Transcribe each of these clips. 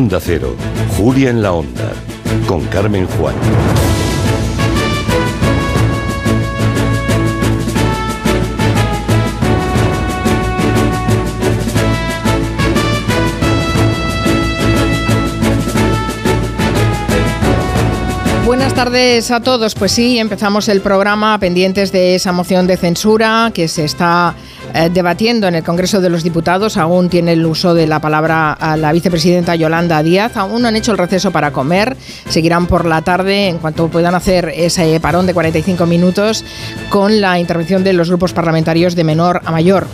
Onda Cero, Julia en la Onda, con Carmen Juan. Buenas tardes a todos. Pues sí, empezamos el programa pendientes de esa moción de censura que se está eh, debatiendo en el Congreso de los Diputados. Aún tiene el uso de la palabra a la vicepresidenta Yolanda Díaz. Aún no han hecho el receso para comer. Seguirán por la tarde en cuanto puedan hacer ese parón de 45 minutos con la intervención de los grupos parlamentarios de menor a mayor.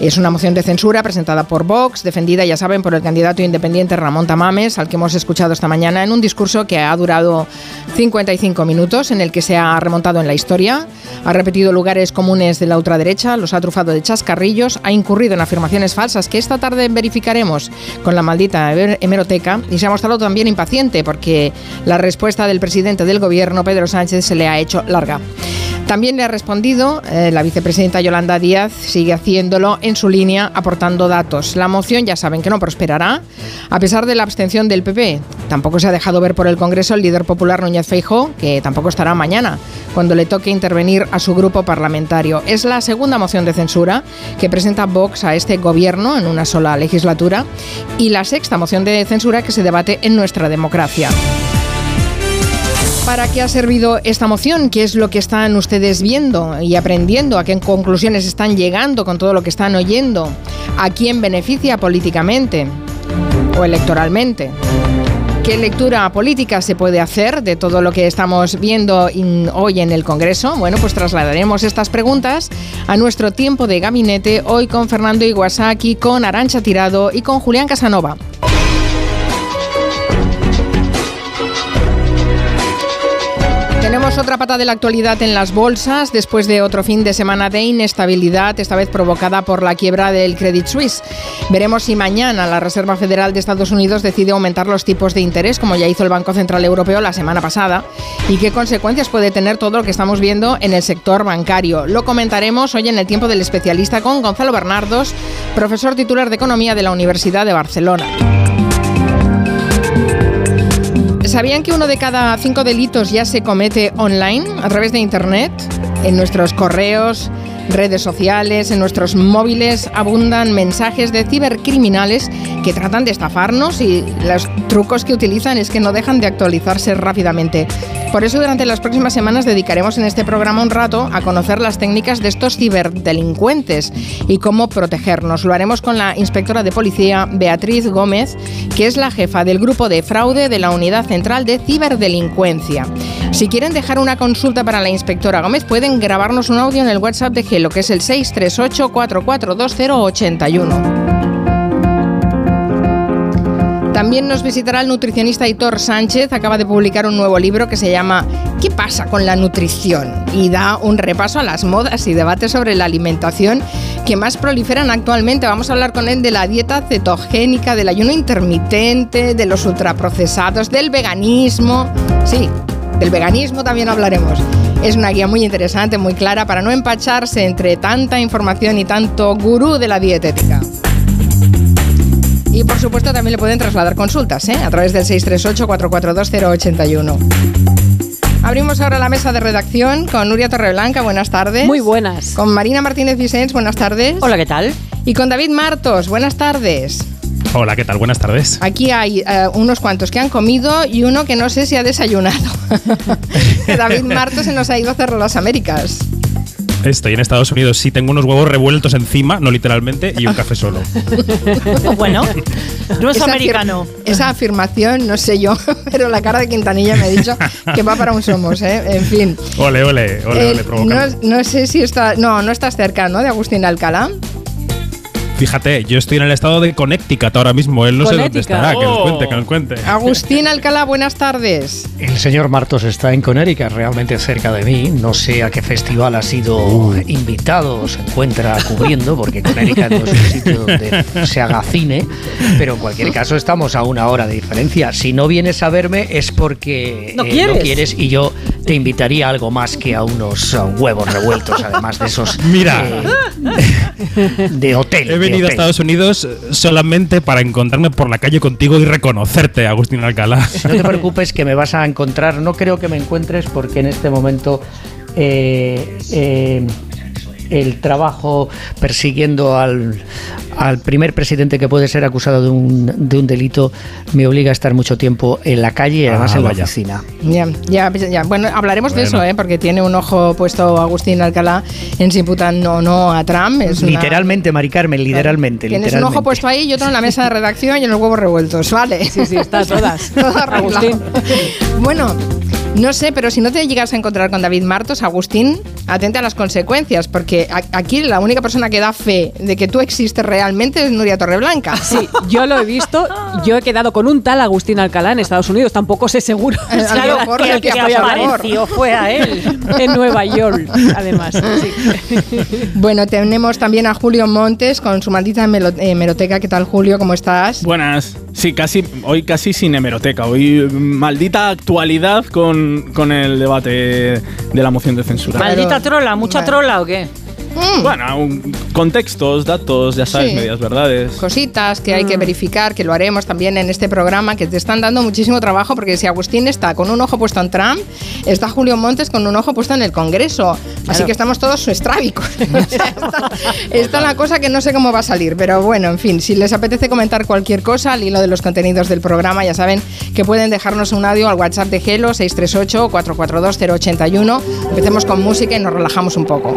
Es una moción de censura presentada por Vox, defendida, ya saben, por el candidato independiente Ramón Tamames, al que hemos escuchado esta mañana en un discurso que ha durado 55 minutos, en el que se ha remontado en la historia, ha repetido lugares comunes de la ultraderecha, los ha trufado de chascarrillos, ha incurrido en afirmaciones falsas que esta tarde verificaremos con la maldita hemeroteca y se ha mostrado también impaciente porque la respuesta del presidente del gobierno, Pedro Sánchez, se le ha hecho larga. También le ha respondido eh, la vicepresidenta Yolanda Díaz, sigue haciéndolo en su línea, aportando datos. La moción ya saben que no prosperará, a pesar de la abstención del PP. Tampoco se ha dejado ver por el Congreso el líder popular Núñez Feijóo, que tampoco estará mañana, cuando le toque intervenir a su grupo parlamentario. Es la segunda moción de censura que presenta Vox a este gobierno en una sola legislatura y la sexta moción de censura que se debate en nuestra democracia. ¿Para qué ha servido esta moción? ¿Qué es lo que están ustedes viendo y aprendiendo? ¿A qué conclusiones están llegando con todo lo que están oyendo? ¿A quién beneficia políticamente o electoralmente? ¿Qué lectura política se puede hacer de todo lo que estamos viendo hoy en el Congreso? Bueno, pues trasladaremos estas preguntas a nuestro tiempo de gabinete hoy con Fernando Iwasaki, con Arancha Tirado y con Julián Casanova. Tenemos otra pata de la actualidad en las bolsas después de otro fin de semana de inestabilidad, esta vez provocada por la quiebra del Credit Suisse. Veremos si mañana la Reserva Federal de Estados Unidos decide aumentar los tipos de interés, como ya hizo el Banco Central Europeo la semana pasada, y qué consecuencias puede tener todo lo que estamos viendo en el sector bancario. Lo comentaremos hoy en el tiempo del especialista con Gonzalo Bernardos, profesor titular de Economía de la Universidad de Barcelona. ¿Sabían que uno de cada cinco delitos ya se comete online, a través de Internet? En nuestros correos, redes sociales, en nuestros móviles abundan mensajes de cibercriminales que tratan de estafarnos y los trucos que utilizan es que no dejan de actualizarse rápidamente. Por eso durante las próximas semanas dedicaremos en este programa un rato a conocer las técnicas de estos ciberdelincuentes y cómo protegernos. Lo haremos con la inspectora de policía Beatriz Gómez, que es la jefa del grupo de fraude de la Unidad Central de Ciberdelincuencia. Si quieren dejar una consulta para la inspectora Gómez, pueden grabarnos un audio en el WhatsApp de Gelo, que es el 638 442081. También nos visitará el nutricionista Hitor Sánchez. Acaba de publicar un nuevo libro que se llama ¿Qué pasa con la nutrición? Y da un repaso a las modas y debates sobre la alimentación que más proliferan actualmente. Vamos a hablar con él de la dieta cetogénica, del ayuno intermitente, de los ultraprocesados, del veganismo. Sí, del veganismo también hablaremos. Es una guía muy interesante, muy clara, para no empacharse entre tanta información y tanto gurú de la dietética. Y por supuesto también le pueden trasladar consultas ¿eh? a través del 638-442-081. Abrimos ahora la mesa de redacción con Nuria Torreblanca, buenas tardes. Muy buenas. Con Marina Martínez Vicens, buenas tardes. Hola, ¿qué tal? Y con David Martos, buenas tardes. Hola, ¿qué tal? Buenas tardes. Aquí hay eh, unos cuantos que han comido y uno que no sé si ha desayunado. David Martos se nos ha ido a cerrar las Américas. Estoy en Estados Unidos. Sí, tengo unos huevos revueltos encima, no literalmente, y un café solo. bueno, no es americano. esa afirmación, no sé yo, pero la cara de Quintanilla me ha dicho que va para un Somos, ¿eh? En fin. Ole, ole, ole, ole, no, no, sé si está. No, no estás cerca, ¿no? De Agustín Alcalá. Fíjate, yo estoy en el estado de Connecticut ahora mismo. Él no sé dónde estará. Que nos cuente, que nos cuente. Agustín Alcalá, buenas tardes. El señor Martos está en Connecticut, realmente cerca de mí. No sé a qué festival ha sido invitado o se encuentra cubriendo, porque Connecticut no es un sitio donde se haga cine. Pero en cualquier caso, estamos a una hora de diferencia. Si no vienes a verme es porque no, eh, quieres? y yo te invitaría a algo más que a unos huevos revueltos, además de esos. Mira. Eh, de hotel. He venido a Estados Unidos solamente para encontrarme por la calle contigo y reconocerte, Agustín Alcalá. No te preocupes que me vas a encontrar, no creo que me encuentres porque en este momento... Eh, eh, el trabajo persiguiendo al, al, primer presidente que puede ser acusado de un, de un, delito me obliga a estar mucho tiempo en la calle y además ah, en la oficina. Ya, ya, ya, Bueno, hablaremos bueno. de eso, ¿eh? porque tiene un ojo puesto Agustín Alcalá en si imputan o no a Trump. Es literalmente, una... Mari Carmen, literalmente. Tienes literalmente. un ojo puesto ahí y otro en la mesa de redacción y en los huevos revueltos, ¿vale? Sí, sí, está todas. todas Agustín. bueno, no sé, pero si no te llegas a encontrar con David Martos, Agustín, atente a las consecuencias, porque aquí la única persona que da fe de que tú existes realmente es Nuria Torreblanca. Sí, yo lo he visto, yo he quedado con un tal Agustín Alcalá en Estados Unidos, tampoco sé seguro. Claro, claro que, el que, que apareció fue a él. En Nueva York, además. Sí. Bueno, tenemos también a Julio Montes con su maldita hemeroteca. ¿Qué tal, Julio? ¿Cómo estás? Buenas. Sí, casi, hoy casi sin hemeroteca. Hoy maldita actualidad con, con el debate de la moción de censura. Maldita trola, mucha trola o qué? Mm. Bueno, un, contextos, datos, ya sabes, sí. medias verdades. Cositas que hay que verificar, que lo haremos también en este programa, que te están dando muchísimo trabajo, porque si Agustín está con un ojo puesto en Trump, está Julio Montes con un ojo puesto en el Congreso. Claro. Así que estamos todos estrábicos. está, está la cosa que no sé cómo va a salir, pero bueno, en fin, si les apetece comentar cualquier cosa al hilo de los contenidos del programa, ya saben que pueden dejarnos un audio al WhatsApp de Gelo 638-442-081. Empecemos con música y nos relajamos un poco.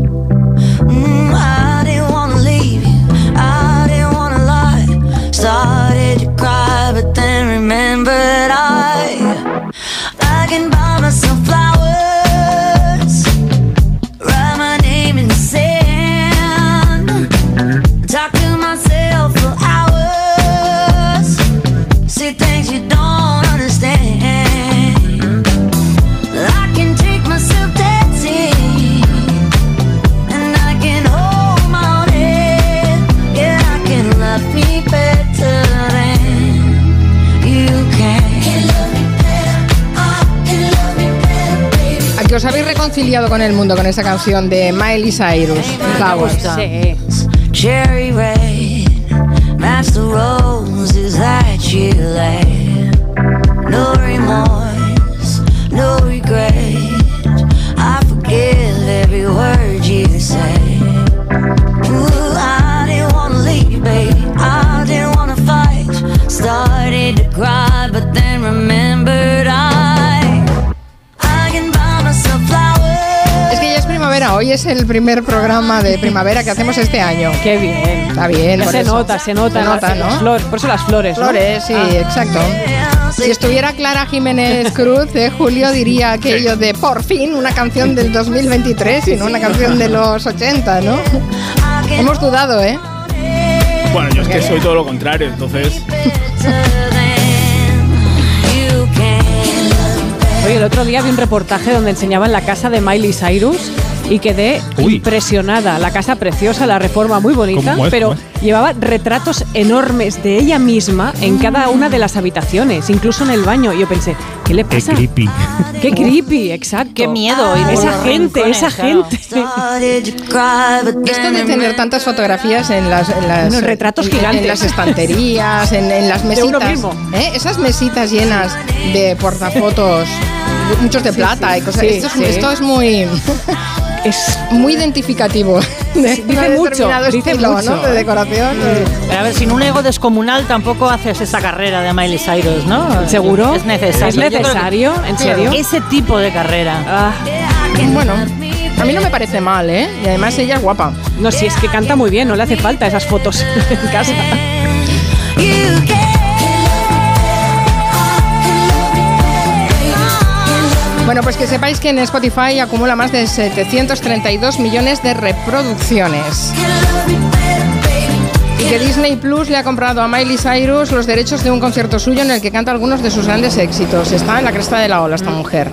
Reconciliado con el mundo con esa canción de Miley Cyrus, Flowers. Sí. Cherry red, the roses that you laid. No remorse, no regret. I forgive every word you say. Hoy es el primer programa de primavera que hacemos este año. Qué bien. Está bien. Se eso. nota, se nota. Se nota, ¿no? Flor, por eso las flores. Flores, ¿no? sí, ah. exacto. Si estuviera Clara Jiménez Cruz, de Julio diría aquello de por fin una canción del 2023 y no una canción de los 80, ¿no? Hemos dudado, ¿eh? Bueno, yo es que soy todo lo contrario, entonces. Oye, el otro día vi un reportaje donde enseñaban la casa de Miley Cyrus y quedé Uy. impresionada. La casa preciosa, la reforma muy bonita, es, pero llevaba retratos enormes de ella misma en cada una de las habitaciones, incluso en el baño. Y yo pensé, ¿qué le pasa? Qué creepy. Qué creepy, exacto. Qué miedo. Y esa gente, esa gente. Esto de tener tantas fotografías en las, en las Unos retratos en, gigantes, en las estanterías, en, en las mesitas, ¿eh? esas mesitas llenas de portafotos, muchos de plata sí, y cosas. Sí, esto, es, esto es muy es muy identificativo. De, dice mucho, dice estilo, mucho. ¿no? De decoración. Pero a ver, sin un ego descomunal tampoco haces esa carrera de Miley Cyrus, ¿no? ¿Seguro? Es necesario. ¿Es necesario? ¿En serio? Ese tipo de carrera. Ah. Bueno, a mí no me parece mal, ¿eh? Y además ella es guapa. No, si es que canta muy bien, no le hace falta esas fotos en casa. Bueno, pues que sepáis que en Spotify acumula más de 732 millones de reproducciones. Y que Disney Plus le ha comprado a Miley Cyrus los derechos de un concierto suyo en el que canta algunos de sus grandes éxitos. Está en la cresta de la ola esta mujer.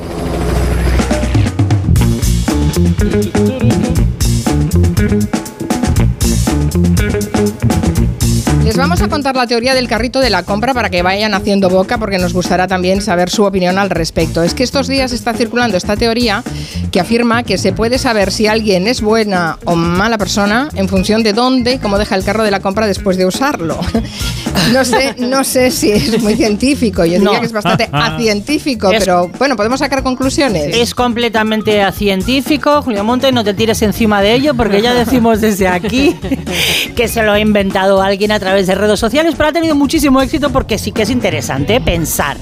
Les vamos a contar la teoría del carrito de la compra para que vayan haciendo boca porque nos gustará también saber su opinión al respecto. Es que estos días está circulando esta teoría que afirma que se puede saber si alguien es buena o mala persona en función de dónde y cómo deja el carro de la compra después de usarlo. No sé, no sé si es muy científico, yo diría que es bastante acientífico, pero bueno, podemos sacar conclusiones. Es completamente acientífico, Julio Monte, no te tires encima de ello porque ya decimos desde aquí que se lo ha inventado alguien a través de redes sociales, pero ha tenido muchísimo éxito porque sí que es interesante pensar.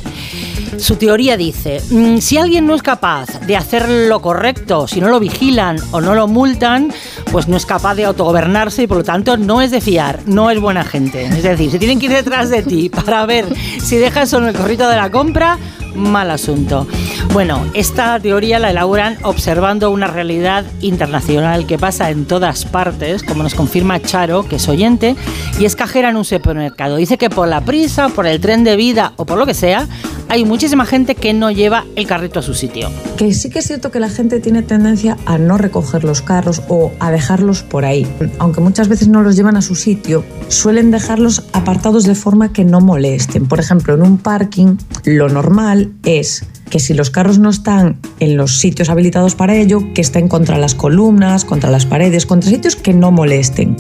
Su teoría dice, mm, si alguien no es capaz de hacer lo correcto, si no lo vigilan o no lo multan, pues no es capaz de autogobernarse y por lo tanto no es de fiar, no es buena gente. Es decir, si tienen que ir detrás de ti para ver si dejas o no el corrito de la compra, mal asunto. Bueno, esta teoría la elaboran observando una realidad internacional que pasa en todas partes, como nos confirma Charo, que es oyente, y es cajera en un supermercado. Dice que por la prisa, por el tren de vida o por lo que sea, hay muchísima gente que no lleva el carrito a su sitio. Que sí que es cierto que la gente tiene tendencia a no recoger los carros o a dejarlos por ahí. Aunque muchas veces no los llevan a su sitio, suelen dejarlos apartados de forma que no molesten. Por ejemplo, en un parking, lo normal es que si los carros no están en los sitios habilitados para ello, que estén contra las columnas, contra las paredes, contra sitios que no molesten.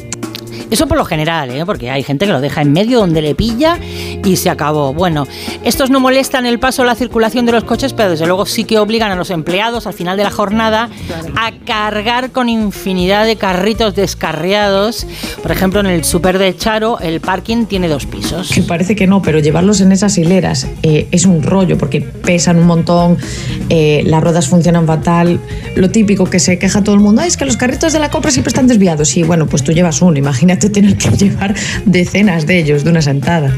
Eso por lo general, ¿eh? porque hay gente que lo deja en medio donde le pilla y se acabó. Bueno, estos no molestan el paso o la circulación de los coches, pero desde luego sí que obligan a los empleados al final de la jornada a cargar con infinidad de carritos descarriados. Por ejemplo, en el super de Charo, el parking tiene dos pisos. Que parece que no, pero llevarlos en esas hileras eh, es un rollo porque pesan un montón, eh, las ruedas funcionan fatal. Lo típico que se queja todo el mundo es que los carritos de la compra siempre están desviados. Y bueno, pues tú llevas uno, imagínate tener que llevar decenas de ellos de una sentada.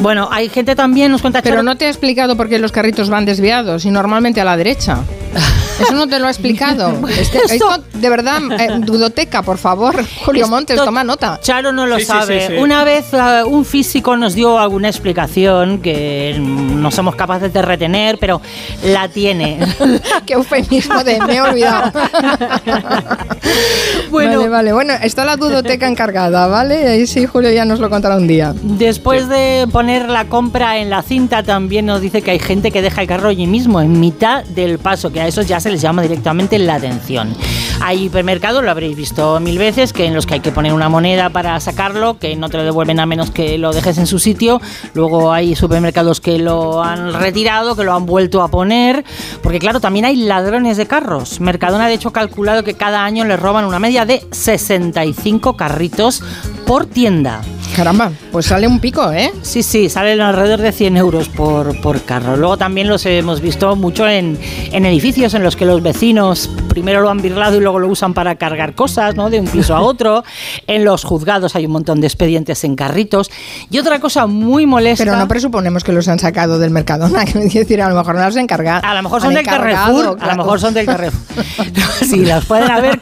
Bueno, hay gente también, nos cuenta... Pero no te ha explicado por qué los carritos van desviados y normalmente a la derecha. Eso no te lo ha explicado. de verdad, eh, dudoteca, por favor. Julio Montes, toma nota. Charo no lo sabe. Una vez eh, un físico nos dio alguna explicación que no somos capaces de retener, pero la tiene. Qué eufemismo de me he olvidado. bueno, vale, vale. Bueno, está la dudoteca encargada, ¿vale? Ahí sí, Julio ya nos lo contará un día. Después de poner la compra en la cinta, también nos dice que hay gente que deja el carro allí mismo, en mitad del paso, que a esos ya se les llama directamente la atención. Hay hipermercados, lo habréis visto mil veces, que en los que hay que poner una moneda para sacarlo, que no te lo devuelven a menos que lo dejes en su sitio. Luego hay supermercados que lo han retirado, que lo han vuelto a poner, porque claro, también hay ladrones de carros. Mercadona de hecho ha calculado que cada año le roban una media de 65 carritos por tienda. Caramba, pues sale un pico, ¿eh? Sí, sí, salen alrededor de 100 euros por, por carro. Luego también los hemos visto mucho en, en, edificios en los que los vecinos primero lo han birlado y luego lo usan para cargar cosas, ¿no? De un piso a otro. en los juzgados hay un montón de expedientes en carritos. Y otra cosa muy molesta... Pero no presuponemos que los han sacado del Mercadona, que decir, a lo mejor no los han encargado. A lo mejor son del Carrefour. A lo mejor son del Carrefour. sí, los pueden haber,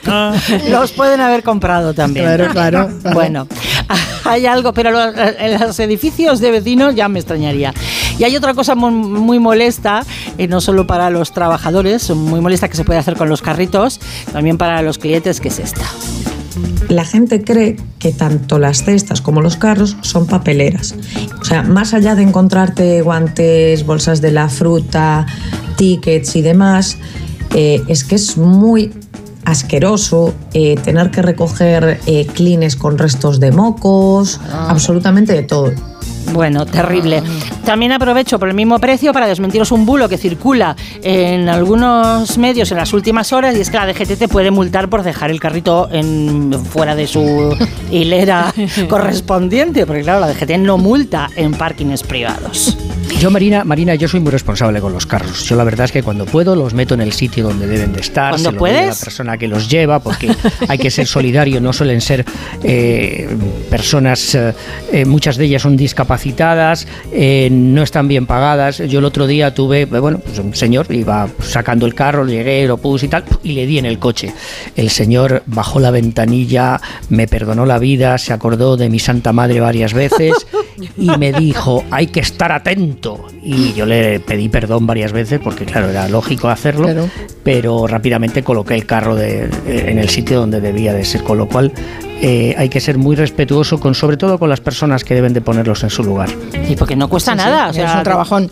los pueden haber comprado también. Claro, claro. Bueno, hay algo pero en los edificios de vecinos ya me extrañaría. Y hay otra cosa muy, molesta, eh, no solo para los trabajadores, muy molesta que se puede hacer con los carritos, también para los clientes, que es esta. La gente cree que tanto las cestas como los carros son papeleras. O sea, más allá de encontrarte guantes, bolsas de la fruta, tickets y demás, eh, es que es muy asqueroso eh, tener que recoger eh, clines con restos de mocos, ah. absolutamente de todo. Bueno, terrible. También aprovecho por el mismo precio para desmentiros un bulo que circula en algunos medios en las últimas horas y es que la DGT te puede multar por dejar el carrito en, fuera de su hilera correspondiente, porque claro, la DGT no multa en parkings privados. Yo, Marina, Marina, yo soy muy responsable con los carros. Yo la verdad es que cuando puedo los meto en el sitio donde deben de estar. ¿Cuando puedes? la persona que los lleva, porque hay que ser solidario. No suelen ser eh, personas, eh, eh, muchas de ellas son discapacitadas, no están bien pagadas. Yo el otro día tuve, bueno, pues un señor iba sacando el carro, llegué, lo puse y tal, y le di en el coche. El señor bajó la ventanilla, me perdonó la vida, se acordó de mi santa madre varias veces y me dijo, hay que estar atento. Y yo le pedí perdón varias veces porque, claro, era lógico hacerlo, pero rápidamente coloqué el carro de, en el sitio donde debía de ser, con lo cual eh, hay que ser muy respetuoso con, sobre todo con las personas que deben de ponerlos en su lugar. Y porque no cuesta nada. o sea, es un trabajón.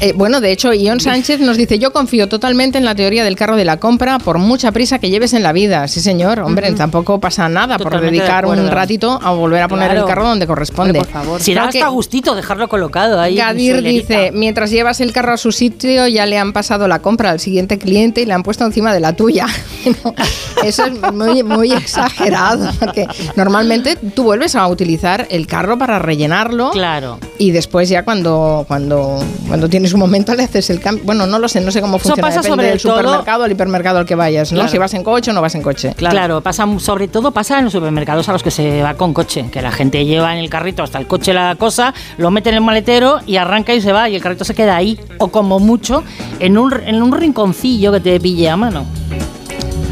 Eh, bueno, de hecho, Ion Sánchez nos dice, yo confío totalmente en la teoría del carro de la compra por mucha prisa que lleves en la vida. Sí, señor. Hombre, tampoco pasa nada por dedicar un ratito a volver a poner el carro donde corresponde. por favor. Si da hasta gustito dejarlo colocado ahí. Gadir dice, mientras llevas el carro a su sitio, ya le han pasado la compra al siguiente cliente y le han puesto encima de la tuya. eso es muy, muy exagerado. Porque normalmente tú vuelves a utilizar el carro para rellenarlo. Claro. Y después ya cuando, cuando, cuando tienes un momento le haces el cambio. Bueno, no lo sé, no sé cómo funciona. Eso pasa sobre del supermercado al hipermercado al que vayas, ¿no? Si vas en coche o no vas en coche. Claro. pasa, sobre todo pasa en los supermercados a los que se va con coche, que la gente lleva en el carrito hasta el coche la cosa, lo mete en el maletero y arranca y se va y el carrito se queda ahí. O como mucho, en un, en un rinconcillo que te pille a mano.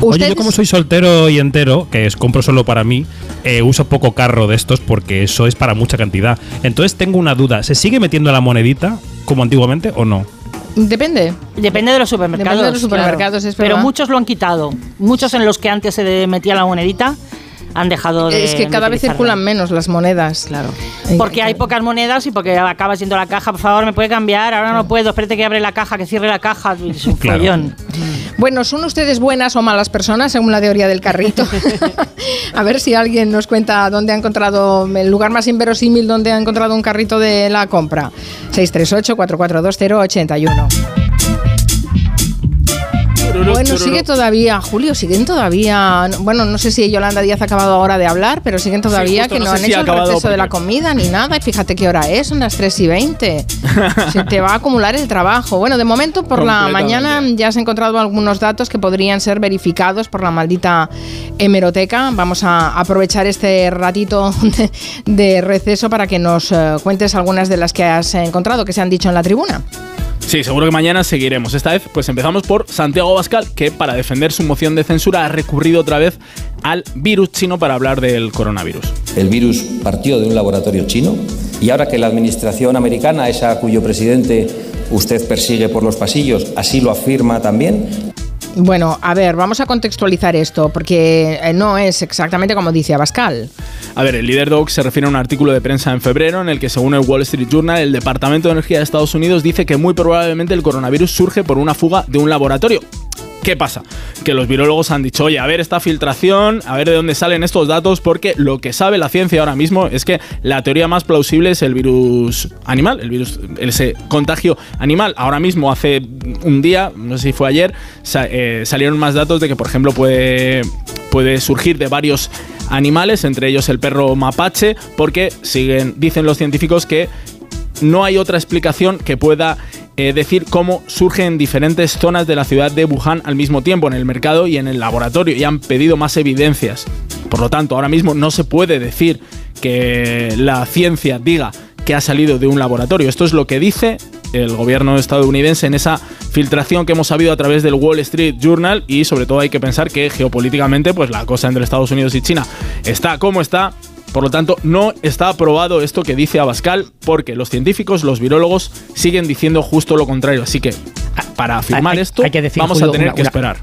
Oye, yo como soy soltero y entero, que es compro solo para mí, eh, uso poco carro de estos porque eso es para mucha cantidad. Entonces tengo una duda, ¿se sigue metiendo la monedita como antiguamente o no? Depende. Depende de los supermercados. Depende de los supermercados, es Pero muchos lo han quitado. Muchos en los que antes se metía la monedita han dejado de. Es que cada vez circulan menos las monedas. Claro. Porque hay pocas monedas y porque acabas yendo a la caja, por favor, me puede cambiar, ahora no puedo, espérate que abre la caja, que cierre la caja. Es un follón. Bueno, ¿son ustedes buenas o malas personas según la teoría del carrito? a ver si alguien nos cuenta dónde ha encontrado el lugar más inverosímil donde ha encontrado un carrito de la compra. 638 442081 bueno, sigue todavía, Julio, siguen todavía. Bueno, no sé si Yolanda Díaz ha acabado ahora de hablar, pero siguen todavía que no, han hecho el proceso de la comida ni nada. Y fíjate qué hora es, son las 3 y 20. Se te va a acumular el trabajo. Bueno, de momento por la mañana ya has encontrado algunos datos que podrían ser verificados por la maldita hemeroteca. Vamos a aprovechar este ratito de, de receso para que nos eh, cuentes algunas de las que has encontrado, que se han dicho en la tribuna. Sí, seguro que mañana seguiremos. Esta vez, pues empezamos por Santiago Bascal, que para defender su moción de censura ha recurrido otra vez al virus chino para hablar del coronavirus. El virus partió de un laboratorio chino y ahora que la administración americana, esa cuyo presidente usted persigue por los pasillos, así lo afirma también, bueno, a ver, vamos a contextualizar esto, porque eh, no es exactamente como dice Abascal. A ver, el líder Doc se refiere a un artículo de prensa en febrero en el que, según el Wall Street Journal, el Departamento de Energía de Estados Unidos dice que muy probablemente el coronavirus surge por una fuga de un laboratorio. ¿Qué pasa? Que los virólogos han dicho, oye, a ver esta filtración, a ver de dónde salen estos datos, porque lo que sabe la ciencia ahora mismo es que la teoría más plausible es el virus animal, el virus, ese contagio animal. Ahora mismo, hace un día, no sé si fue ayer, eh, salieron más datos de que, por ejemplo, puede, puede surgir de varios animales, entre ellos el perro mapache, porque siguen, dicen los científicos que no hay otra explicación que pueda eh, decir cómo surgen diferentes zonas de la ciudad de Wuhan al mismo tiempo, en el mercado y en el laboratorio, y han pedido más evidencias. Por lo tanto, ahora mismo no se puede decir que la ciencia diga que ha salido de un laboratorio. Esto es lo que dice el gobierno estadounidense en esa filtración que hemos sabido a través del Wall Street Journal y sobre todo hay que pensar que geopolíticamente pues la cosa entre Estados Unidos y China está como está por lo tanto, no está aprobado esto que dice Abascal, porque los científicos, los virólogos, siguen diciendo justo lo contrario. Así que, para afirmar esto, vamos a tener que esperar.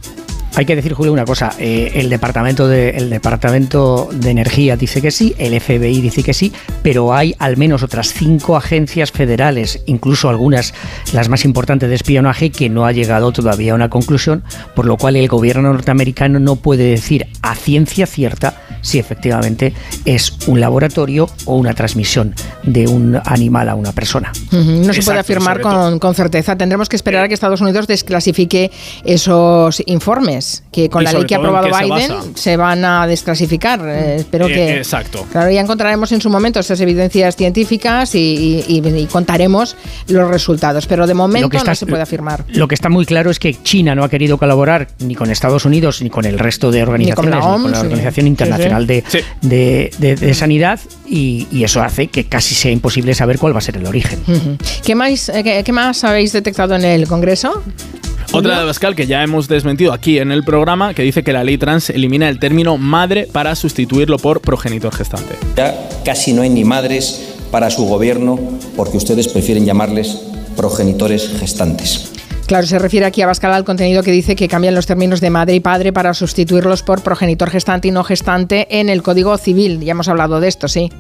Hay que decir, Julio, una cosa. Eh, el, departamento de, el Departamento de Energía dice que sí, el FBI dice que sí, pero hay al menos otras cinco agencias federales, incluso algunas, las más importantes de espionaje, que no ha llegado todavía a una conclusión, por lo cual el gobierno norteamericano no puede decir a ciencia cierta si efectivamente es un laboratorio o una transmisión de un animal a una persona. No se puede afirmar con, con, certeza. Tendremos que esperar a que Estados Unidos desclasifique esos informes, que con la ley que ha aprobado Biden se, van a desclasificar. Eh, espero eh, que. Exacto. Claro, ya encontraremos en su momento estas evidencias científicas y, contaremos los resultados. Pero de momento no se puede afirmar. Lo que está muy claro es que China no ha querido colaborar ni con Estados Unidos ni con el resto de organizaciones, ni con la, Organización Internacional de, Sanidad y, eso hace que casi sea imposible saber cuál va a ser el origen. ¿Qué, más, eh, qué, más habéis detectado en el Congreso? Otra de Pascal que ya hemos desmentido aquí en el programa, que dice que la ley trans elimina el término madre para sustituirlo por progenitor gestante. Ya casi no hay ni madres para su gobierno porque ustedes prefieren llamarles progenitores gestantes. Claro, se refiere aquí a Bascal al contenido que dice que cambian los términos de madre y padre para sustituirlos por progenitor gestante y no gestante en el Código Civil. Ya hemos hablado de esto, sí.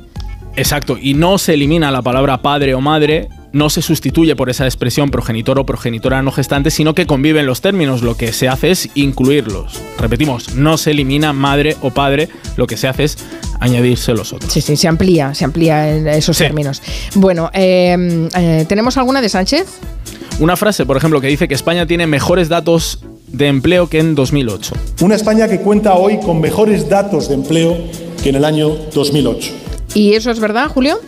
Exacto, y no se elimina la palabra padre o madre no se sustituye por esa expresión progenitor o progenitora no gestante, sino que conviven los términos. Lo que se hace es incluirlos. Repetimos, no se elimina madre o padre, lo que se hace es añadirse los otros. Sí, sí, se amplía, se amplía esos términos. Bueno, eh, eh, ¿tenemos alguna de Sánchez? Una frase, por ejemplo, que dice que España tiene mejores datos de empleo que en 2008. Una España que cuenta hoy con mejores datos de empleo que en el año 2008. ¿Y eso es verdad, Julio?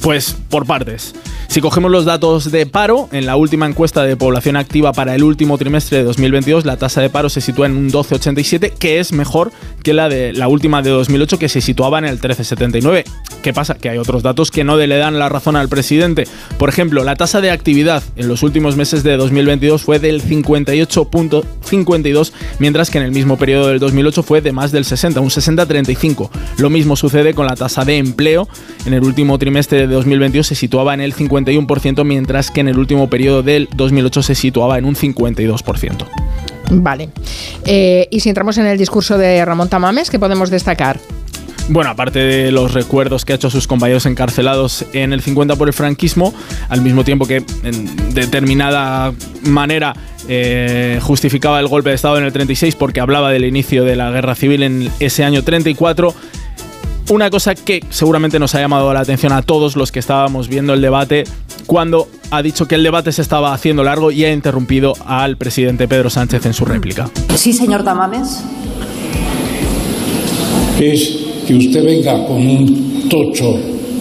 Pues por partes. Si cogemos los datos de paro, en la última encuesta de población activa para el último trimestre de 2022, la tasa de paro se sitúa en un 12,87, que es mejor que la de la última de 2008, que se situaba en el 13,79. ¿Qué pasa? Que hay otros datos que no le dan la razón al presidente. Por ejemplo, la tasa de actividad en los últimos meses de 2022 fue del 58.52, mientras que en el mismo periodo del 2008 fue de más del 60, un 60-35. Lo mismo sucede con la tasa de empleo. En el último trimestre de 2022 se situaba en el 50 51%, mientras que en el último periodo del 2008 se situaba en un 52%. Vale. Eh, y si entramos en el discurso de Ramón Tamames, ¿qué podemos destacar? Bueno, aparte de los recuerdos que ha hecho a sus compañeros encarcelados en el 50 por el franquismo, al mismo tiempo que en determinada manera eh, justificaba el golpe de Estado en el 36 porque hablaba del inicio de la guerra civil en ese año 34, una cosa que seguramente nos ha llamado la atención a todos los que estábamos viendo el debate cuando ha dicho que el debate se estaba haciendo largo y ha interrumpido al presidente Pedro Sánchez en su réplica. Sí, señor Tamames. Es que usted venga con un tocho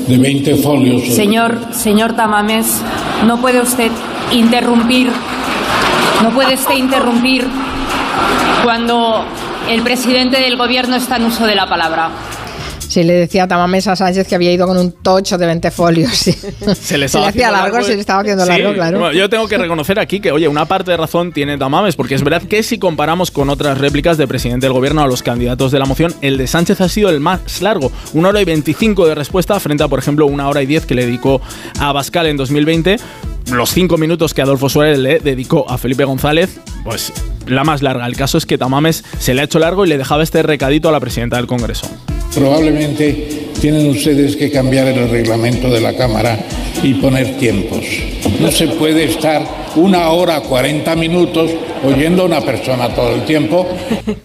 de 20 folios. Señor, señor Tamames, no puede usted interrumpir, no puede usted interrumpir cuando el presidente del gobierno está en uso de la palabra. Sí, le decía a Tamames a Sánchez que había ido con un tocho de 20 folios. Se le, hacía largo, se le estaba haciendo largo, claro. yo tengo que reconocer aquí que, oye, una parte de razón tiene Tamames, porque es verdad que si comparamos con otras réplicas de presidente del gobierno a los candidatos de la moción, el de Sánchez ha sido el más largo. Una hora y 25 de respuesta frente a, por ejemplo, una hora y 10 que le dedicó a Bascal en 2020 los cinco minutos que Adolfo Suárez le dedicó a Felipe González, pues la más larga. El caso es que Tamames se le ha hecho largo y le dejaba este recadito a la presidenta del Congreso. Probablemente tienen ustedes que cambiar el reglamento de la Cámara y poner tiempos. No se puede estar una hora, 40 minutos oyendo a una persona todo el tiempo.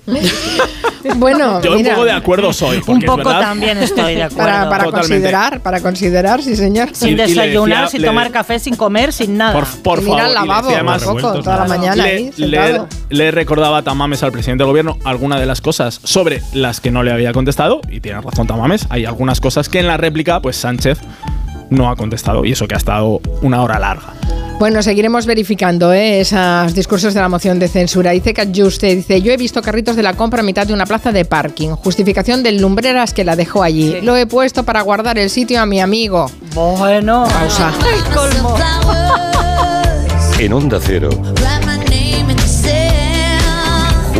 Bueno, yo un poco de acuerdo soy. Un poco también estoy de acuerdo. Para, considerar, para considerar, sí señor. Sin desayunar, sin tomar café, sin comer, sin nada. Por, por favor. al lavabo, además, poco, toda la mañana le, ahí, le, recordaba Tamames al presidente del gobierno alguna de las cosas sobre las que no le había contestado, y tiene razón Tamames, hay algunas cosas que en la réplica, pues Sánchez no ha contestado, y eso que ha estado una hora larga. Bueno, seguiremos verificando ¿eh? esos discursos de la moción de censura. Dice Juste, dice, yo he visto carritos de la compra a mitad de una plaza de parking. Justificación del lumbreras que la dejó allí. Lo he puesto para guardar el sitio a mi amigo. Bueno. Pausa. colmo. En Onda Cero.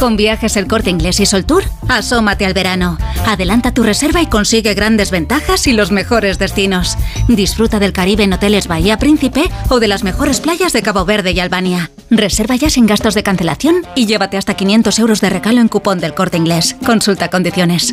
Con viajes el corte inglés y Soltour, asómate al verano. Adelanta tu reserva y consigue grandes ventajas y los mejores destinos. Disfruta del Caribe en hoteles Bahía Príncipe o de las mejores playas de Cabo Verde y Albania. Reserva ya sin gastos de cancelación y llévate hasta 500 euros de regalo en cupón del corte inglés. Consulta condiciones.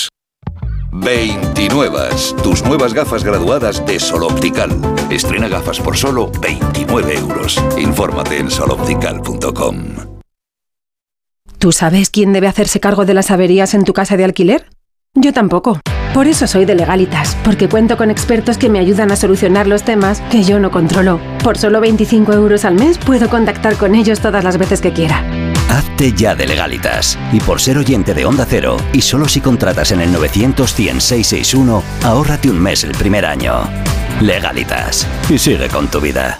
29. Tus nuevas gafas graduadas de Sol Optical. Estrena gafas por solo 29 euros. Infórmate en soloptical.com. ¿Tú sabes quién debe hacerse cargo de las averías en tu casa de alquiler? Yo tampoco. Por eso soy de Legalitas, porque cuento con expertos que me ayudan a solucionar los temas que yo no controlo. Por solo 25 euros al mes puedo contactar con ellos todas las veces que quiera. Hazte ya de legalitas. Y por ser oyente de Onda Cero, y solo si contratas en el 900 100 ahórrate un mes el primer año. Legalitas. Y sigue con tu vida.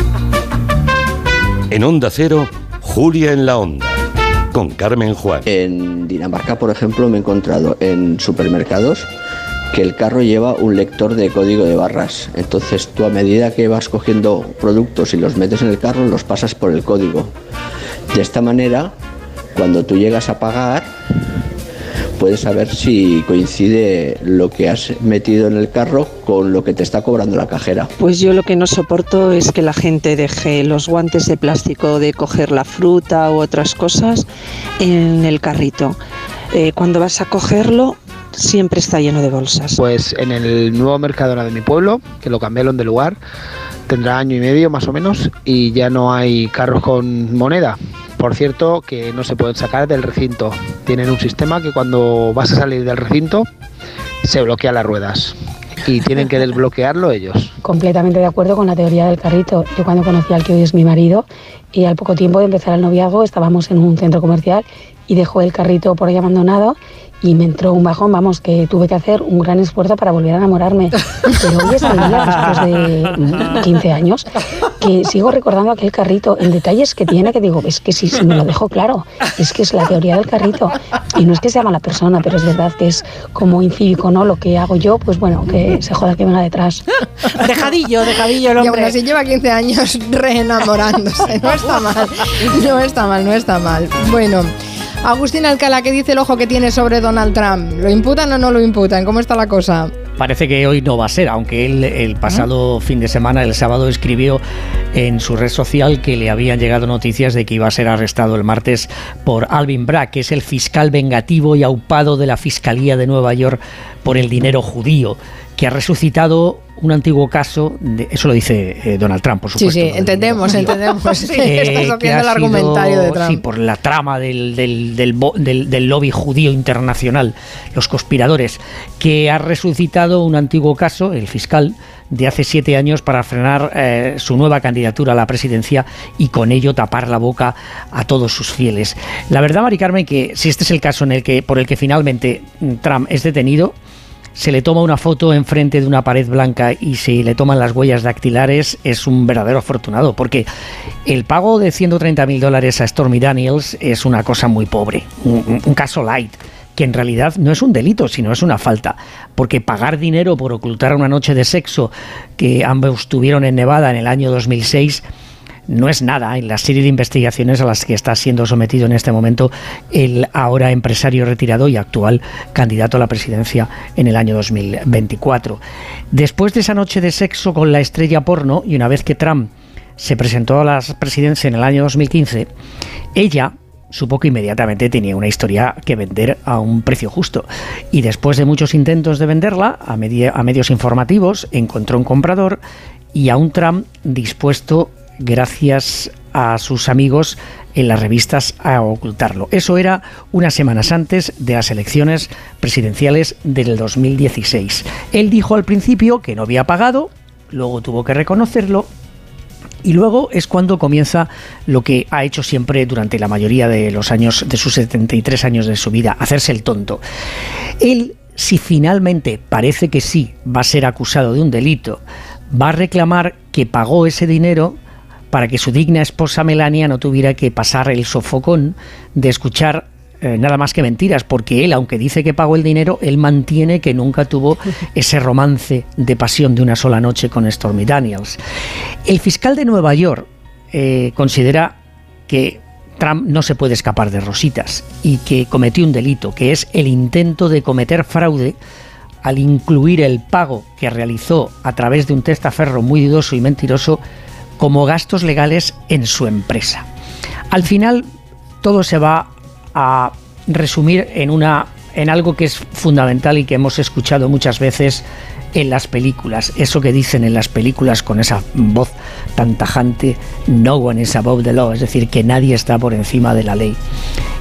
En Onda Cero, Julia en la Onda, con Carmen Juan. En Dinamarca, por ejemplo, me he encontrado en supermercados que el carro lleva un lector de código de barras. Entonces tú a medida que vas cogiendo productos y los metes en el carro, los pasas por el código. De esta manera, cuando tú llegas a pagar, puedes saber si coincide lo que has metido en el carro con lo que te está cobrando la cajera. Pues yo lo que no soporto es que la gente deje los guantes de plástico de coger la fruta u otras cosas en el carrito. Eh, cuando vas a cogerlo, siempre está lleno de bolsas. Pues en el nuevo Mercadona de mi pueblo, que lo cambiaron de lugar, tendrá año y medio más o menos y ya no hay carros con moneda Por cierto, que no se pueden sacar del recinto. Tienen un sistema que cuando vas a salir del recinto se bloquea las ruedas y tienen que desbloquearlo ellos. Completamente de acuerdo con la teoría del carrito. Yo cuando conocí al que hoy es mi marido y al poco tiempo de empezar el noviazgo estábamos en un centro comercial y dejó el carrito por ahí abandonado y me entró un bajón, vamos, que tuve que hacer un gran esfuerzo para volver a enamorarme. Pero hoy es el día, después de 15 años, que sigo recordando aquel carrito, el detalles que tiene, que digo, es que si, si me lo dejo claro, es que es la teoría del carrito. Y no es que sea mala persona, pero es verdad que es como incívico, ¿no? Lo que hago yo, pues bueno, que se joda que venga detrás. Dejadillo, dejadillo el Y aún hombre. así lleva 15 años reenamorándose. No está mal, no está mal, no está mal. Bueno, Agustín Alcalá, ¿qué dice el ojo que tiene sobre Donald Trump? ¿Lo imputan o no lo imputan? ¿Cómo está la cosa? Parece que hoy no va a ser, aunque él el pasado fin de semana, el sábado, escribió en su red social que le habían llegado noticias de que iba a ser arrestado el martes por Alvin Bragg, que es el fiscal vengativo y aupado de la Fiscalía de Nueva York por el dinero judío, que ha resucitado un antiguo caso, de, eso lo dice eh, Donald Trump, por Sí, supuesto. sí, entendemos, entendemos. Eh, Estás que haciendo ha el argumentario sido, de Trump. Sí, por la trama del, del, del- del lobby judío internacional, los conspiradores, que ha resucitado un antiguo caso, el fiscal, de hace siete años para frenar eh, su nueva candidatura a la presidencia y con ello tapar la boca a todos sus fieles. La verdad, Mari Carmen, que si este es el caso en el que, por el que finalmente mm, Trump es detenido, se le toma una foto enfrente de una pared blanca y se le toman las huellas dactilares, es un verdadero afortunado, porque el pago de 130 mil dólares a Stormy Daniels es una cosa muy pobre, un, un caso light que en realidad no es un delito, sino es una falta, porque pagar dinero por ocultar una noche de sexo que ambos tuvieron en Nevada en el año 2006 no es nada en la serie de investigaciones a las que está siendo sometido en este momento el ahora empresario retirado y actual candidato a la presidencia en el año 2024. Después de esa noche de sexo con la estrella porno y una vez que Trump se presentó a la presidencia en el año 2015, ella supo que inmediatamente tenía una historia que vender a un precio justo. Y después de muchos intentos de venderla a, a medios informativos, encontró un comprador y a un Trump dispuesto, gracias a sus amigos en las revistas, a ocultarlo. Eso era unas semanas antes de las elecciones presidenciales del 2016. Él dijo al principio que no había pagado, luego tuvo que reconocerlo y luego es cuando comienza lo que ha hecho siempre durante la mayoría de los años, de sus 73 años de su vida, hacerse el tonto. Él, si finalmente parece que sí va a ser acusado de un delito, va a reclamar que pagó ese dinero para que su digna esposa Melania no tuviera que pasar el sofocón de escuchar eh, nada más que mentiras, porque él, aunque dice que pagó el dinero, él mantiene que nunca tuvo ese romance de pasión de una sola noche con Stormy Daniels. El fiscal de Nueva York eh, considera que Trump no se puede escapar de rositas y que cometió un delito, que es el intento de cometer fraude al incluir el pago que realizó a través de un testaferro muy dudoso y mentiroso como gastos legales en su empresa. Al final, todo se va a resumir en una en algo que es fundamental y que hemos escuchado muchas veces en las películas, eso que dicen en las películas con esa voz tan tajante, no one is above the law, es decir, que nadie está por encima de la ley.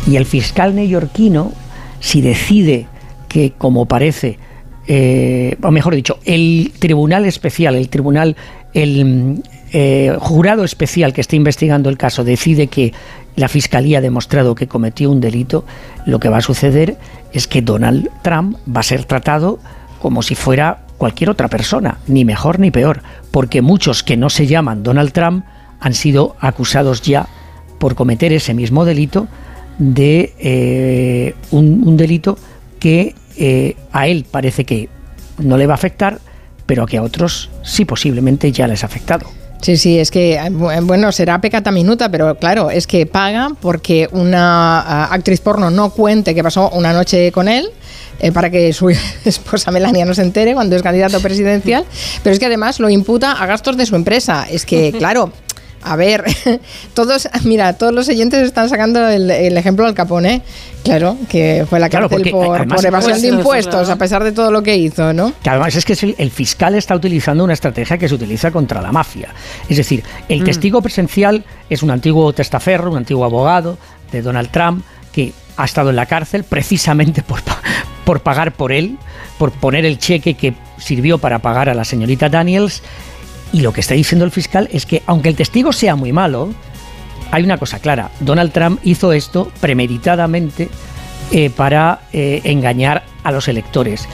Y el fiscal neoyorquino, si decide que, como parece, eh, o mejor dicho, el tribunal especial, el tribunal, el eh, jurado especial que está investigando el caso decide que la fiscalía ha demostrado que cometió un delito, lo que va a suceder es que Donald Trump va a ser tratado como si fuera cualquier otra persona, ni mejor ni peor, porque muchos que no se llaman Donald Trump han sido acusados ya por cometer ese mismo delito de eh, un, delito que eh, a él parece que no le va a afectar, pero que a otros sí posiblemente ya les ha afectado. Sí, sí, es que, eh, bu- bueno, será pecata minuta, pero claro, es que paga porque una ah, actriz porno no cuente que pasó una noche con él. eh, para que su esposa Melania no se entere cuando es candidato presidencial, pero es que además lo imputa a gastos de su empresa. Es que, claro, A ver, todos, mira, todos los oyentes están sacando el, el ejemplo al Capone, claro, que fue la Claro, cárcel por, además- por evasión de Pues, impuestos, a pesar de todo lo que hizo, ¿no? Que además es que el, fiscal está utilizando una estrategia que se utiliza contra la mafia. Es decir, el Mm. testigo presencial es un antiguo testaferro, un antiguo abogado de Donald Trump que ha estado en la cárcel precisamente por, por pagar por él, por poner el cheque que sirvió para pagar a la señorita Daniels. Y lo que está diciendo el fiscal es que aunque el testigo sea muy malo, hay una cosa clara. Donald Trump hizo esto premeditadamente eh, para eh, engañar a los electores.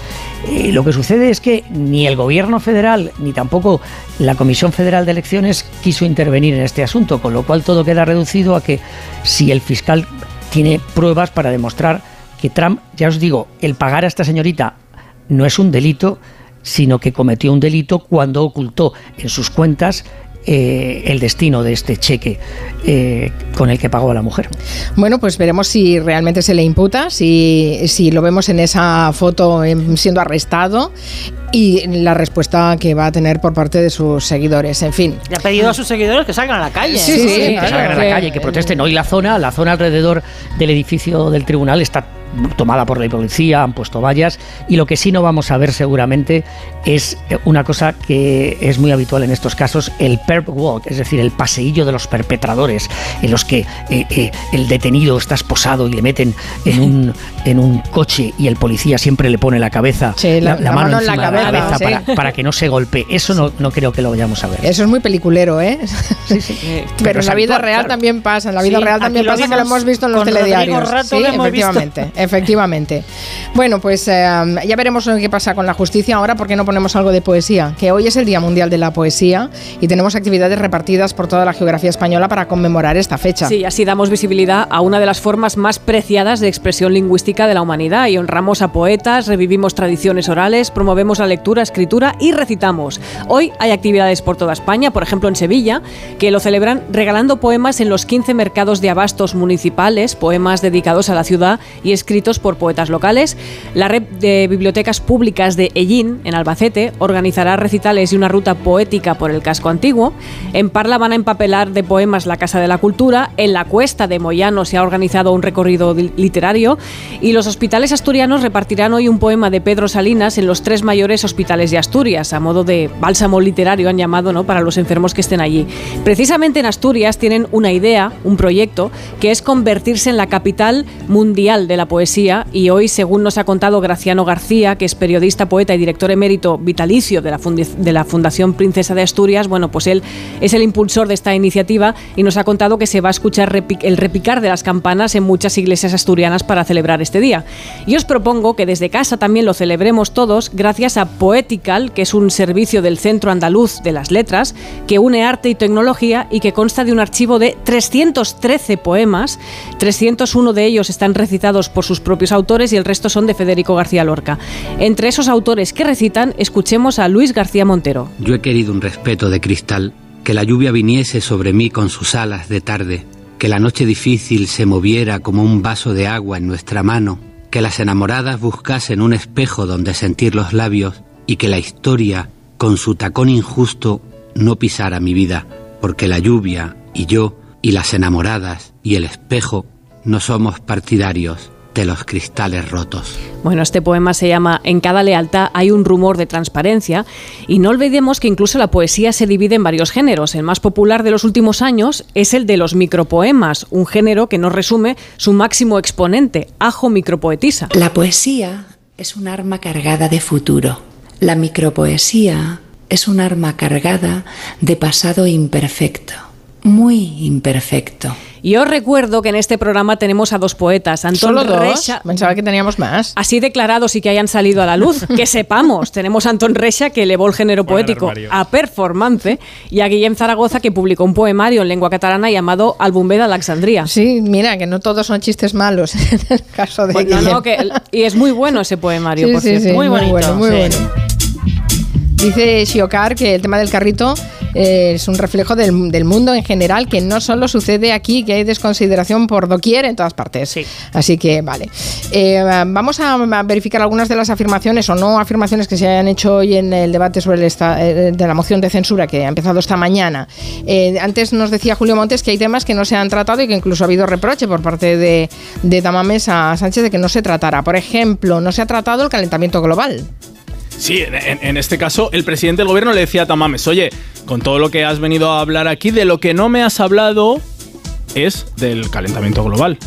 Eh, lo que sucede es que ni el gobierno federal ni tampoco la Comisión Federal de Elecciones quiso intervenir en este asunto, con lo cual todo queda reducido a que si el fiscal tiene pruebas para demostrar que Trump, ya os digo, el pagar a esta señorita no es un delito, sino que cometió un delito cuando ocultó en sus cuentas eh, el destino de este cheque eh, con el que pagó a la mujer. Bueno, pues veremos si realmente se le imputa, si, si lo vemos en esa foto em, siendo arrestado y la respuesta que va a tener por parte de sus seguidores. En fin. Le ha pedido a sus seguidores que salgan a la calle. Sí, sí, que claro, salgan a la calle, que protesten. Hoy la zona, la zona alrededor del edificio del tribunal está tomada por la policía, han puesto vallas y lo que sí no vamos a ver seguramente es una cosa que es muy habitual en estos casos, el perp walk, es decir, el paseillo de los perpetradores, en los que eh, eh, el detenido está esposado y le meten en un, en un coche y el policía siempre le pone la cabeza, Sí, la- la mano en la encima de cabeza, sí. para, para que no se golpee. Eso no, no creo que lo vayamos a ver. Eso es muy peliculero, ¿eh? Pero, Pero en la vida real claro. también pasa, en la vida Sí, real también lo pasa que lo hemos visto en los telediarios. Rato, sí, lo hemos visto. efectivamente, efectivamente. Bueno, pues eh, ya veremos qué pasa con la justicia ahora, porque no ponemos algo de poesía, que hoy es el Día Mundial de la Poesía y tenemos actividades repartidas por toda la geografía española para conmemorar esta fecha. Sí, así damos visibilidad a una de las formas más preciadas de expresión lingüística de la humanidad y honramos a poetas, revivimos tradiciones orales, promovemos la lectura, escritura y recitamos. Hoy hay actividades por toda España, por ejemplo en Sevilla, que lo celebran regalando poemas en los 15 mercados de abastos municipales, poemas dedicados a la ciudad y escritos por poetas locales. La red de bibliotecas públicas de Ellín, en Albacete, organizará recitales y una ruta poética por el casco antiguo. En Parla van a empapelar de poemas la Casa de la Cultura. En la Cuesta de Moyano se ha organizado un recorrido literario. Y los hospitales asturianos repartirán hoy un poema de Pedro Salinas en los tres mayores hospitales de Asturias, a modo de bálsamo literario, han llamado ¿no? para los enfermos que estén allí. Precisamente en Asturias tienen una idea, un proyecto, que es convertirse en la capital mundial de la poesía. Y hoy, según nos ha contado Graciano García, que es periodista, poeta y director emérito vitalicio de la, de la Fundación Princesa de Asturias, bueno, pues él es el impulsor de esta iniciativa y nos ha contado que se va a escuchar el repicar de las campanas en muchas iglesias asturianas para celebrar este día. Y os propongo que desde casa también lo celebremos todos gracias a Poetical, que es un servicio del Centro Andaluz de las Letras que une arte y tecnología y que consta de un archivo de 313 poemas. 301 de ellos están recitados por sus propios autores y el resto son de Federico García Lorca. Entre esos autores que recitan, escuchemos a Luis García Montero. Yo he querido un respeto de cristal, que la lluvia viniese sobre mí con sus alas de tarde, que la noche difícil se moviera como un vaso de agua en nuestra mano, que las enamoradas buscasen un espejo donde sentir los labios y que la historia, con su tacón injusto, no pisara mi vida, porque la lluvia y yo y las enamoradas y el espejo no somos partidarios de los cristales rotos. Bueno, este poema se llama En cada lealtad hay un rumor de transparencia y no olvidemos que incluso la poesía se divide en varios géneros. El más popular de los últimos años es el de los micropoemas, un género que nos resume su máximo exponente, Ajo Micropoetisa. La poesía es un arma cargada de futuro. La micropoesía es un arma cargada de pasado imperfecto, muy imperfecto. Y os recuerdo que en este programa tenemos a dos poetas, Antón ¿Solo dos? Reixa. Pensaba que teníamos más. Así declarados y que hayan salido a la luz, que sepamos. Tenemos a Antón Reixa, que elevó el género poético a performance, y a Guillem Zaragoza, que publicó un poemario en lengua catalana llamado Albumbé de Alexandria. Sí, mira, que no todos son chistes malos en el caso de Pues no, Guillem. no, que- y es muy bueno ese poemario, Sí, por sí, cierto. sí, muy bueno, muy bueno. Dice Shiokar que el tema del carrito eh, es un reflejo del, del mundo en general, que no solo sucede aquí, que hay desconsideración por doquier en todas partes. Así que, vale. Eh, vamos a verificar algunas de las afirmaciones o no afirmaciones que se hayan hecho hoy en el debate sobre el esta- eh, de la moción de censura que ha empezado esta mañana. Antes nos decía Julio Montes que hay temas que no se han tratado y que incluso ha habido reproche por parte de, de Tamames a Sánchez de que no se tratara. Por ejemplo, no se ha tratado el calentamiento global. Sí, en, este caso, el presidente del gobierno le decía a Tamames, oye, con todo lo que has venido a hablar aquí, de lo que no me has hablado es del calentamiento global.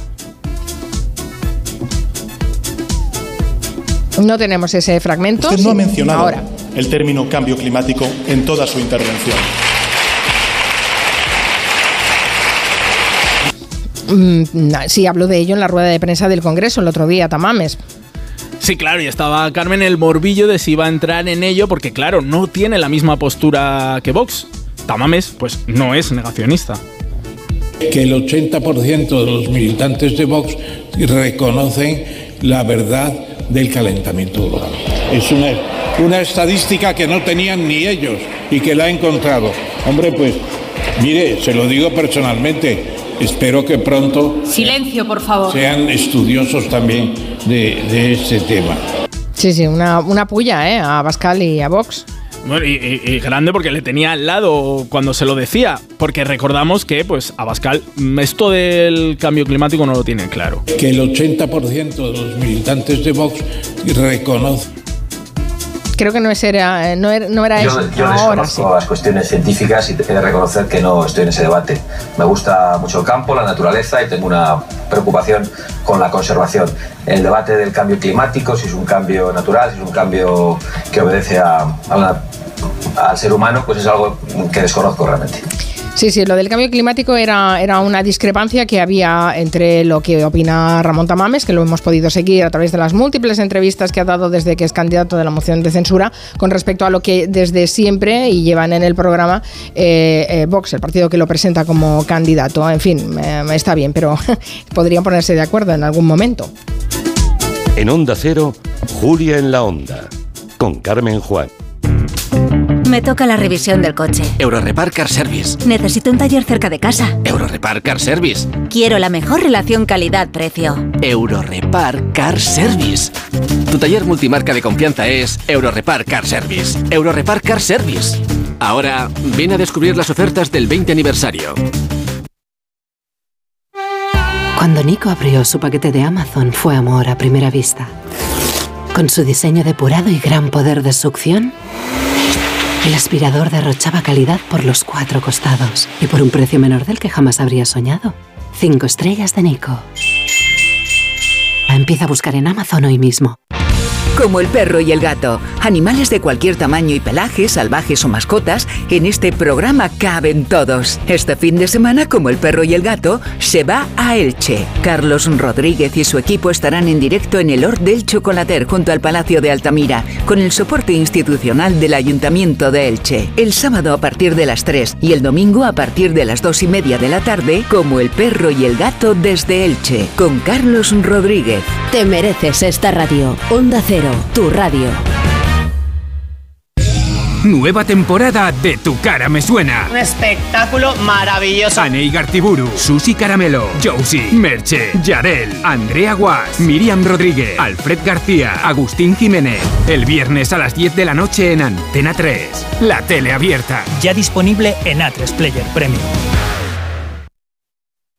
No tenemos ese fragmento. Usted no ha mencionado Ahora. el término cambio climático en toda su intervención. Mm, sí, habló de ello en la rueda de prensa del Congreso el otro día, Tamames. Sí, claro, y estaba Carmen el morbillo de si iba a entrar en ello, porque claro, no tiene la misma postura que Vox. Tamames, pues no es negacionista. que el 80% de los militantes de Vox reconocen la verdad del calentamiento global. Es una, una estadística que no tenían ni ellos y que la he encontrado. Hombre, pues mire, se lo digo personalmente, espero que pronto Silencio, por favor. sean estudiosos también de, de este tema. Sí, sí, una, una puya, ¿eh? A Pascal y a Vox. Bueno, y, y- y grande porque le tenía al lado cuando se lo decía, porque recordamos que, pues, Abascal, mm, esto del cambio climático no lo tiene claro. Que el 80% de los militantes de Vox reconocen Creo que no, es era, eh, no era, no era Yo, eso. yo Ahora sí. las cuestiones científicas y he de reconocer que no estoy en ese debate. Me gusta mucho el campo, la naturaleza y tengo una preocupación con la conservación. El debate del cambio climático, si es un cambio natural, si es un cambio que obedece a, a la- al ser humano, pues es algo que desconozco realmente. Sí, sí, lo del cambio climático era, era una discrepancia que había entre lo que opina Ramón Tamames, que lo hemos podido seguir a través de las múltiples entrevistas que ha dado desde que es candidato de la moción de censura, con respecto a lo que desde siempre y llevan en el programa eh, eh, Vox, el partido que lo presenta como candidato. En fin, está bien, pero podrían ponerse de acuerdo en algún momento. En Onda Cero, Julia en la Onda, con Carmen Juan. Me toca la revisión del coche. Eurorepar Car Service. Necesito un taller cerca de casa. Eurorepar Car Service. Quiero la mejor relación calidad-precio. Eurorepar Car Service. Tu taller multimarca de confianza es Eurorepar Car Service. Eurorepar Car Service. Ahora, ven a descubrir las ofertas del 20 aniversario. Cuando Nico abrió su paquete de Amazon fue amor a primera vista. Con su diseño depurado y gran poder de succión, el aspirador derrochaba calidad por los cuatro costados y por un precio menor del que jamás habría soñado. Cinco estrellas de Nico. Empieza a buscar en Amazon hoy mismo. Como el perro y el gato, animales de cualquier tamaño y pelaje, salvajes o mascotas, en este programa caben todos. Este fin de semana, como el perro y el gato, se va a Elche. Carlos Rodríguez y su equipo estarán en directo en el Hort del Chocolater junto al Palacio de Altamira, con el soporte institucional del Ayuntamiento de Elche. El sábado a partir de las 3 y el domingo a partir de las 2 y media de la tarde, como el perro y el gato desde Elche, con Carlos Rodríguez. Te mereces esta radio. Onda Cero, tu radio. Nueva temporada de Tu cara me suena. Un espectáculo maravilloso. Anei Gartiburu, Susi Caramelo, Josie, Merche, Yarel, Andrea Guas, Miriam Rodríguez, Alfred García, Agustín Jiménez. El viernes a las 10 de la noche en Antena 3. La tele abierta. Ya disponible en A3 Player Premium.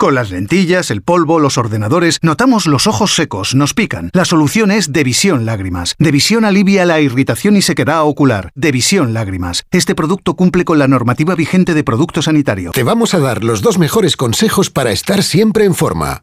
Con las lentillas, el polvo, los ordenadores, notamos los ojos secos, nos pican. La solución es Devisión Lágrimas. Devisión alivia la irritación y sequedad ocular. Devisión Lágrimas. Este producto cumple con la normativa vigente de producto sanitario. Te vamos a dar los dos mejores consejos para estar siempre en forma.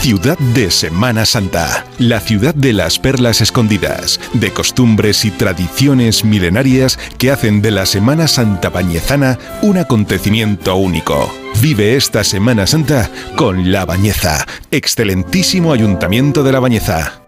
ciudad de Semana Santa, la ciudad de las perlas escondidas, de costumbres y tradiciones milenarias que hacen de la Semana Santa bañezana un acontecimiento único. Vive esta Semana Santa con La Bañeza, excelentísimo ayuntamiento de La Bañeza.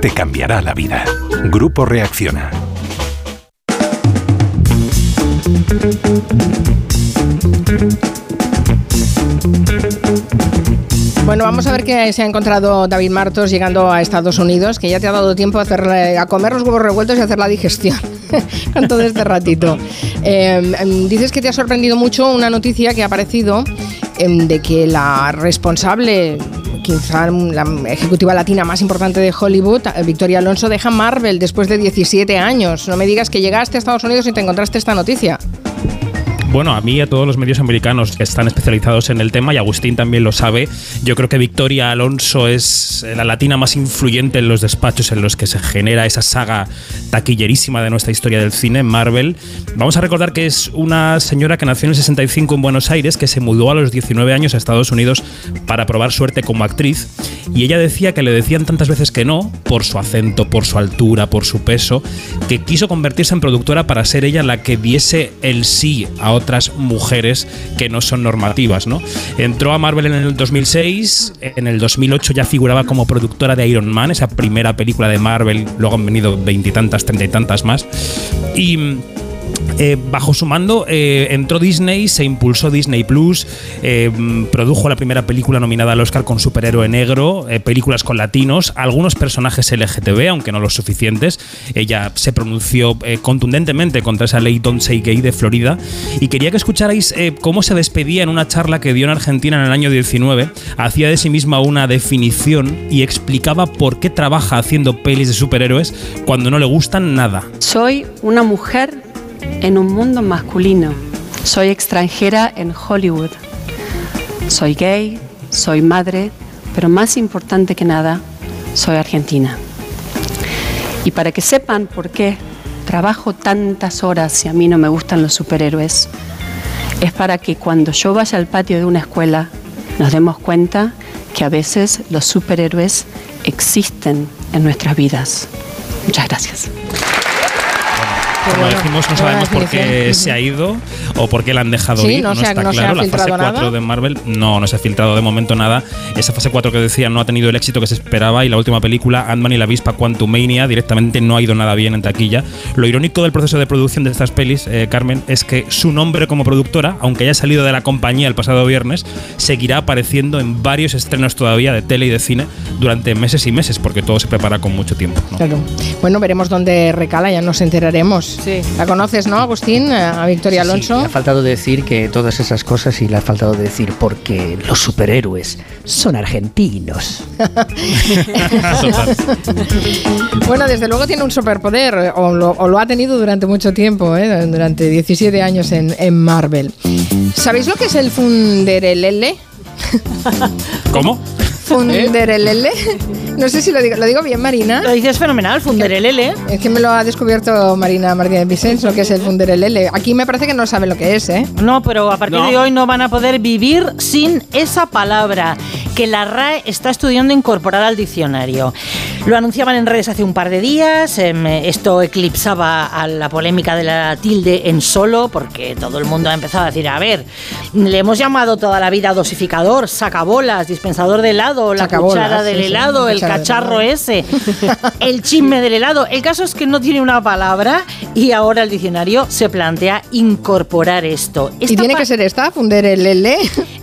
Te cambiará la vida. Grupo Reacciona. Bueno, vamos a ver qué se ha encontrado David Martos llegando a Estados Unidos, que ya te ha dado tiempo a, comer los huevos revueltos y hacer la digestión con todo este ratito. Eh, dices que te ha sorprendido mucho una noticia que ha aparecido eh, de que la responsable quizá la ejecutiva latina más importante de Hollywood, Victoria Alonso, deja Marvel después de 17 años. No me digas que llegaste a Estados Unidos y te encontraste esta noticia. Bueno, a mí y a todos los medios americanos que están especializados en el tema, y Agustín también lo sabe, yo creo que Victoria Alonso es la latina más influyente en los despachos en los que se genera esa saga taquillerísima de nuestra historia del cine, Marvel. Vamos a recordar que es una señora que nació en el 65 en Buenos Aires, que se mudó a los 19 años a Estados Unidos para probar suerte como actriz, y ella decía que le decían tantas veces que no, por su acento, por su altura, por su peso, que quiso convertirse en productora para ser ella la que diese el sí a otras mujeres que no son normativas, ¿no? Entró a Marvel en el 2006, en el 2008 ya figuraba como productora de Iron Man, esa primera película de Marvel, luego han venido veintitantas, treinta y tantas más. Y eh, bajo su mando eh, entró Disney, se impulsó Disney Plus, eh, produjo la primera película nominada al Oscar con superhéroe negro, películas con latinos, algunos personajes LGTB, aunque no los suficientes. Ella se pronunció contundentemente contra esa ley Don't Say Gay de Florida y quería que escucharais cómo se despedía en una charla que dio en Argentina en el año 19. Hacía de sí misma una definición y explicaba por qué trabaja haciendo pelis de superhéroes cuando no le gustan nada. Soy una mujer en un mundo masculino. Soy extranjera en Hollywood. Soy gay, soy madre, pero más importante que nada, soy argentina. Y para que sepan por qué trabajo tantas horas y a mí no me gustan los superhéroes, es para que cuando yo vaya al patio de una escuela nos demos cuenta que a veces los superhéroes existen en nuestras vidas. Muchas gracias. Como decimos, no sabemos por qué se ha ido o por qué la han dejado ir. No, está claro. La fase 4 de Marvel no, no se ha filtrado de momento nada. Esa fase 4 que decía no ha tenido el éxito que se esperaba y la última película, Ant-Man y la avispa Quantumania, directamente no ha ido nada bien en taquilla. Lo irónico del proceso de producción de estas pelis, eh, Carmen, es que su nombre como productora, aunque haya salido de la compañía el pasado viernes, seguirá apareciendo en varios estrenos todavía de tele y de cine durante meses y meses, porque todo se prepara con mucho tiempo. Claro. Bueno, veremos dónde recala, ya nos enteraremos. Sí. ¿La conoces, no, Agustín? A Victoria Alonso. Sí, ha faltado decir que todas esas cosas y le ha faltado decir porque los superhéroes son argentinos. bueno, desde luego tiene un superpoder, o lo, ha tenido durante mucho tiempo, ¿eh? durante 17 años en, en Marvel. ¿Sabéis lo que es el Funderelele? ¿Cómo? Funderelele. No sé si lo digo, lo digo bien, Marina. Lo dices fenomenal, Funderelele. Es que me lo ha descubierto Marina Martínez Vicens, lo que es el Funderelele. Aquí me parece que no saben lo que es, ¿eh? No, pero a partir de hoy no van a poder vivir sin esa palabra. que la RAE está estudiando incorporar al diccionario. Lo anunciaban en redes hace un par de días, em, esto eclipsaba a la polémica de la tilde en solo, porque todo el mundo ha empezado a decir, a ver, le hemos llamado toda la vida dosificador, sacabolas, dispensador de helado, la cuchara del sí, sí, helado, el del cacharro ese, el chisme del helado. El caso es que no tiene una palabra y ahora el diccionario se plantea incorporar esto. ¿Y tiene que ser esta, Funder el L?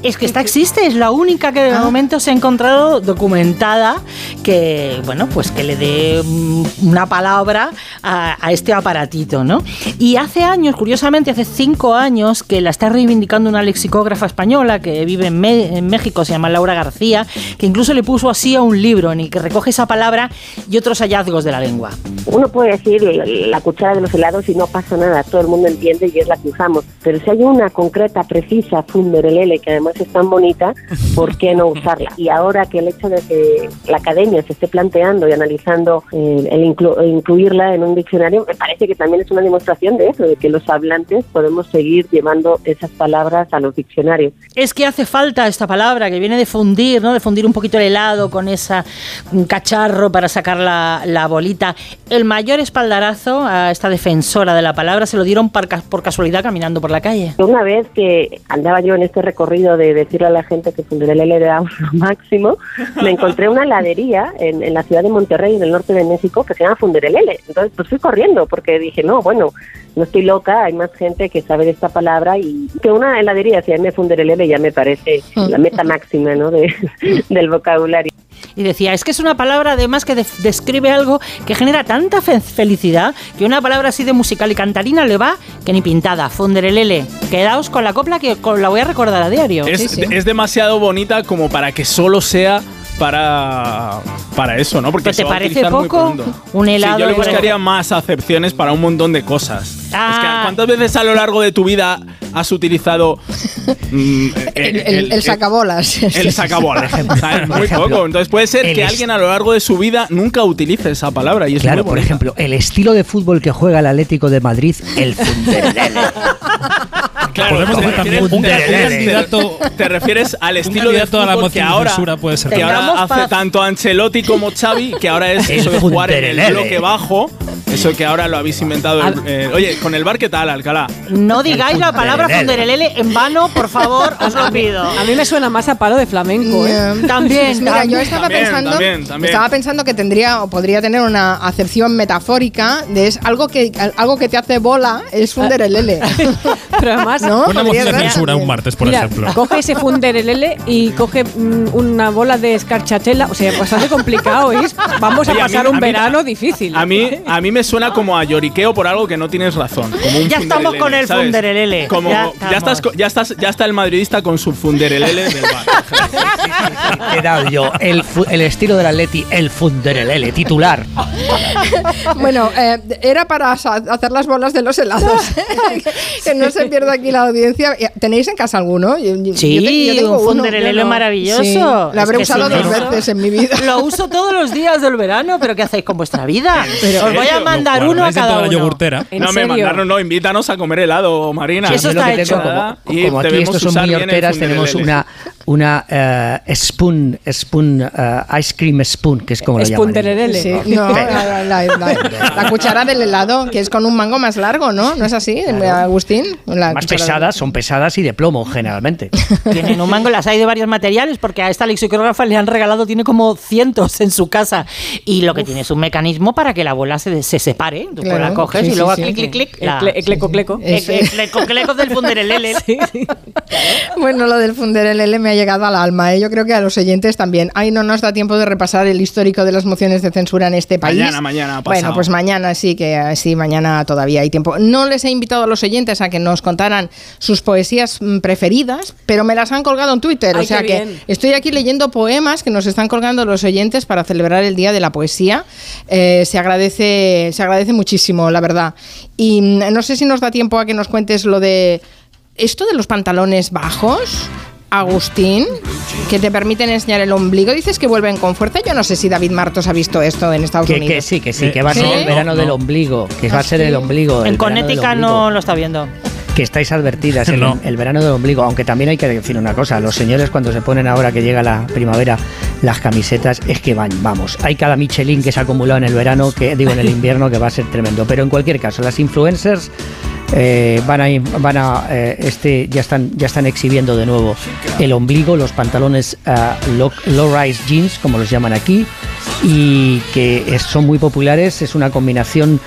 es que esta existe, es la única que de Ah. momento se ha encontrado documentada que, bueno, pues que le dé mm, una palabra a, a este aparatito, ¿no? Y hace años, curiosamente, hace cinco años, que la está reivindicando una lexicógrafa española que vive en México, se llama Laura García, que incluso le puso así a un libro en el que recoge esa palabra y otros hallazgos de la lengua. Uno puede decir la cuchara de los helados y no pasa nada, todo el mundo entiende y es la que usamos. Pero si hay una concreta, precisa, Funderelele, que además es tan bonita, ¿por qué no usarla? Y ahora que el hecho de que la academia se esté planteando y analizando eh, el, inclu- el incluirla en un diccionario, me parece que también es una demostración de eso, de que los hablantes podemos seguir llevando esas palabras a los diccionarios. Es que hace falta esta palabra que viene de fundir, ¿no? De fundir un poquito el helado con un cacharro para sacar la, la bolita. El mayor espaldarazo a esta defensora de la palabra se lo dieron por, por casualidad caminando por la calle. Una vez que andaba yo en este recorrido de decirle a la gente que Funderelele era lo máximo, me encontré una heladería en, en la ciudad de Monterrey, en el norte de México, que se llama Funderelele. Entonces, pues fui corriendo porque dije, no, bueno, no estoy loca, hay más gente que sabe de esta palabra y que una heladería se llame Funderelele ya me parece la meta máxima, ¿no?, de, del vocabulario. Y decía, es que es una palabra además que describe algo que genera tanta fe- felicidad que una palabra así de musical y cantarina le va que ni pintada. Funderelele. Quedaos con la copla que con- la voy a recordar a diario. Es, es demasiado bonita como para que solo sea para, para eso, ¿no? Porque ¿Pero te se va a parece poco? Un helado, Sí, yo le buscaría más acepciones para un montón de cosas. Ah. Es que, ¿cuántas veces a lo largo de tu vida has utilizado mm, El, el- el sacabolas. el sacabolas? Muy poco. Entonces puede ser que alguien a lo largo de su vida nunca utilice esa palabra y es Claro, por bonita. ejemplo, el estilo de fútbol que juega el Atlético de Madrid, el Funderelele. Claro, Podemos te decir también refieres- un candidato- te refieres al estilo de candidato a la fútbol moción que ahora, puede ser que ahora hace tanto Ancelotti como Xavi, que ahora es El eso de jugar en el bloque bajo, eso que ahora lo habéis inventado. el- eh, oye, con el bar, ¿qué tal, Alcalá? No digáis la palabra funderelele en vano, por favor, os lo pido. A mí me suena más a palo de flamenco, ¿eh? También, mira, yo estaba También, pensando, también, también. estaba pensando que tendría o podría tener una acepción metafórica de es algo que algo que te hace bola es funderelele. Pero además, ¿No? Una moción de censura un también. martes, por Mira, ejemplo. coge ese funderelele y coge mm, una bola de escarchatela. O sea, bastante complicado, ¿es? Vamos a Oye, a mí- pasar a un mí- verano difícil. A mí, a mí me suena como a lloriqueo por algo que no tienes razón. Como un Ya estamos con el ¿sabes? funderelele. Como, Ya ya, estás, ya, estás, ya está el madridista con su funderelele del bar. He quedado yo. El, el estilo del Atleti, el Funderelele, titular. Bueno, eh, era para hacer las bolas de los helados. que no se pierda aquí la audiencia. ¿Tenéis en casa alguno? Yo- Sí, yo te- yo tengo un uno. funderelele Yo no. maravilloso. Sí, lo Es habré que usado si dos no- veces en mi vida. Lo uso todos los días del verano, pero ¿qué hacéis con vuestra vida? Os voy a mandar uno a cada de la uno. yogurtera. ¿En no me mandaron, no, invítanos a comer helado, Marina. Sí, eso está que hecho. tengo, como, Y como aquí debemos estos son usar muy horteras, tenemos una, una eh, spoon, spoon, eh, ice cream spoon, que es como lo llaman. Sí, no, la, la- la- la cuchara del helado, que es con un mango más largo, ¿no? ¿No es así, Agustín? La Más pesadas, son pesadas y de plomo generalmente. Tienen un mango, las hay de varios materiales, porque a esta lexicógrafa le han regalado, tiene como cientos en su casa. Y lo que tiene es un mecanismo para que la bola se, se separe. Tú Claro, la coges sí, y sí, luego sí. clic, clic, clic. El la- cle- Ecleco, cleco. Eso. Eh, Clecos del funderelele. Bueno, lo del Funderelele me ha llegado al alma. ¿eh? Yo creo que a los oyentes también. Ay, no nos da tiempo de repasar el histórico de las mociones de censura en este país. Mañana, mañana, pasado. Bueno, pues mañana sí que sí, mañana todavía hay tiempo. No les he invitado a los oyentes a que nos contaran sus poesías mm, preferidas, pero me las han colgado en Twitter. Ay, o sea que bien. estoy aquí leyendo poemas que nos están colgando los oyentes para celebrar el Día de la Poesía. Eh, se agradece, se agradece muchísimo, la verdad. Y mm, no sé si nos da tiempo a que nos cuentes lo de esto de los pantalones bajos. Agustín, que te permiten enseñar el ombligo, dices que vuelven con fuerza. Yo no sé si David Martos ha visto esto en Estados Que, Unidos. que sí, que sí, que va a ¿Sí? ser el verano del ombligo, que va a ser el ombligo. En Connecticut no lo está viendo. Que estáis advertidas, el, No. el verano del ombligo, aunque también hay que decir una cosa, los señores cuando se ponen ahora que llega la primavera las camisetas, es que van, vamos, hay cada Michelin que se ha acumulado en el verano, que digo en el invierno, que va a ser tremendo. Pero en cualquier caso, las influencers eh, van a, van a eh, este, ya están, ya están exhibiendo de nuevo el ombligo, los pantalones ah, low, low rise jeans, como los llaman aquí, y que es- son muy populares. Es una combinación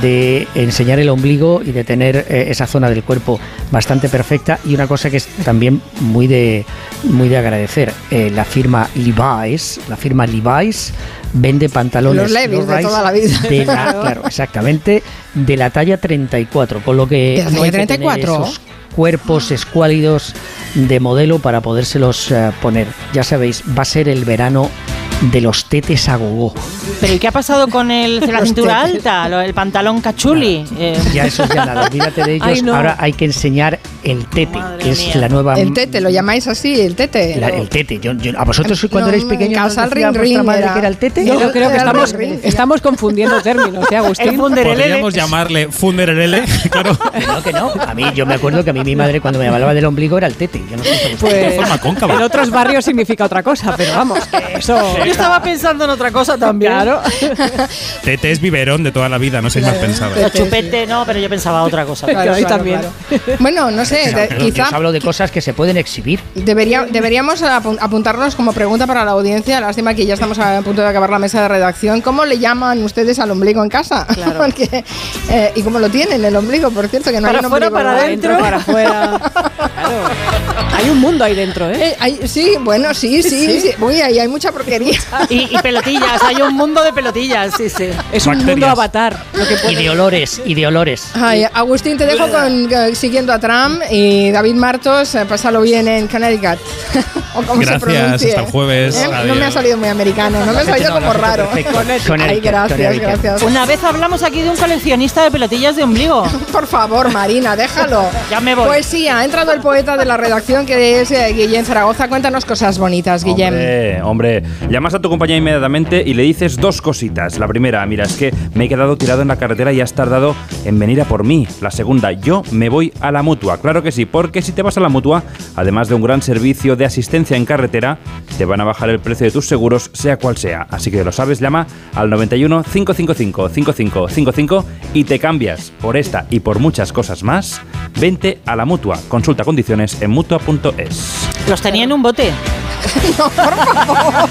de enseñar el ombligo y de tener eh, esa zona del cuerpo bastante perfecta. Y una cosa que es también muy de, muy de agradecer, eh, la firma Levi's, la firma Levi's vende pantalones Los Levi's low de toda la vida. de la- Claro. claro, exactamente, de la talla 34, con que ¿De la no hay talla que tener 34? esos cuerpos escuálidos de modelo para podérselos eh, poner. Ya sabéis, va a ser el verano de los tetes a gogo. Pero ¿y qué ha pasado con el de la cintura alta, lo- el pantalón cachuli? Eh, Ya eso ya nada, olvídate de ellos. Ay, no. Ahora hay que enseñar el tete, Madre que es mía. la nueva... El tete, lo llamáis así, el tete. la- el tete. Yo, yo- ¿A vosotros cuando No, erais pequeños casa decía ring, vuestra ring madre era. que era el tete? Yo Yo creo que estamos, ring, estamos confundiendo términos, ¿eh, Agustín? Podríamos llamarle Funderelele, claro. Que no, que no. A mí, yo me acuerdo que a mí mi madre cuando me hablaba del ombligo era el tete. Yo no sé Pues forma cóncava. en otros barrios significa otra cosa, pero vamos, eso... Yo estaba pensando en otra cosa también. Claro. Tete es biberón de toda la vida, no seis mal pensadas. Pero chupete no, pero yo pensaba otra cosa. Claro, también. Bueno, no sé, de- quizá os hablo de cosas que se pueden exhibir. debería, deberíamos apun- apuntarnos como pregunta para la audiencia. Lástima que ya estamos a punto de acabar la mesa de redacción. ¿Cómo le llaman ustedes al ombligo en casa? Porque, eh, ¿Y cómo lo tienen el ombligo? Por cierto, que no Para hay un ombligo para adentro. para afuera. Claro. Hay un mundo ahí dentro, ¿eh? Eh, hay- sí, bueno, sí, sí, sí. Uy, ahí hay mucha porquería. Y, y pelotillas, hay un mundo de pelotillas, sí, sí. Es un mundo avatar. Lo que Y de olores, y de olores. Ay, Agustín, te dejo con, eh, siguiendo a Trump y David Martos, eh, pásalo bien en Connecticut. o como se Gracias, pronuncie. hasta el jueves. Eh, No me ha salido muy americano, no me ha salido No, como no, raro. Ay, Connecticut, gracias, gracias. Una vez hablamos aquí de un coleccionista de pelotillas de ombligo. Por favor, Marina, déjalo. Ya me voy. Poesía, ha entrado el poeta de la redacción que es eh, Guillem Zaragoza. Cuéntanos cosas bonitas, Guillem. Hombre, hombre, llamas a tu compañía inmediatamente y le dices dos cositas. La primera, mira, es que me he quedado tirado en la carretera y has tardado en venir a por mí. La segunda, yo me voy a la mutua. Claro que sí, porque si te vas a la mutua, además de un gran servicio de asistencia en carretera, te van a bajar el precio de tus seguros, sea cual sea. Así que lo sabes, llama al 91 555 5555 y te cambias por esta y por muchas cosas más. Vente a la mutua. Consulta condiciones en mutua.es. Los tenía en un bote. No, por favor.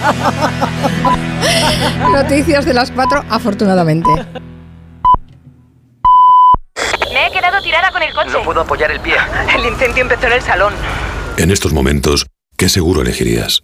Noticias de las cuatro, afortunadamente. Me he quedado tirada con el coche. No puedo apoyar el pie. El incendio empezó en el salón. En estos momentos, ¿qué seguro elegirías?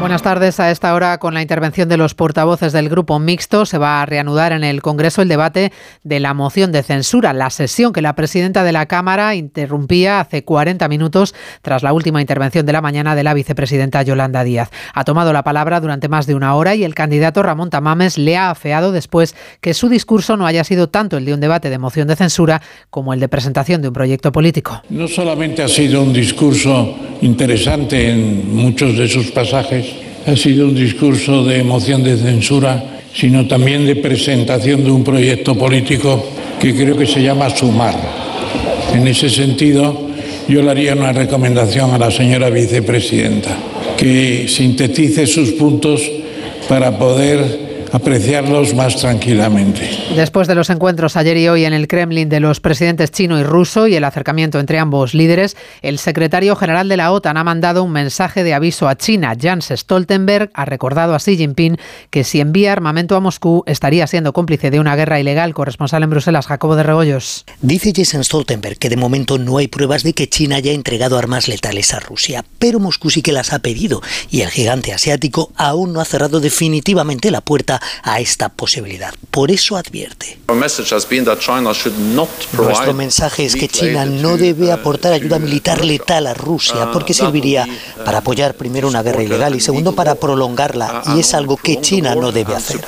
Buenas tardes. A esta hora, con la intervención de los portavoces del Grupo Mixto, se va a reanudar en el Congreso el debate de la moción de censura, la sesión que la presidenta de la Cámara interrumpía hace 40 minutos tras la última intervención de la mañana de la vicepresidenta Yolanda Díaz. Ha tomado la palabra durante más de una hora y el candidato Ramón Tamames le ha afeado después que su discurso no haya sido tanto el de un debate de moción de censura como el de presentación de un proyecto político. No solamente ha sido un discurso interesante en muchos de sus pasajes, ha sido un discurso de moción de censura, sino también de presentación de un proyecto político que creo que se llama Sumar. En ese sentido, yo le haría una recomendación a la señora vicepresidenta, que sintetice sus puntos para poder apreciarlos más tranquilamente. Después de los encuentros ayer y hoy en el Kremlin de los presidentes chino y ruso y el acercamiento entre ambos líderes, el secretario general de la OTAN ha mandado un mensaje de aviso a China. Jens Stoltenberg ha recordado a Xi Jinping que si envía armamento a Moscú estaría siendo cómplice de una guerra ilegal. Corresponsal en Bruselas, Jacobo de Regoyos. Dice Jens Stoltenberg que de momento no hay pruebas de que China haya entregado armas letales a Rusia, pero Moscú sí que las ha pedido y el gigante asiático aún no ha cerrado definitivamente la puerta a esta posibilidad. Por eso advierte. Nuestro mensaje es que China no debe aportar ayuda militar letal a Rusia porque serviría para apoyar primero una guerra ilegal y segundo para prolongarla y es algo que China no debe hacer.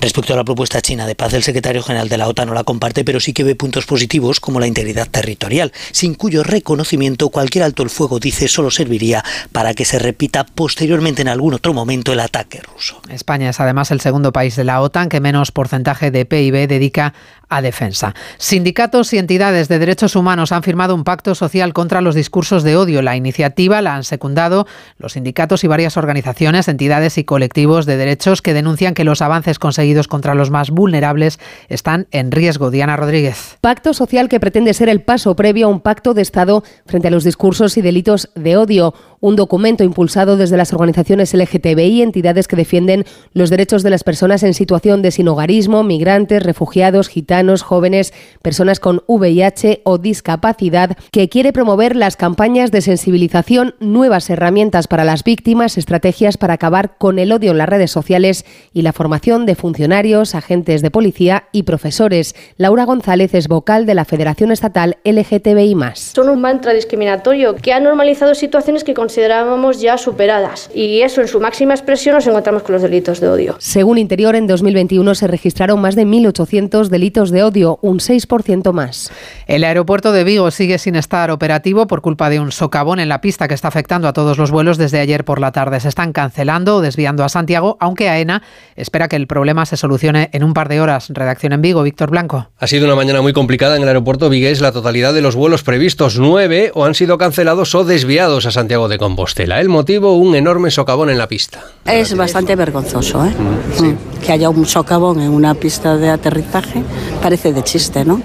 Respecto a la propuesta china de paz, el secretario general de la OTAN no la comparte, pero sí que ve puntos positivos como la integridad territorial, sin cuyo reconocimiento cualquier alto el fuego, dice, solo serviría para que se repita posteriormente en algún otro momento el ataque ruso. España es además el segundo país de la OTAN que menos porcentaje de PIB dedica a defensa. Sindicatos y entidades de derechos humanos han firmado un pacto social contra los discursos de odio. La iniciativa la han secundado los sindicatos y varias organizaciones, entidades y colectivos de derechos que denuncian que los avances conseguidos contra los más vulnerables están en riesgo. Diana Rodríguez. Pacto social que pretende ser el paso previo a un pacto de Estado frente a los discursos y delitos de odio un documento impulsado desde las organizaciones LGTBI, entidades que defienden los derechos de las personas en situación de sinhogarismo, migrantes, refugiados, gitanos, jóvenes, personas con VIH o discapacidad, que quiere promover las campañas de sensibilización, nuevas herramientas para las víctimas, estrategias para acabar con el odio en las redes sociales y la formación de funcionarios, agentes de policía y profesores. Laura González es vocal de la Federación Estatal LGTBI. Son un mantra discriminatorio que ha normalizado situaciones que considerábamos ya superadas. Y eso en su máxima expresión nos encontramos con los delitos de odio. Según Interior, en 2021 se registraron más de 1.800 delitos de odio, un 6% más. El aeropuerto de Vigo sigue sin estar operativo por culpa de un socavón en la pista que está afectando a todos los vuelos desde ayer por la tarde. Se están cancelando o desviando a Santiago, aunque AENA espera que el problema se solucione en un par de horas. Redacción en Vigo, Víctor Blanco. Ha sido una mañana muy complicada en el aeropuerto vigués. La totalidad de los vuelos previstos, nueve, o han sido cancelados o desviados a Santiago de Compostela. El motivo, un enorme socavón en la pista. Es bastante vergonzoso, ¿eh? Mm. Que haya un socavón en una pista de aterrizaje parece de chiste, ¿no?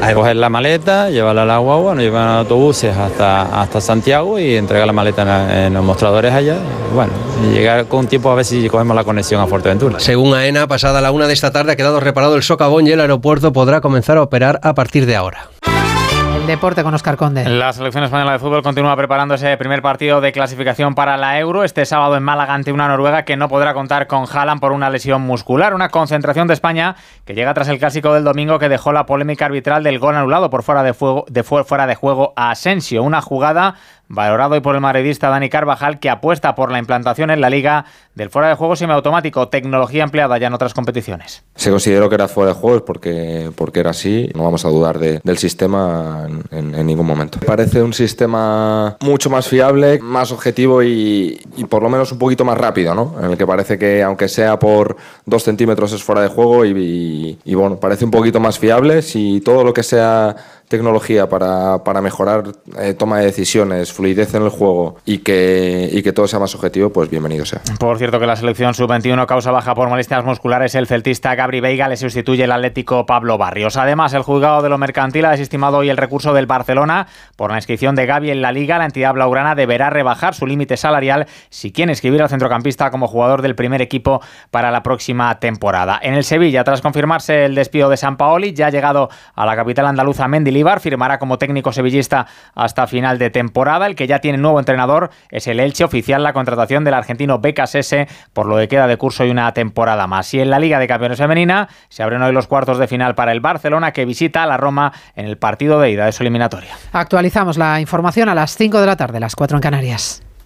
Hay que coger la maleta, llevarla a la guagua, nos llevan autobuses hasta, hasta Santiago y entregar la maleta en, en los mostradores allá. Y bueno, y llegar con tiempo a ver si cogemos la conexión a Fuerteventura. Según AENA, pasada la una de esta tarde ha quedado reparado el socavón y el aeropuerto podrá comenzar a operar a partir de ahora. Deporte con Oscar Conde. La selección española de fútbol continúa preparando ese primer partido de clasificación para la Euro este sábado en Málaga ante una Noruega que no podrá contar con Haaland por una lesión muscular. Una concentración de España que llega tras el clásico del domingo que dejó la polémica arbitral del gol anulado por fuera de, fuego, de fuera de juego a Asensio. Una jugada valorado hoy por el madridista Dani Carvajal, que apuesta por la implantación en la liga del fuera de juego semiautomático, tecnología empleada ya en otras competiciones. Se consideró que era fuera de juego porque, porque era así, no vamos a dudar de, del sistema en, ningún momento. Parece un sistema mucho más fiable, más objetivo y, por lo menos un poquito más rápido, ¿no? En el que parece que aunque sea por dos centímetros es fuera de juego y, y bueno, parece un poquito más fiable. Si todo lo que sea tecnología para, para mejorar eh, toma de decisiones, fluidez en el juego y que, y que todo sea más objetivo, pues bienvenido sea. Por cierto que la selección sub-21 causa baja por molestias musculares. El celtista Gabri Veiga le sustituye el atlético Pablo Barrios. Además, el juzgado de lo mercantil ha desestimado hoy el recurso del Barcelona por la inscripción de Gaby en la Liga. La entidad blaugrana deberá rebajar su límite salarial si quiere inscribir al centrocampista como jugador del primer equipo para la próxima temporada. En el Sevilla, tras confirmarse el despido de San Paoli, ya ha llegado a la capital andaluza Firmará como técnico sevillista hasta final de temporada. El que ya tiene nuevo entrenador es el Elche, oficial la contratación del argentino Becas S por lo que queda de curso y una temporada más. Y en la Liga de Campeones Femenina se abren hoy los cuartos de final para el Barcelona que visita a la Roma en el partido de ida de su eliminatoria. Actualizamos la información a las 5 de la tarde, las 4 en Canarias.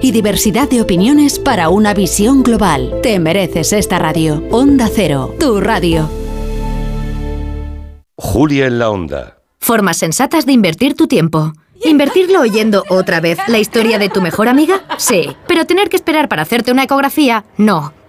y diversidad de opiniones para una visión global. Te mereces esta radio. Onda Cero, tu radio. Julia en la Onda. Formas sensatas de invertir tu tiempo. ¿Invertirlo oyendo otra vez la historia de tu mejor amiga? Sí. Pero tener que esperar para hacerte una ecografía? No.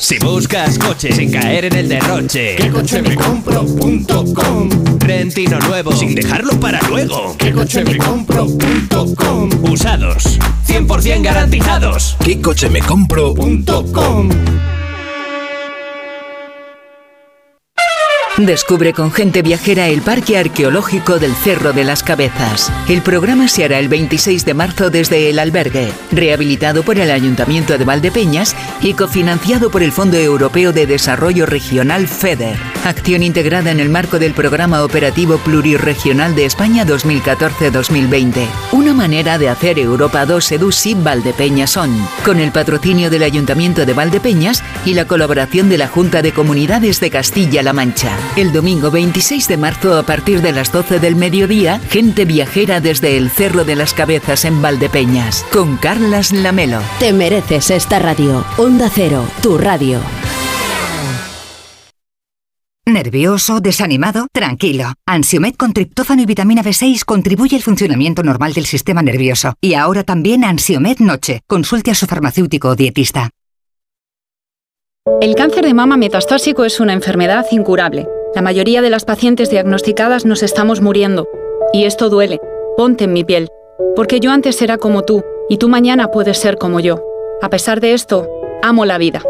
Si buscas coche sin caer en el derroche, ¿Qué coche me compro.com? Rentino nuevo sin dejarlo para luego. ¿Qué coche me compro.com? Usados, 100% garantizados. ¿Qué Descubre con gente viajera el Parque Arqueológico del Cerro de las Cabezas. El programa se hará el 26 de marzo desde el albergue, rehabilitado por el Ayuntamiento de Valdepeñas y cofinanciado por el Fondo Europeo de Desarrollo Regional FEDER. Acción integrada en el marco del Programa Operativo Plurirregional de España 2014-2020. Una manera de hacer Europa 2 EDUSI Valdepeñas On, con el patrocinio del Ayuntamiento de Valdepeñas y la colaboración de la Junta de Comunidades de Castilla-La Mancha. El domingo 26 de marzo a partir de las 12 del mediodía, gente viajera desde el Cerro de las Cabezas en Valdepeñas, con Carlas Lamelo. Te mereces esta radio. Onda Cero, tu radio. ¿Nervioso? ¿Desanimado? Tranquilo. Ansiomed con triptófano y vitamina B6 contribuye al funcionamiento normal del sistema nervioso. Y ahora también Ansiomed Noche. Consulte a su farmacéutico o dietista. El cáncer de mama metastásico es una enfermedad incurable. La mayoría de las pacientes diagnosticadas nos estamos muriendo. Y esto duele. Ponte en mi piel. Porque yo antes era como tú, y tú mañana puedes ser como yo. A pesar de esto, amo la vida.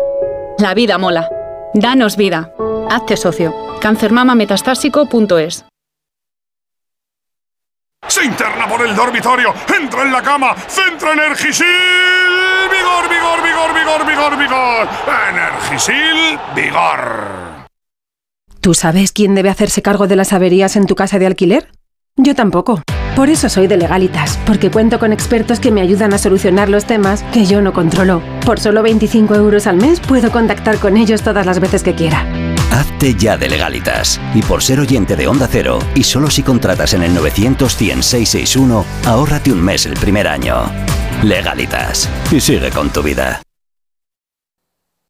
La vida mola. Danos vida. Hazte socio. Cancermamametastásico.es Se interna por el dormitorio, entra en la cama, centra Energisil. Vigor, vigor, vigor, vigor, vigor, vigor. Energisil, vigor. ¿Tú sabes quién debe hacerse cargo de las averías en tu casa de alquiler? Yo tampoco. Por eso soy de Legalitas, porque cuento con expertos que me ayudan a solucionar los temas que yo no controlo. Por solo 25 euros al mes puedo contactar con ellos todas las veces que quiera. Hazte ya de legalitas. Y por ser oyente de Onda Cero, y solo si contratas en el 900 100 661, ahórrate un mes el primer año. Legalitas. Y sigue con tu vida.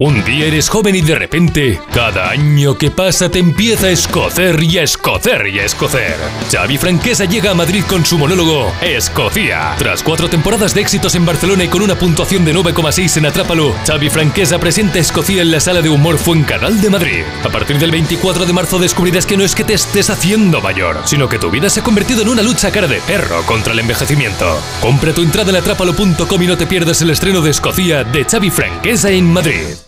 Un día eres joven y de repente, cada año que pasa te empieza a escocer y a escocer y a escocer. Xavi Franquesa llega a Madrid con su monólogo Escocia. Tras cuatro temporadas de éxitos en Barcelona y con una puntuación de 9,6 en Atrápalo, Xavi Franquesa presenta Escocia en la sala de humor Fuencanal de Madrid. A partir del 24 de marzo descubrirás que no es que te estés haciendo mayor, sino que tu vida se ha convertido en una lucha cara de perro contra el envejecimiento. Compra tu entrada en atrápalo.com y no te pierdas el estreno de Escocia de Xavi Franquesa en Madrid.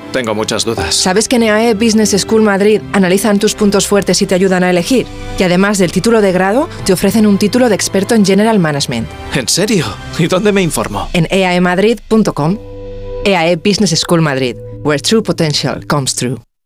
Tengo muchas dudas. ¿Sabes que en EAE Business School Madrid analizan tus puntos fuertes y te ayudan a elegir? Y además del título de grado, te ofrecen un título de experto en General Management. ¿En serio? ¿Y dónde me informo? En eaemadrid.com. EAE Business School Madrid, where true potential comes true.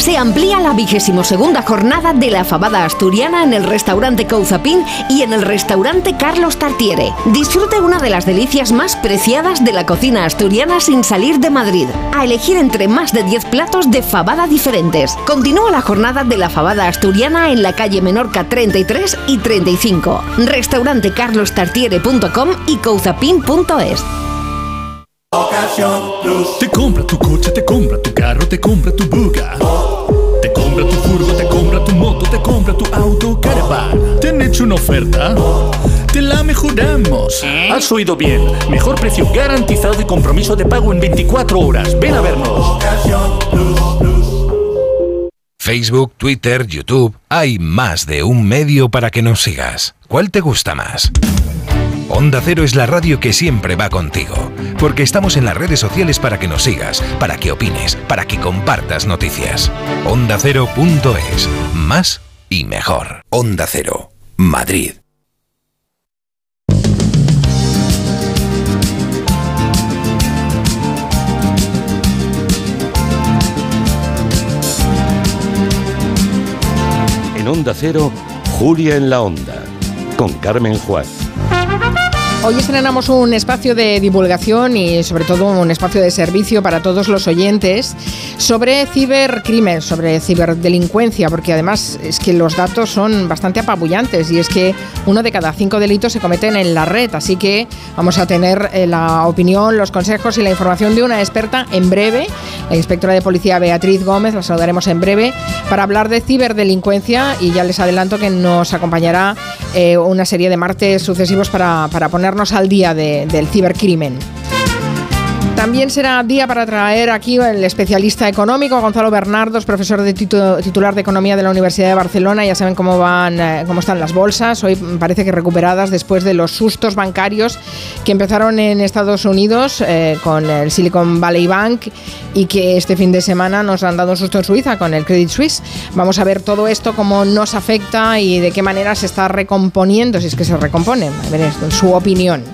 Se amplía la vigésimo segunda jornada de la fabada asturiana en el restaurante Couzapín y en el restaurante Carlos Tartiere. Disfrute una de las delicias más preciadas de la cocina asturiana sin salir de Madrid. A elegir entre más de 10 platos de fabada diferentes. Continúa la jornada de la fabada asturiana en la calle Menorca 33 y 35. Restaurante carlostartiere.com y couzapin.es. Te compra tu coche, te compra tu carro, te compra tu buga. Te compra tu furgo, te compra tu moto, te compra tu auto, caravan. ¿Te han hecho una oferta? Te la mejoramos. Has oído bien. Mejor precio garantizado y compromiso de pago en 24 horas. Ven a vernos. Facebook, Twitter, YouTube. Hay más de un medio para que nos sigas. ¿Cuál te gusta más? Onda Cero es la radio que siempre va contigo, porque estamos en las redes sociales para que nos sigas, para que opines, para que compartas noticias. Onda Cero.es, más y mejor. Onda Cero, Madrid. En Onda Cero, Julia en la Onda, con Carmen Juárez. Hoy estrenamos un espacio de divulgación y sobre todo un espacio de servicio para todos los oyentes sobre cibercrimen, sobre ciberdelincuencia, porque además es que los datos son bastante apabullantes y es que uno de cada cinco delitos se cometen en la red, así que vamos a tener eh, la opinión, los consejos y la información de una experta en breve, la inspectora de policía Beatriz Gómez, la saludaremos en breve, para hablar de ciberdelincuencia y ya les adelanto que nos acompañará eh, una serie de martes sucesivos para, para poner al día del cibercrimen. También será día para traer aquí el especialista económico Gonzalo Bernardos, profesor de titular de Economía de la Universidad de Barcelona. Ya saben cómo van, eh, cómo están las bolsas. Hoy parece que recuperadas después de los sustos bancarios que empezaron en Estados Unidos eh, con el Silicon Valley Bank y que este fin de semana nos han dado un susto en Suiza con el Credit Suisse. Vamos a ver todo esto cómo nos afecta y de qué manera se está recomponiendo, si es que se recompone. A ver, su opinión.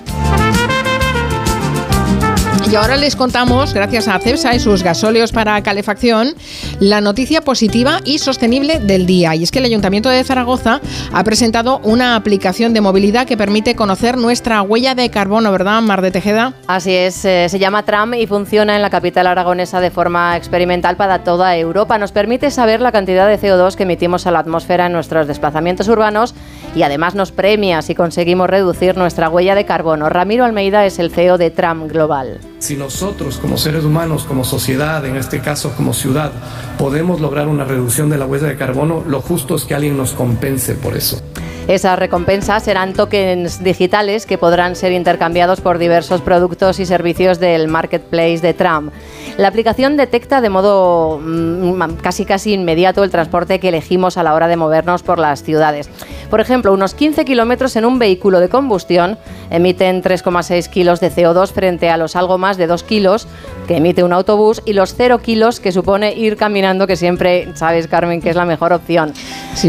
Y ahora les contamos, gracias a CEPSA y sus gasóleos para calefacción, la noticia positiva y sostenible del día. Y es que el Ayuntamiento de Zaragoza ha presentado una aplicación de movilidad que permite conocer nuestra huella de carbono, ¿verdad, Mar de Tejeda? Así es, eh, se llama TRAM y funciona en la capital aragonesa de forma experimental para toda Europa. Nos permite saber la cantidad de CO2 que emitimos a la atmósfera en nuestros desplazamientos urbanos y además nos premia si conseguimos reducir nuestra huella de carbono. Ramiro Almeida es el CEO de TRAM Global. Si nosotros como seres humanos, como sociedad, en este caso como ciudad, podemos lograr una reducción de la huella de carbono, lo justo es que alguien nos compense por eso. Esas recompensas serán tokens digitales que podrán ser intercambiados por diversos productos y servicios del marketplace de Tram. La aplicación detecta de modo mm, casi casi inmediato el transporte que elegimos a la hora de movernos por las ciudades. Por ejemplo, unos 15 kilómetros en un vehículo de combustión emiten 3,6 kilos de CO2 frente a los algo más de 2 kilos que emite un autobús y los 0 kilos que supone ir caminando, que siempre sabes, Carmen, que es la mejor opción.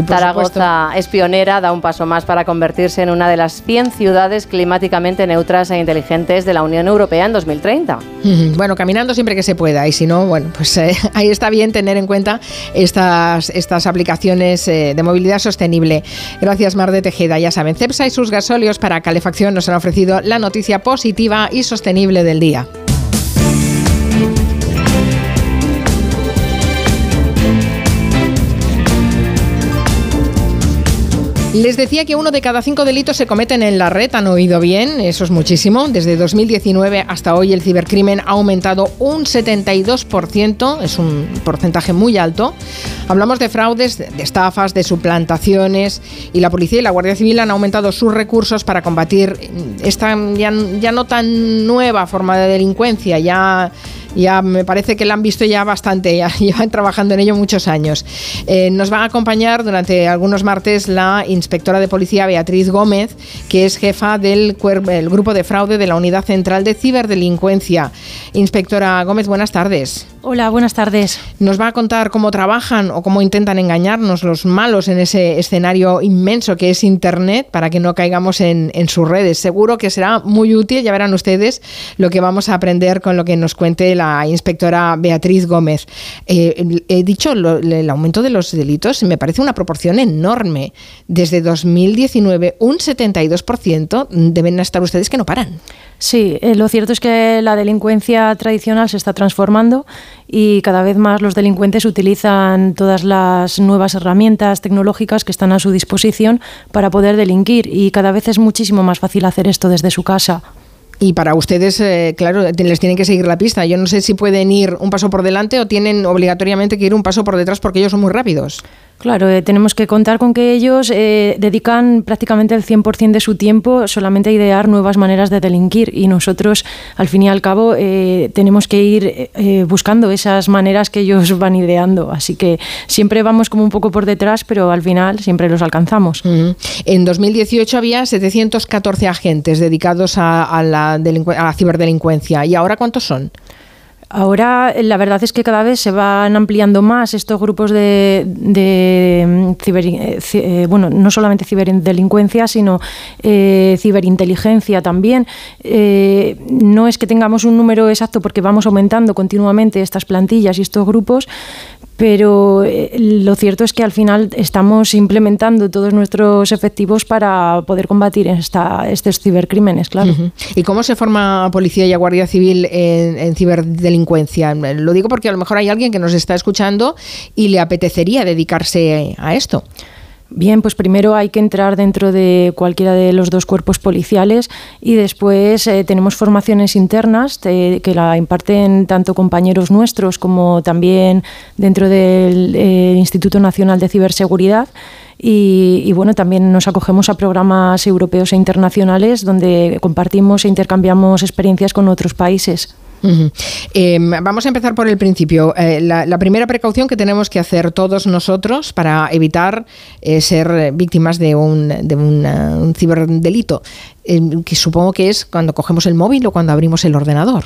Zaragoza es pionera, da un paso más para convertirse en una de las 100 ciudades climáticamente neutras e inteligentes de la Unión Europea en 2030. Bueno, caminando siempre que se pueda y si no, bueno, pues eh, ahí está bien tener en cuenta estas, estas aplicaciones eh, de movilidad sostenible. Gracias, Mar de Tejeda. Ya saben, CEPSA y sus gasóleos para calefacción nos han ofrecido la noticia positiva y sostenible del día. Les decía que uno de cada cinco delitos se cometen en la red, han oído bien, eso es muchísimo. Desde 2019 hasta hoy el cibercrimen ha aumentado un 72%, es un porcentaje muy alto. Hablamos de fraudes, de estafas, de suplantaciones y la policía y la Guardia Civil han aumentado sus recursos para combatir esta ya, no tan nueva forma de delincuencia, ya ya me parece que la han visto ya bastante, ya llevan trabajando en ello muchos años. Eh, nos va a acompañar durante algunos martes la inspectora de policía Beatriz Gómez, que es jefa del el grupo de fraude de la Unidad Central de Ciberdelincuencia. Inspectora Gómez, buenas tardes. Hola, buenas tardes. Nos va a contar cómo trabajan o cómo intentan engañarnos los malos en ese escenario inmenso que es Internet para que no caigamos en, en sus redes. Seguro que será muy útil, ya verán ustedes lo que vamos a aprender con lo que nos cuente la inspectora Beatriz Gómez. Eh, he dicho, el aumento de los delitos me parece una proporción enorme. Desde 2019, un 72% deben estar ustedes que no paran. Sí, eh, lo cierto es que la delincuencia tradicional se está transformando y cada vez más los delincuentes utilizan todas las nuevas herramientas tecnológicas que están a su disposición para poder delinquir y cada vez es muchísimo más fácil hacer esto desde su casa. Y para ustedes, eh, claro, les tienen que seguir la pista. Yo no sé si pueden ir un paso por delante o tienen obligatoriamente que ir un paso por detrás porque ellos son muy rápidos. Claro, eh, tenemos que contar con que ellos eh, dedican prácticamente el 100% de su tiempo solamente a idear nuevas maneras de delinquir y nosotros, al fin y al cabo, eh, tenemos que ir buscando esas maneras que ellos van ideando. Así que siempre vamos como un poco por detrás, pero al final siempre los alcanzamos. En 2018 había 714 agentes dedicados a la ciberdelincuencia. ¿Y ahora cuántos son? Ahora la verdad es que cada vez se van ampliando más estos grupos de, mm, ciber, eh, eh, bueno, no solamente ciberdelincuencia, sino eh, ciberinteligencia también. no es que tengamos un número exacto porque vamos aumentando continuamente estas plantillas y estos grupos, pero eh, lo cierto es que al final estamos implementando todos nuestros efectivos para poder combatir esta, estos cibercrímenes, claro. ¿Y cómo se forma policía y guardia civil en, ciberdelincuencia? Lo digo porque a lo mejor hay alguien que nos está escuchando y le apetecería dedicarse a esto. Bien, pues primero hay que entrar dentro de cualquiera de los dos cuerpos policiales y después eh, tenemos formaciones internas que la imparten tanto compañeros nuestros como también dentro del eh, Instituto Nacional de Ciberseguridad. Y, y, bueno, también nos acogemos a programas europeos e internacionales donde compartimos e intercambiamos experiencias con otros países. Em, vamos a empezar por el principio. Eh, la, primera precaución que tenemos que hacer todos nosotros para evitar eh, ser víctimas de un, de un ciberdelito, em, que supongo que es cuando cogemos el móvil o cuando abrimos el ordenador.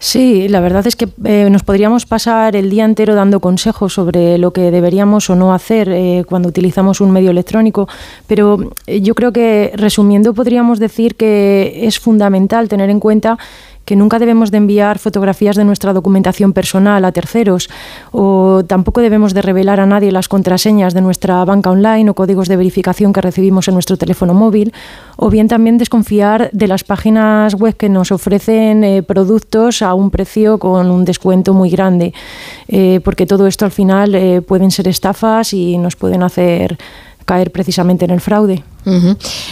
Sí, la verdad es que eh, nos podríamos pasar el día entero dando consejos sobre lo que deberíamos o no hacer cuando utilizamos un medio electrónico, pero yo creo que resumiendo podríamos decir que es fundamental tener en cuenta que nunca debemos de enviar fotografías de nuestra documentación personal a terceros o tampoco debemos de revelar a nadie las contraseñas de nuestra banca online o códigos de verificación que recibimos en nuestro teléfono móvil o bien también desconfiar de las páginas web que nos ofrecen eh, productos a un precio con un descuento muy grande eh, porque todo esto al final eh, pueden ser estafas y nos pueden hacer caer precisamente en el fraude.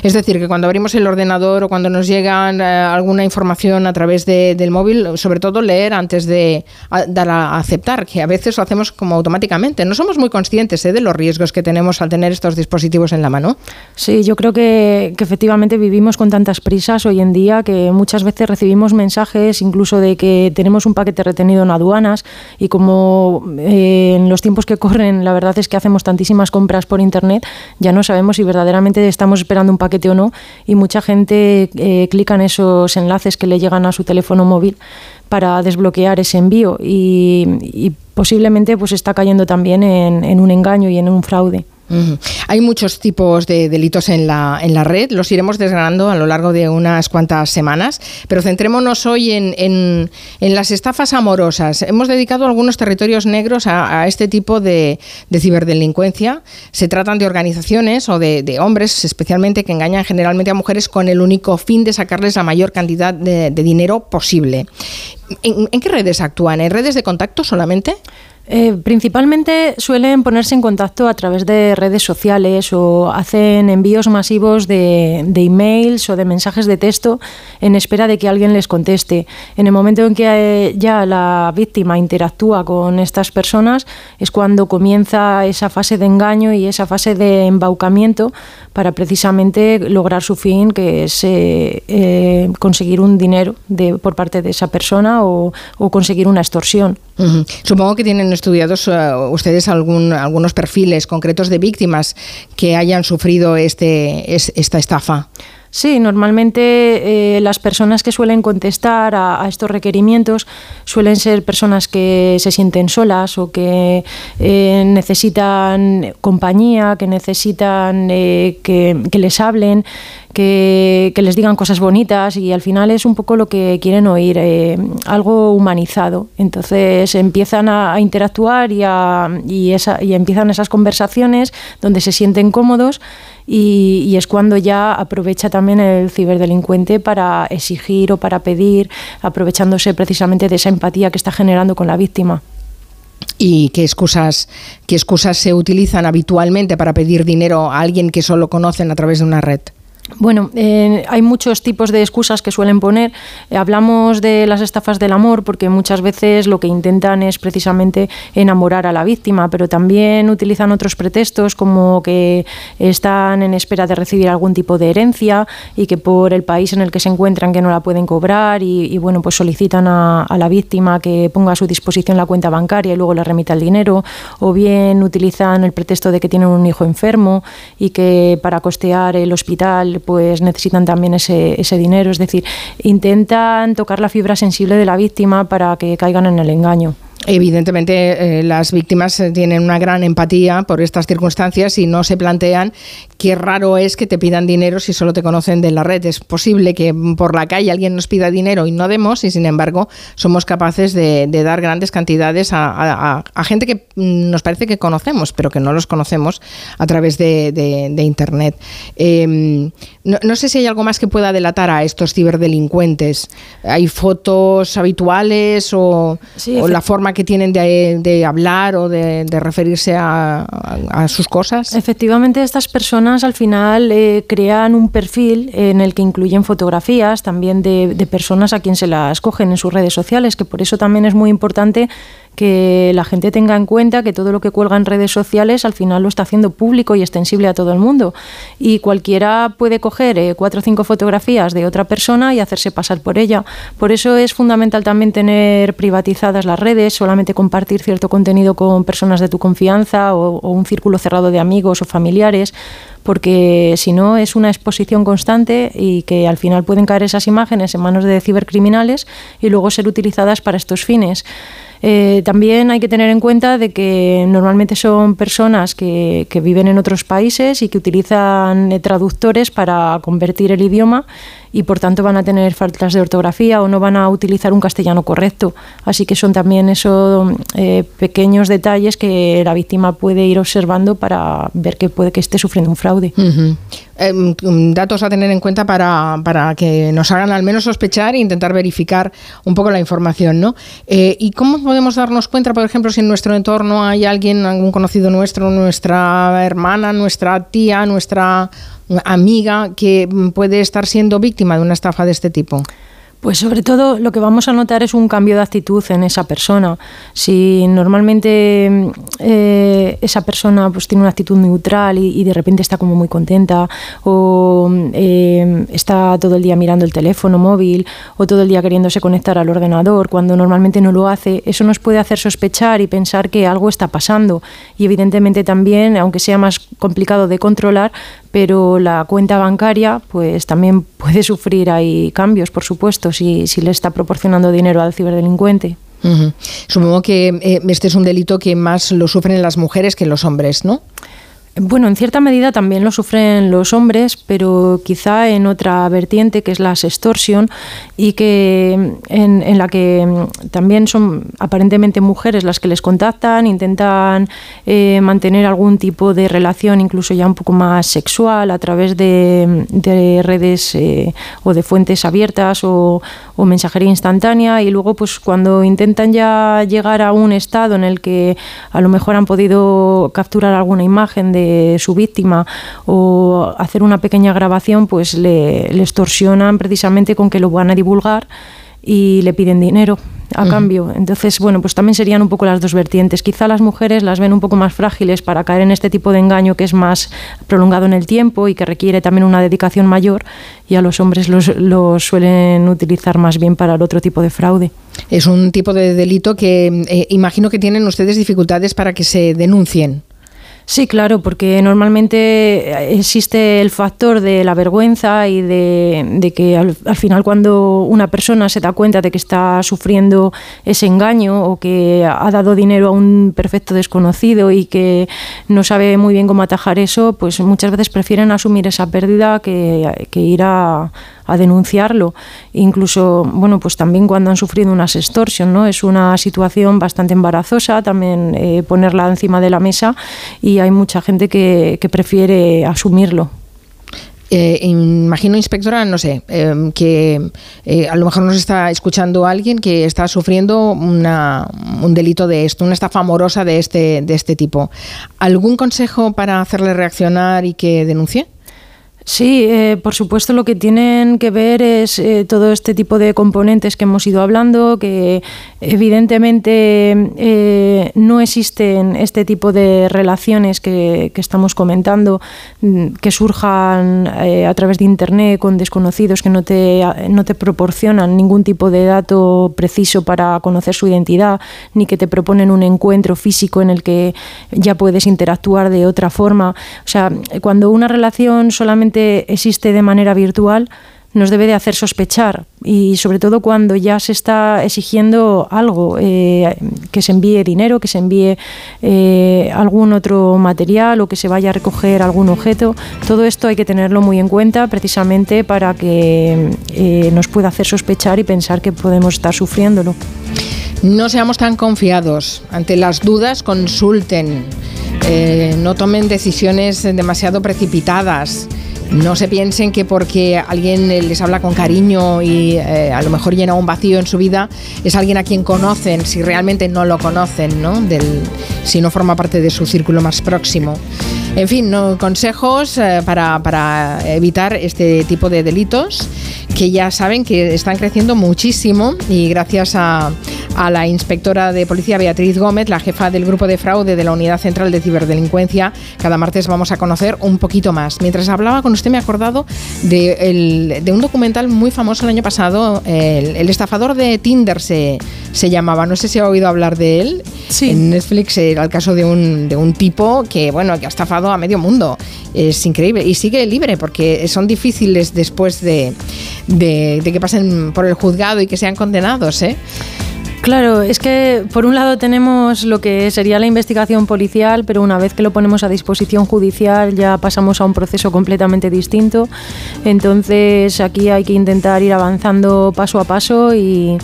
Es decir, que cuando abrimos el ordenador o cuando nos llega eh, alguna información a través del móvil, sobre todo leer antes de dar a aceptar, que a veces lo hacemos como automáticamente. No somos muy conscientes ¿eh? de los riesgos que tenemos al tener estos dispositivos en la mano. Sí, yo creo que, efectivamente vivimos con tantas prisas hoy en día que muchas veces recibimos mensajes incluso de que tenemos un paquete retenido en aduanas y como eh, en los tiempos que corren la verdad es que hacemos tantísimas compras por Internet, ya no sabemos si verdaderamente está estamos esperando un paquete o no y mucha gente eh, clica en esos enlaces que le llegan a su teléfono móvil para desbloquear ese envío y, posiblemente pues está cayendo también en un engaño y en un fraude. Hay muchos tipos de delitos en la, en la red, los iremos desgranando a lo largo de unas cuantas semanas, pero centrémonos hoy en, en, las estafas amorosas. Hemos dedicado algunos territorios negros a, este tipo de, ciberdelincuencia. Se tratan de organizaciones o de, hombres especialmente que engañan generalmente a mujeres con el único fin de sacarles la mayor cantidad de, dinero posible. ¿En qué redes actúan? ¿En redes de contacto solamente? Eh, principalmente suelen ponerse en contacto a través de redes sociales o hacen envíos masivos de, de, emails o de mensajes de texto en espera de que alguien les conteste. En el momento en que eh, ya la víctima interactúa con estas personas es cuando comienza esa fase de engaño y esa fase de embaucamiento para precisamente lograr su fin, que es eh, conseguir un dinero de, por parte de esa persona o, o conseguir una extorsión. Supongo que tienen estudiados eh, ustedes algún, algunos perfiles concretos de víctimas que hayan sufrido este, esta estafa. Sí, normalmente eh, las personas que suelen contestar a, estos requerimientos suelen ser personas que se sienten solas o que eh, necesitan compañía, que necesitan que, les hablen, que, les digan cosas bonitas y al final es un poco lo que quieren oír, eh, algo humanizado. Entonces empiezan a, interactuar y, y, esa, y empiezan esas conversaciones donde se sienten cómodos y, y, es cuando ya aprovecha también el ciberdelincuente para exigir o para pedir, aprovechándose precisamente de esa empatía que está generando con la víctima. ¿Y qué excusas, qué excusas se utilizan habitualmente para pedir dinero a alguien que solo conocen a través de una red? Bueno, eh, hay muchos tipos de excusas que suelen poner. Eh, hablamos de las estafas del amor porque muchas veces lo que intentan es precisamente enamorar a la víctima, pero también utilizan otros pretextos como que están en espera de recibir algún tipo de herencia y que por el país en el que se encuentran que no la pueden cobrar y, bueno, pues solicitan a, la víctima que ponga a su disposición la cuenta bancaria y luego le remita el dinero, o bien utilizan el pretexto de que tienen un hijo enfermo y que para costear el hospital pues necesitan también ese, ese dinero. Es decir, intentan tocar la fibra sensible de la víctima para que caigan en el engaño. Evidentemente, eh, las víctimas eh, tienen una gran empatía por estas circunstancias y no se plantean qué raro es que te pidan dinero si solo te conocen de la red. Es posible que por la calle alguien nos pida dinero y no demos, y sin embargo somos capaces de, dar grandes cantidades a, gente que mm, nos parece que conocemos, pero que no los conocemos a través de, Internet. Em, no, sé si hay algo más que pueda delatar a estos ciberdelincuentes. ¿Hay fotos habituales o, o la forma que tienen de, hablar o de, referirse a, sus cosas? Efectivamente, estas personas al final eh, crean un perfil en el que incluyen fotografías también de, de personas a quien se las cogen en sus redes sociales, que por eso también es muy importante que la gente tenga en cuenta que todo lo que cuelga en redes sociales al final lo está haciendo público y extensible a todo el mundo. Y cualquiera puede coger eh, cuatro o cinco fotografías de otra persona y hacerse pasar por ella. Por eso es fundamental también tener privatizadas las redes, solamente compartir cierto contenido con personas de tu confianza o, o un círculo cerrado de amigos o familiares porque si no es una exposición constante y que al final pueden caer esas imágenes en manos de cibercriminales y luego ser utilizadas para estos fines. Eh, también hay que tener en cuenta de que normalmente son personas que, viven en otros países y que utilizan eh, traductores para convertir el idioma y por tanto van a tener faltas de ortografía o no van a utilizar un castellano correcto. Así que son también esos eh, pequeños detalles que la víctima puede ir observando para ver que puede que esté sufriendo un fraude. Em, datos a tener en cuenta para, para, que nos hagan al menos sospechar e intentar verificar un poco la información. ¿no? Eh, ¿Y cómo podemos darnos cuenta, por ejemplo, si en nuestro entorno hay alguien, algún conocido nuestro, nuestra hermana, nuestra tía, nuestra amiga que puede estar siendo víctima de una estafa de este tipo? Pues sobre todo lo que vamos a notar es un cambio de actitud en esa persona. Si normalmente eh, esa persona pues tiene una actitud neutral y, de repente está como muy contenta o eh, está todo el día mirando el teléfono móvil o todo el día queriéndose conectar al ordenador cuando normalmente no lo hace, eso nos puede hacer sospechar y pensar que algo está pasando. Y evidentemente también, aunque sea más complicado de controlar, pero la cuenta bancaria pues también puede sufrir ahí cambios, por supuesto, si, le está proporcionando dinero al ciberdelincuente. Supongo que eh, este es un delito que más lo sufren las mujeres que los hombres, ¿no? Bueno, en cierta medida también lo sufren los hombres, pero quizá en otra vertiente que es la sextorsión y que en, la que mm, también son aparentemente mujeres las que les contactan, intentan eh, mantener algún tipo de relación, incluso ya un poco más sexual, a través de, redes eh, o de fuentes abiertas o, o, mensajería instantánea y luego pues cuando intentan ya llegar a un estado en el que a lo mejor han podido capturar alguna imagen de su víctima o hacer una pequeña grabación, pues le, extorsionan precisamente con que lo van a divulgar y le piden dinero a cambio. Entonces, bueno, pues también serían un poco las dos vertientes. Quizá las mujeres las ven un poco más frágiles para caer en este tipo de engaño que es más prolongado en el tiempo y que requiere también una dedicación mayor y a los hombres los, suelen utilizar más bien para el otro tipo de fraude. Es un tipo de delito que eh, imagino que tienen ustedes dificultades para que se denuncien. Sí, claro, porque normalmente existe el factor de la vergüenza y de, que al, final cuando una persona se da cuenta de que está sufriendo ese engaño o que ha dado dinero a un perfecto desconocido y que no sabe muy bien cómo atajar eso, pues muchas veces prefieren asumir esa pérdida que, que ir a a denunciarlo. Incluso, bueno, pues también cuando han sufrido una extorsión, ¿no? Es una situación bastante embarazosa también eh, ponerla encima de la mesa y hay mucha gente que, prefiere asumirlo. Eh, imagino, inspectora, no sé, em, que eh, a lo mejor nos está escuchando alguien que está sufriendo una, un delito de esto, una estafa amorosa de este, de este tipo. ¿Algún consejo para hacerle reaccionar y que denuncie? Sí, eh, por supuesto lo que tienen que ver es eh, todo este tipo de componentes que hemos ido hablando, que evidentemente eh, no existen este tipo de relaciones que, estamos comentando, mm, que surjan a través de Internet con desconocidos que no te, no te proporcionan ningún tipo de dato preciso para conocer su identidad, ni que te proponen un encuentro físico en el que ya puedes interactuar de otra forma. O sea, cuando una relación solamente existe de manera virtual, nos debe de hacer sospechar y sobre todo cuando ya se está exigiendo algo, eh, que se envíe dinero, que se envíe eh, algún otro material o que se vaya a recoger algún objeto. Todo esto hay que tenerlo muy en cuenta precisamente para que eh, nos pueda hacer sospechar y pensar que podemos estar sufriéndolo. No seamos tan confiados. Ante las dudas, consulten. no tomen decisiones demasiado precipitadas. No se piensen que porque alguien les habla con cariño y eh, a lo mejor llena un vacío en su vida, es alguien a quien conocen, si realmente no lo conocen, ¿no? si no forma parte de su círculo más próximo. En fin, consejos eh, para, para evitar este tipo de delitos que ya saben que están creciendo muchísimo y gracias a, a, la inspectora de policía Beatriz Gómez, la jefa del grupo de fraude de la Unidad Central de Ciberdelincuencia, cada martes vamos a conocer un poquito más. Mientras hablaba con usted me he acordado de, de un documental muy famoso el año pasado, el, estafador de Tinder se, se, llamaba, no sé si ha oído hablar de él. Sí. En Netflix era el caso de un, de un tipo que, bueno, que ha estafado a medio mundo. Es increíble y sigue libre porque son difíciles después de de, que pasen por el juzgado y que sean condenados, ¿eh? Claro, es que por un lado tenemos lo que sería la investigación policial, pero una vez que lo ponemos a disposición judicial ya pasamos a un proceso completamente distinto. Entonces aquí hay que intentar ir avanzando paso a paso y,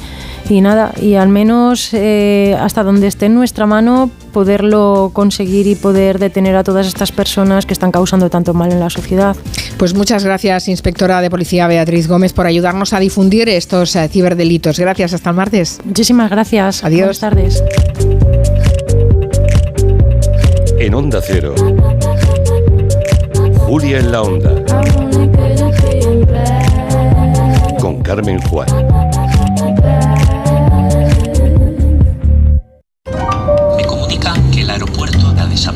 nada, y al menos eh, hasta donde esté en nuestra mano poderlo conseguir y poder detener a todas estas personas que están causando tanto mal en la sociedad. Pues muchas gracias, inspectora de policía Beatriz Gómez, por ayudarnos a difundir estos eh, ciberdelitos. Gracias, hasta el martes. Muchísimas gracias. Adiós. Buenas tardes. En Onda Cero, Julia en la Onda, con Carmen Juan.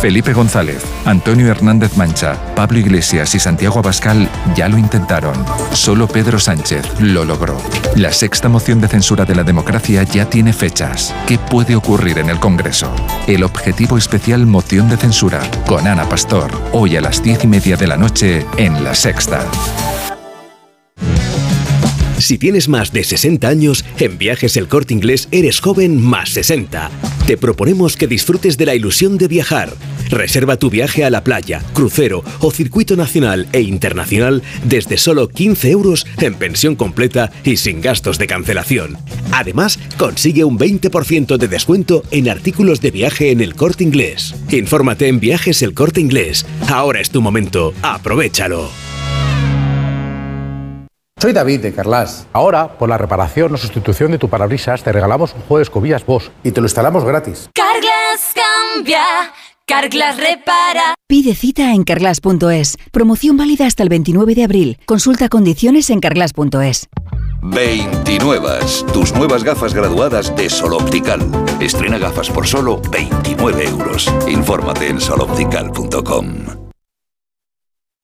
Felipe González, Antonio Hernández Mancha, Pablo Iglesias y Santiago Abascal ya lo intentaron. Solo Pedro Sánchez lo logró. La sexta moción de censura de la democracia ya tiene fechas. ¿Qué puede ocurrir en el Congreso? El objetivo especial moción de censura con Ana Pastor, hoy a las diez y media de la noche en La Sexta. Si tienes más de 60 años, en Viajes El Corte Inglés eres joven más 60. Te proponemos que disfrutes de la ilusión de viajar. Reserva tu viaje a la playa, crucero o circuito nacional e internacional desde solo 15 euros en pensión completa y sin gastos de cancelación. Además, consigue un 20% de descuento en artículos de viaje en el corte inglés. Infórmate en Viajes El Corte Inglés. Ahora es tu momento. Aprovechalo. Soy David de Carlas. Ahora, por la reparación o sustitución de tu parabrisas, te regalamos un juego de escobillas Bosch y te lo instalamos gratis. Carglass cambia. Carglass repara. Pide cita en carglass.es. Promoción válida hasta el 29 de abril. Consulta condiciones en carglass.es. 29. Tus nuevas gafas graduadas de Sol Optical. Estrena gafas por solo 29 euros. Infórmate en soloptical.com.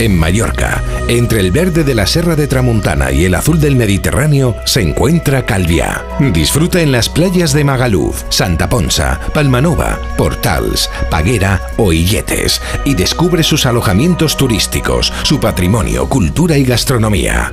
En Mallorca, entre el verde de la Serra de Tramuntana y el azul del Mediterráneo, se encuentra Calviá. Disfruta en las playas de Magaluf, Santa Ponsa, Palmanova, Portals, Paguera o Illetes y descubre sus alojamientos turísticos, su patrimonio, cultura y gastronomía.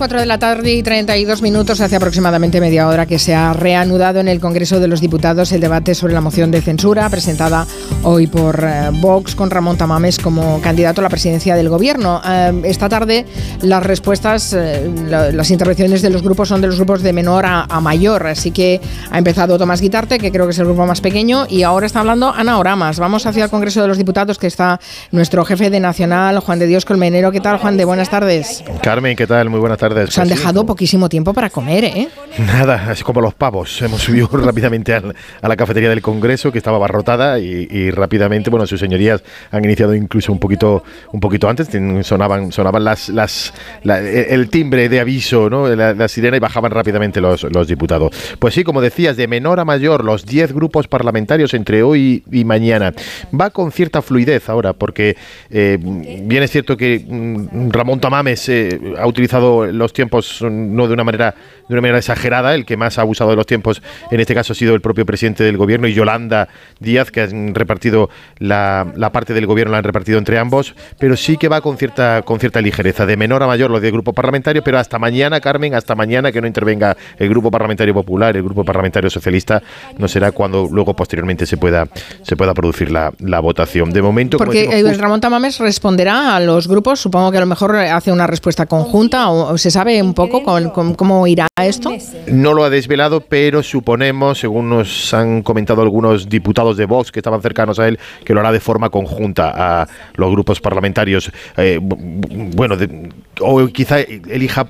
4 de la tarde y 32 minutos, hace aproximadamente media hora que se ha reanudado en el Congreso de los Diputados el debate sobre la moción de censura presentada hoy por eh, Vox con Ramón Tamames como candidato a la presidencia del Gobierno. Eh, esta tarde las respuestas, eh, la- las intervenciones de los grupos son de los grupos de menor a, a mayor, así que ha empezado Tomás Guitarte, que creo que es el grupo más pequeño, y ahora está hablando Ana Oramas. Vamos hacia el Congreso de los Diputados, que está nuestro jefe de Nacional, Juan de Dios Colmenero. ¿Qué tal, Juan de? Buenas tardes. Carmen, ¿qué tal? Muy buenas tardes. Os han Pues sí, dejado poquísimo tiempo para comer, ¿eh? Nada, es como los pavos. Hemos subido rápidamente al- a la cafetería del Congreso, que estaba abarrotada, y, y rápidamente, bueno, sus señorías han iniciado incluso un poquito, un poquito antes. Sonaban, sonaban las, las, la- el timbre de aviso, ¿no? La, la sirena y bajaban rápidamente los, los diputados. Pues sí, como decías, de menor a mayor, los 10 grupos parlamentarios entre hoy y mañana. Va con cierta fluidez ahora, porque eh, bien es cierto que mm, Ramón Tamames eh, ha utilizado los tiempos no de una manera de una manera exagerada, el que más ha abusado de los tiempos en este caso ha sido el propio presidente del gobierno y Yolanda Díaz, que han repartido la, la parte del gobierno, la han repartido entre ambos, pero sí que va con cierta, con cierta ligereza, de menor a mayor los del grupo parlamentario, pero hasta mañana, Carmen, hasta mañana que no intervenga el grupo parlamentario popular, el grupo parlamentario socialista, no será cuando luego posteriormente se pueda, se pueda producir la, la votación. De momento, Porque decimos, Ramón Tamames responderá a los grupos, supongo que a lo mejor hace una respuesta conjunta o, o se sabe un poco con- con cómo irá esto. No lo ha desvelado, pero suponemos, según nos han comentado algunos diputados de Vox que estaban cercanos a él, que lo hará de forma conjunta a los grupos parlamentarios. eh, bu- bu- bueno, de- o quizá elija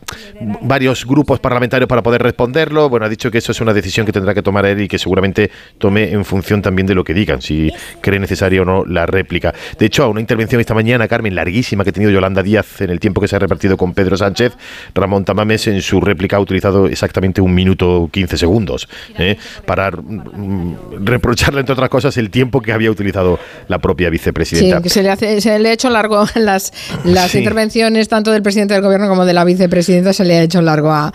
varios grupos parlamentarios para poder responderlo. Bueno, ha dicho que eso es una decisión que tendrá que tomar él y que seguramente tome en función también de lo que digan, si cree necesaria o no la réplica. De hecho, a una intervención esta mañana, Carmen, larguísima que ha tenido Yolanda Díaz en el tiempo que se ha repartido con Pedro Sánchez, Ramón Tamames en su réplica ha utilizado exactamente un minuto 15 segundos ¿eh? para mm, reprocharle, entre otras cosas, el tiempo que había utilizado la propia Sí, vicepresidenta. que se le, hace, se le ha hecho largo las, las Sí. intervenciones tanto del presidente del gobierno como de la vicepresidenta, se le ha hecho largo a, a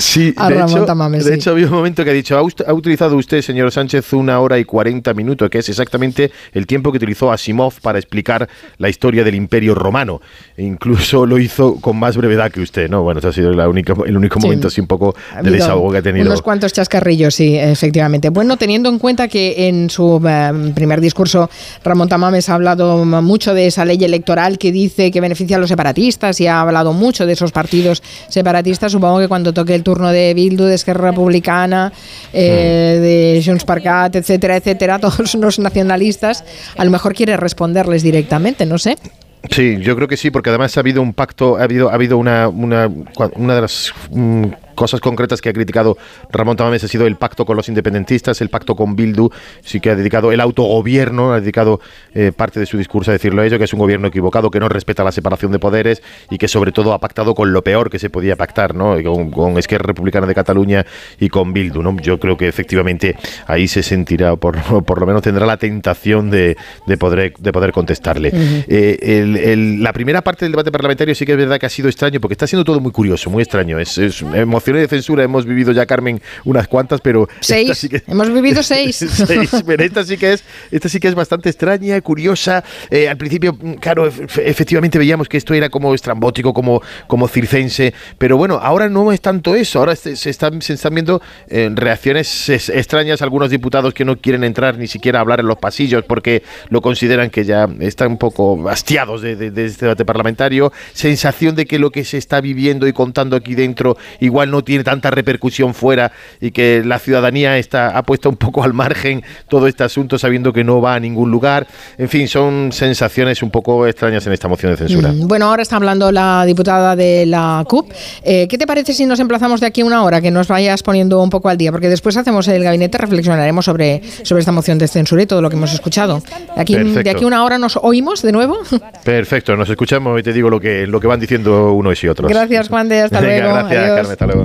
de Ramón hecho, Tamames. de sí. hecho, había un momento que ha dicho, ha, ha utilizado usted, señor Sánchez, una hora y 40 minutos, que es exactamente el tiempo que utilizó Asimov para explicar la historia del Imperio Romano. E incluso lo hizo con más brevedad que usted, ¿no? Bueno, ese ha sido la única, el único Sí. momento así un poco de desahogo que ha tenido. Unos cuantos chascarrillos, sí, efectivamente. Bueno, teniendo en cuenta que en su eh, primer discurso Ramón Tamames ha hablado mucho de esa ley electoral que dice que beneficia a los separatistas y ha hablado mucho de esos partidos separatistas, supongo que cuando toque el turno de Bildu, de Esquerra Republicana, eh, de Junts per Cat, etcétera, etcétera, todos los nacionalistas, a lo mejor quiere responderles directamente, no sé. Sí, yo creo que sí, porque además ha habido un pacto, ha habido, ha habido una, una, una de las mm, cosas concretas que ha criticado Ramón Tamames ha sido el pacto con los independentistas, el pacto con Bildu, sí que ha dedicado el autogobierno, ha dedicado eh, parte de su discurso a decirlo a ello, que es un gobierno equivocado, que no respeta la separación de poderes y que sobre todo ha pactado con lo peor que se podía pactar, ¿no? Con, con Esquerra Republicana de Cataluña y con Bildu, ¿no? Yo creo que efectivamente ahí se sentirá, por, por lo menos tendrá la tentación de, de poder, de poder contestarle. Eh, el- el- la primera parte del debate parlamentario sí que es verdad que ha sido extraño, porque está siendo todo muy curioso, muy extraño. Es, es emocionante mociones de censura hemos vivido ya, Carmen, unas cuantas, pero... Seis. Hemos vivido seis. seis. Pero esta sí que es, esta sí que es bastante extraña, curiosa. Eh, al principio, mm, claro, efectivamente veíamos que esto era como estrambótico, como, como circense, pero bueno, ahora no es tanto eso. Ahora se, están, se están viendo eh, reacciones extrañas, algunos diputados que no quieren entrar ni siquiera a hablar en los pasillos porque lo consideran que ya están un poco hastiados de, de este debate parlamentario. Sensación de que lo que se está viviendo y contando aquí dentro igual no tiene tanta repercusión fuera y que la ciudadanía está, ha puesto un poco al margen todo este asunto sabiendo que no va a ningún lugar. En fin, son sensaciones un poco extrañas en esta moción de censura. Mm, bueno, ahora está hablando la diputada de la CUP. Eh, ¿Qué te parece si nos emplazamos de aquí una hora, que nos vayas poniendo un poco al día? Porque después hacemos el gabinete, reflexionaremos sobre, sobre esta moción de censura y todo lo que hemos escuchado. Aquí, de aquí una hora nos oímos de nuevo. Perfecto, nos escuchamos y te digo lo que, lo que van diciendo unos y otros. Gracias, Juan de, hasta luego. Gracias, Carmen, hasta luego.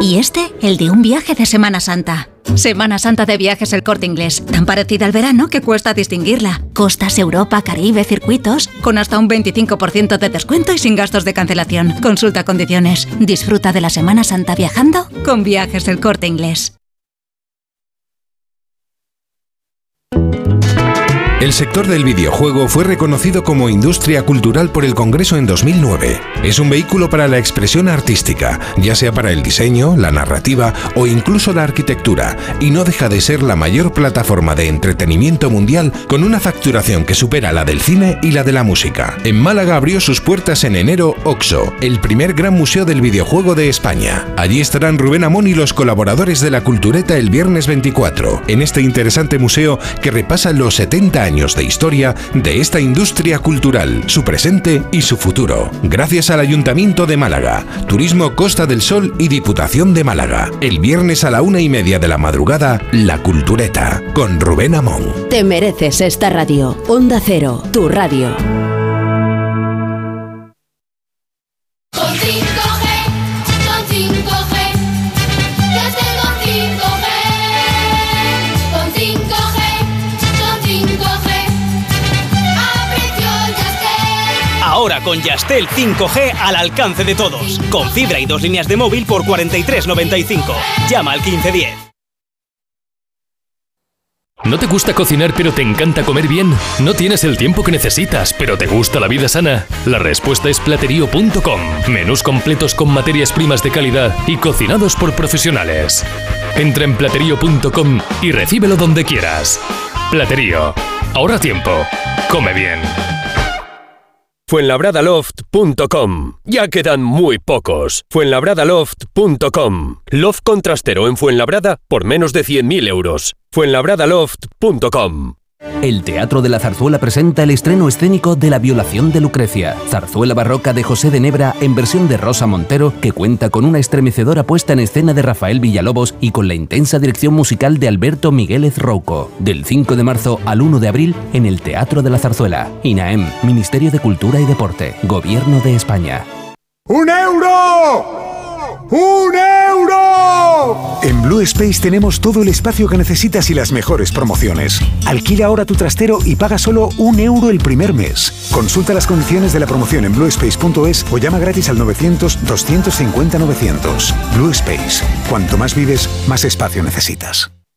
Y este, el de un viaje de Semana Santa. Semana Santa de Viajes El Corte Inglés, tan parecida al verano que cuesta distinguirla. Costas, Europa, Caribe, circuitos, con hasta un 25% de descuento y sin gastos de cancelación. Consulta condiciones. Disfruta de la Semana Santa viajando con Viajes El Corte Inglés. El sector del videojuego fue reconocido como industria cultural por el Congreso en 2009. Es un vehículo para la expresión artística, ya sea para el diseño, la narrativa o incluso la arquitectura, y no deja de ser la mayor plataforma de entretenimiento mundial con una facturación que supera la del cine y la de la música. En Málaga abrió sus puertas en enero OXO, el primer gran museo del videojuego de España. Allí estarán Rubén Amón y los colaboradores de la Cultureta el viernes 24, en este interesante museo que repasa los 70 años de historia de esta industria cultural, su presente y su futuro. Gracias al Ayuntamiento de Málaga, Turismo Costa del Sol y Diputación de Málaga. El viernes a la una y media de la madrugada, La Cultureta, con Rubén Amón. Te mereces esta radio. Onda Cero, tu radio. Ahora con Yastel 5G al alcance de todos. Con fibra y dos líneas de móvil por 43.95. Llama al 1510. ¿No te gusta cocinar pero te encanta comer bien? ¿No tienes el tiempo que necesitas pero te gusta la vida sana? La respuesta es platerío.com. Menús completos con materias primas de calidad y cocinados por profesionales. Entra en platerío.com y recíbelo donde quieras. Platerío. Ahorra tiempo. Come bien. Fuenlabradaloft.com. Ya quedan muy pocos. Fuenlabradaloft.com. Loft contrastero en Fuenlabrada por menos de 100.000 euros. Fuenlabradaloft.com. El Teatro de la Zarzuela presenta el estreno escénico de La violación de Lucrecia, zarzuela barroca de José de Nebra en versión de Rosa Montero, que cuenta con una estremecedora puesta en escena de Rafael Villalobos y con la intensa dirección musical de Alberto Migueles Rouco. Del 5 de marzo al 1 de abril en el Teatro de la Zarzuela. INAEM, Ministerio de Cultura y Deporte, Gobierno de España. ¡Un euro! ¡Un euro! En Blue Space tenemos todo el espacio que necesitas y las mejores promociones. Alquila ahora tu trastero y paga solo un euro el primer mes. Consulta las condiciones de la promoción en bluespace.es o llama gratis al 900-250-900. Blue Space. Cuanto más vives, más espacio necesitas.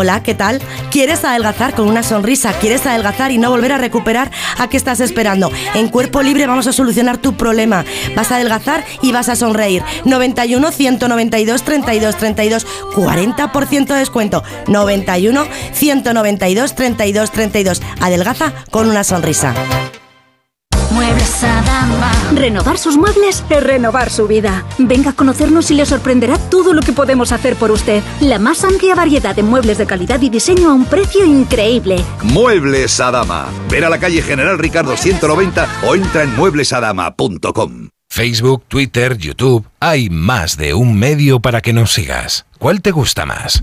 Hola, ¿qué tal? ¿Quieres adelgazar con una sonrisa? ¿Quieres adelgazar y no volver a recuperar? ¿A qué estás esperando? En Cuerpo Libre vamos a solucionar tu problema. Vas a adelgazar y vas a sonreír. 91 192 32 32 40% de descuento. 91 192 32 32. Adelgaza con una sonrisa. Muebles Adama. Renovar sus muebles es renovar su vida. Venga a conocernos y le sorprenderá todo lo que podemos hacer por usted. La más amplia variedad de muebles de calidad y diseño a un precio increíble. Muebles Adama. Ver a la calle General Ricardo 190 o entra en mueblesadama.com. Facebook, Twitter, YouTube. Hay más de un medio para que nos sigas. ¿Cuál te gusta más?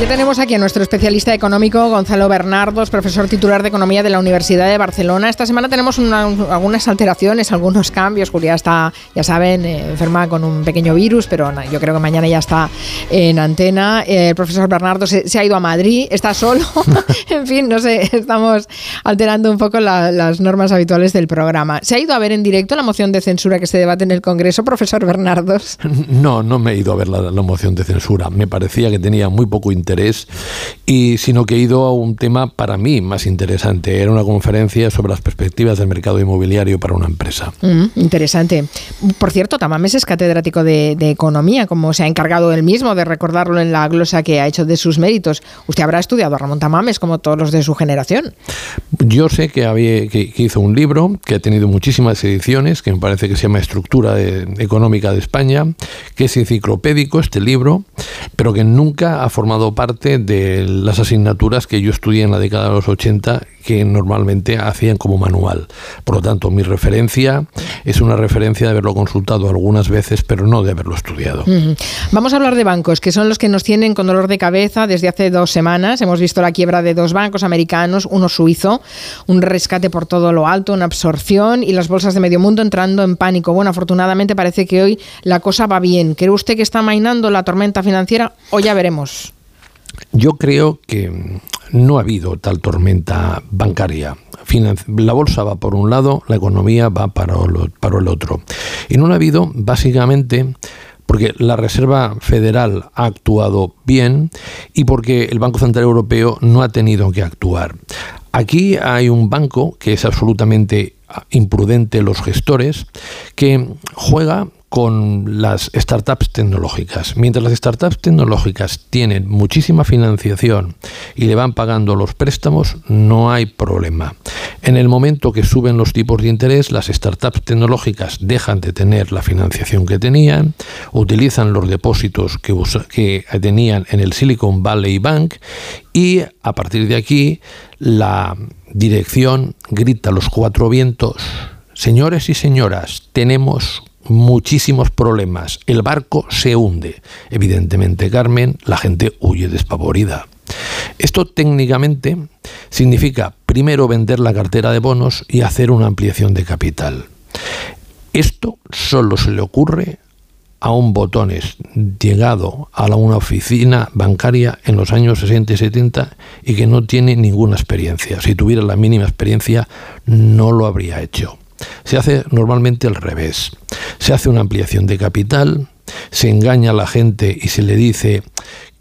Ya tenemos aquí a nuestro especialista económico, Gonzalo Bernardos, profesor titular de Economía de la Universidad de Barcelona. Esta semana tenemos una- algunas alteraciones, algunos cambios. Julia está, ya saben, eh, enferma con un pequeño virus, pero yo creo que mañana ya está en antena. Eh, el profesor Bernardo se, ha ido a Madrid, está solo. en fin, no sé, estamos alterando un poco la- las normas habituales del programa. ¿Se ha ido a ver en directo la moción de censura que se debate en el Congreso, profesor Bernardos? No, no me he ido a ver la, la moción de censura. Me parecía que tenía muy poco interés y sino que he ido a un tema para mí más interesante. Era una conferencia sobre las perspectivas del mercado inmobiliario para una empresa. Mm, interesante. Por cierto, Tamames es catedrático de, de Economía, como se ha encargado él mismo de recordarlo en la glosa que ha hecho de sus méritos. Usted habrá estudiado a Ramón Tamames, como todos los de su generación. Yo sé que, había, que, que hizo un libro que ha tenido muchísimas ediciones, que me parece que se llama Estructura de- Económica de España, que es enciclopédico este libro, pero que nunca ha formado parte de las asignaturas que yo estudié en la década de los 80, que normalmente hacían como manual. Por lo tanto, mi referencia es una referencia de haberlo consultado algunas veces, pero no de haberlo estudiado. Vamos a hablar de bancos, que son los que nos tienen con dolor de cabeza desde hace dos semanas. Hemos visto la quiebra de dos bancos americanos, uno suizo, un rescate por todo lo alto, una absorción y las bolsas de medio mundo entrando en pánico. Bueno, afortunadamente parece que hoy la cosa va bien. ¿Cree usted que está mainando la tormenta financiera o ya veremos? Yo creo que no ha habido tal tormenta bancaria. La bolsa va por un lado, la economía va para el, para el otro. Y no lo ha habido básicamente porque la Reserva Federal ha actuado bien y porque el Banco Central Europeo no ha tenido que actuar. Aquí hay un banco que es absolutamente ah, imprudente, los gestores, que juega con las startups tecnológicas. Mientras las startups tecnológicas tienen muchísima financiación y le van pagando los préstamos, no hay problema. En el momento que suben los tipos de interés, las startups tecnológicas dejan de tener la financiación que tenían, utilizan los depósitos que, tenían en el Silicon Valley Bank y a partir de aquí la dirección grita a los cuatro vientos, señores y señoras, tenemos muchísimos problemas, el barco se hunde. Evidentemente, Carmen, la gente huye despavorida. Esto técnicamente significa primero vender la cartera de bonos y hacer una ampliación de capital. Esto solo se le ocurre a un botones llegado a una oficina bancaria en los años 60 y 70 y que no tiene ninguna experiencia. Si tuviera la mínima experiencia, no lo habría hecho. Se hace normalmente al revés. Se hace una ampliación de capital, se engaña a la gente y se le dice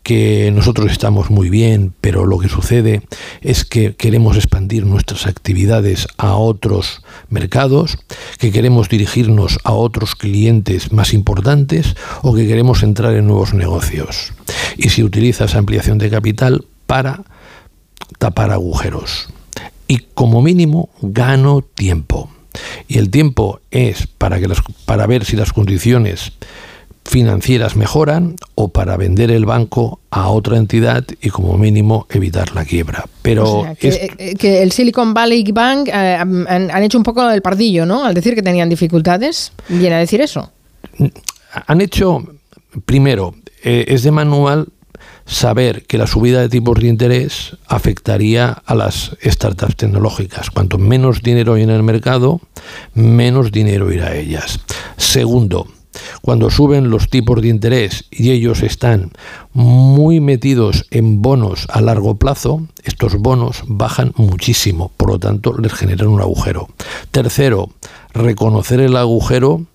que nosotros estamos muy bien, pero lo que sucede es que queremos expandir nuestras actividades a otros mercados, que queremos dirigirnos a otros clientes más importantes o que queremos entrar en nuevos negocios. Y se utiliza esa ampliación de capital para tapar agujeros. Y como mínimo gano tiempo. Y el tiempo es para, que las, para ver si las condiciones financieras mejoran o para vender el banco a otra entidad y como mínimo evitar la quiebra. Pero que, eh, que, el Silicon Valley Bank eh, han, han, hecho un poco el pardillo, ¿no? Al decir que tenían dificultades, viene a decir eso. Han hecho, primero, eh, es de manual saber que la subida de tipos de interés afectaría a las startups tecnológicas. Cuanto menos dinero hay en el mercado, menos dinero irá a ellas. Segundo, cuando suben los tipos de interés y ellos están muy metidos en bonos a largo plazo, estos bonos bajan muchísimo, por lo tanto les generan un agujero. Tercero, reconocer el agujero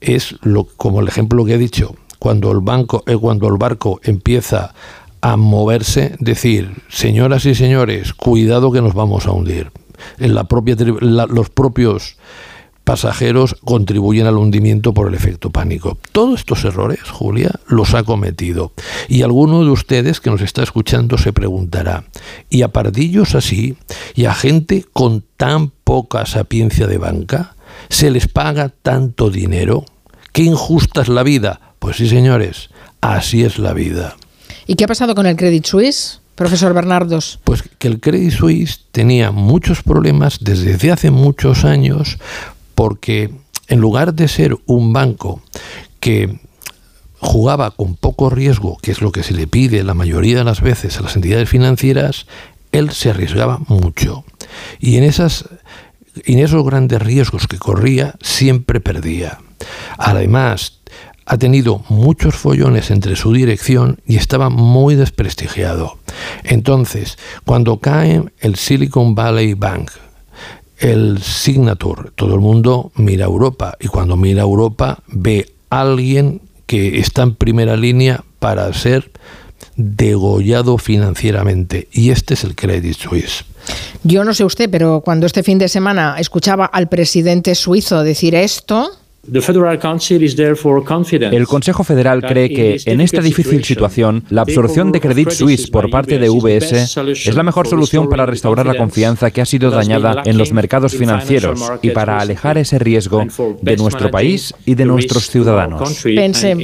es lo, como el ejemplo que he dicho, cuando el banco, eh, cuando el barco empieza a moverse, decir, señoras y señores, cuidado que nos vamos a hundir. En la propia, los propios pasajeros contribuyen al hundimiento por el efecto pánico. Todos estos errores, Julia, los ha cometido. Y alguno de ustedes que nos está escuchando se preguntará, ¿y a pardillos así, y a gente con tan poca sapiencia de banca, se les paga tanto dinero? ¿Qué injusta es la vida? Pues sí, señores, así es la vida. ¿Y qué ha pasado con el Credit Suisse? Profesor Bernardos. Pues que el Credit Suisse tenía muchos problemas desde hace muchos años porque en lugar de ser un banco que jugaba con poco riesgo, que es lo que se le pide la mayoría de las veces a las entidades financieras, él se arriesgaba mucho. Y en, esas, en esos grandes riesgos que corría, siempre perdía. Además, ha tenido muchos follones entre su dirección y estaba muy desprestigiado. Entonces, cuando cae el Silicon Valley Bank, el Signature, todo el mundo mira a Europa y cuando mira a Europa ve a alguien que está en primera línea para ser degollado financieramente y este es el Credit Suisse. Yo no sé usted, pero cuando este fin de semana escuchaba al presidente suizo decir esto, el Consejo Federal cree que en esta difícil situación, la absorción de Credit Suisse por parte de UBS es la mejor solución para restaurar la confianza que ha sido dañada en los mercados financieros y para alejar ese riesgo de nuestro país y de nuestros ciudadanos. Pensé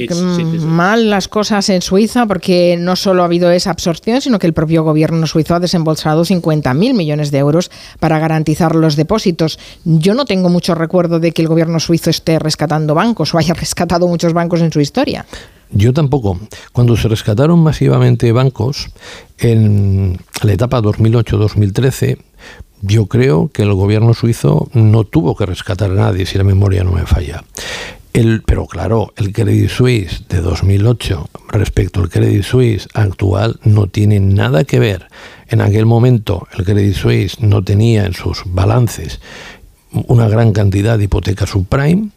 mal las cosas en Suiza porque no solo ha habido esa absorción, sino que el propio gobierno suizo ha desembolsado 50.000 millones de euros para garantizar los depósitos. Yo no tengo mucho recuerdo de que el gobierno suizo esté rescatando bancos o haya rescatado muchos bancos en su historia. Yo tampoco. Cuando se rescataron masivamente bancos en la etapa 2008-2013, yo creo que el gobierno suizo no tuvo que rescatar a nadie, si la memoria no me falla. Pero claro, el Credit Suisse de 2008 respecto al Credit Suisse actual no tiene nada que ver. En aquel momento el Credit Suisse no tenía en sus balances una gran cantidad de hipotecas subprime.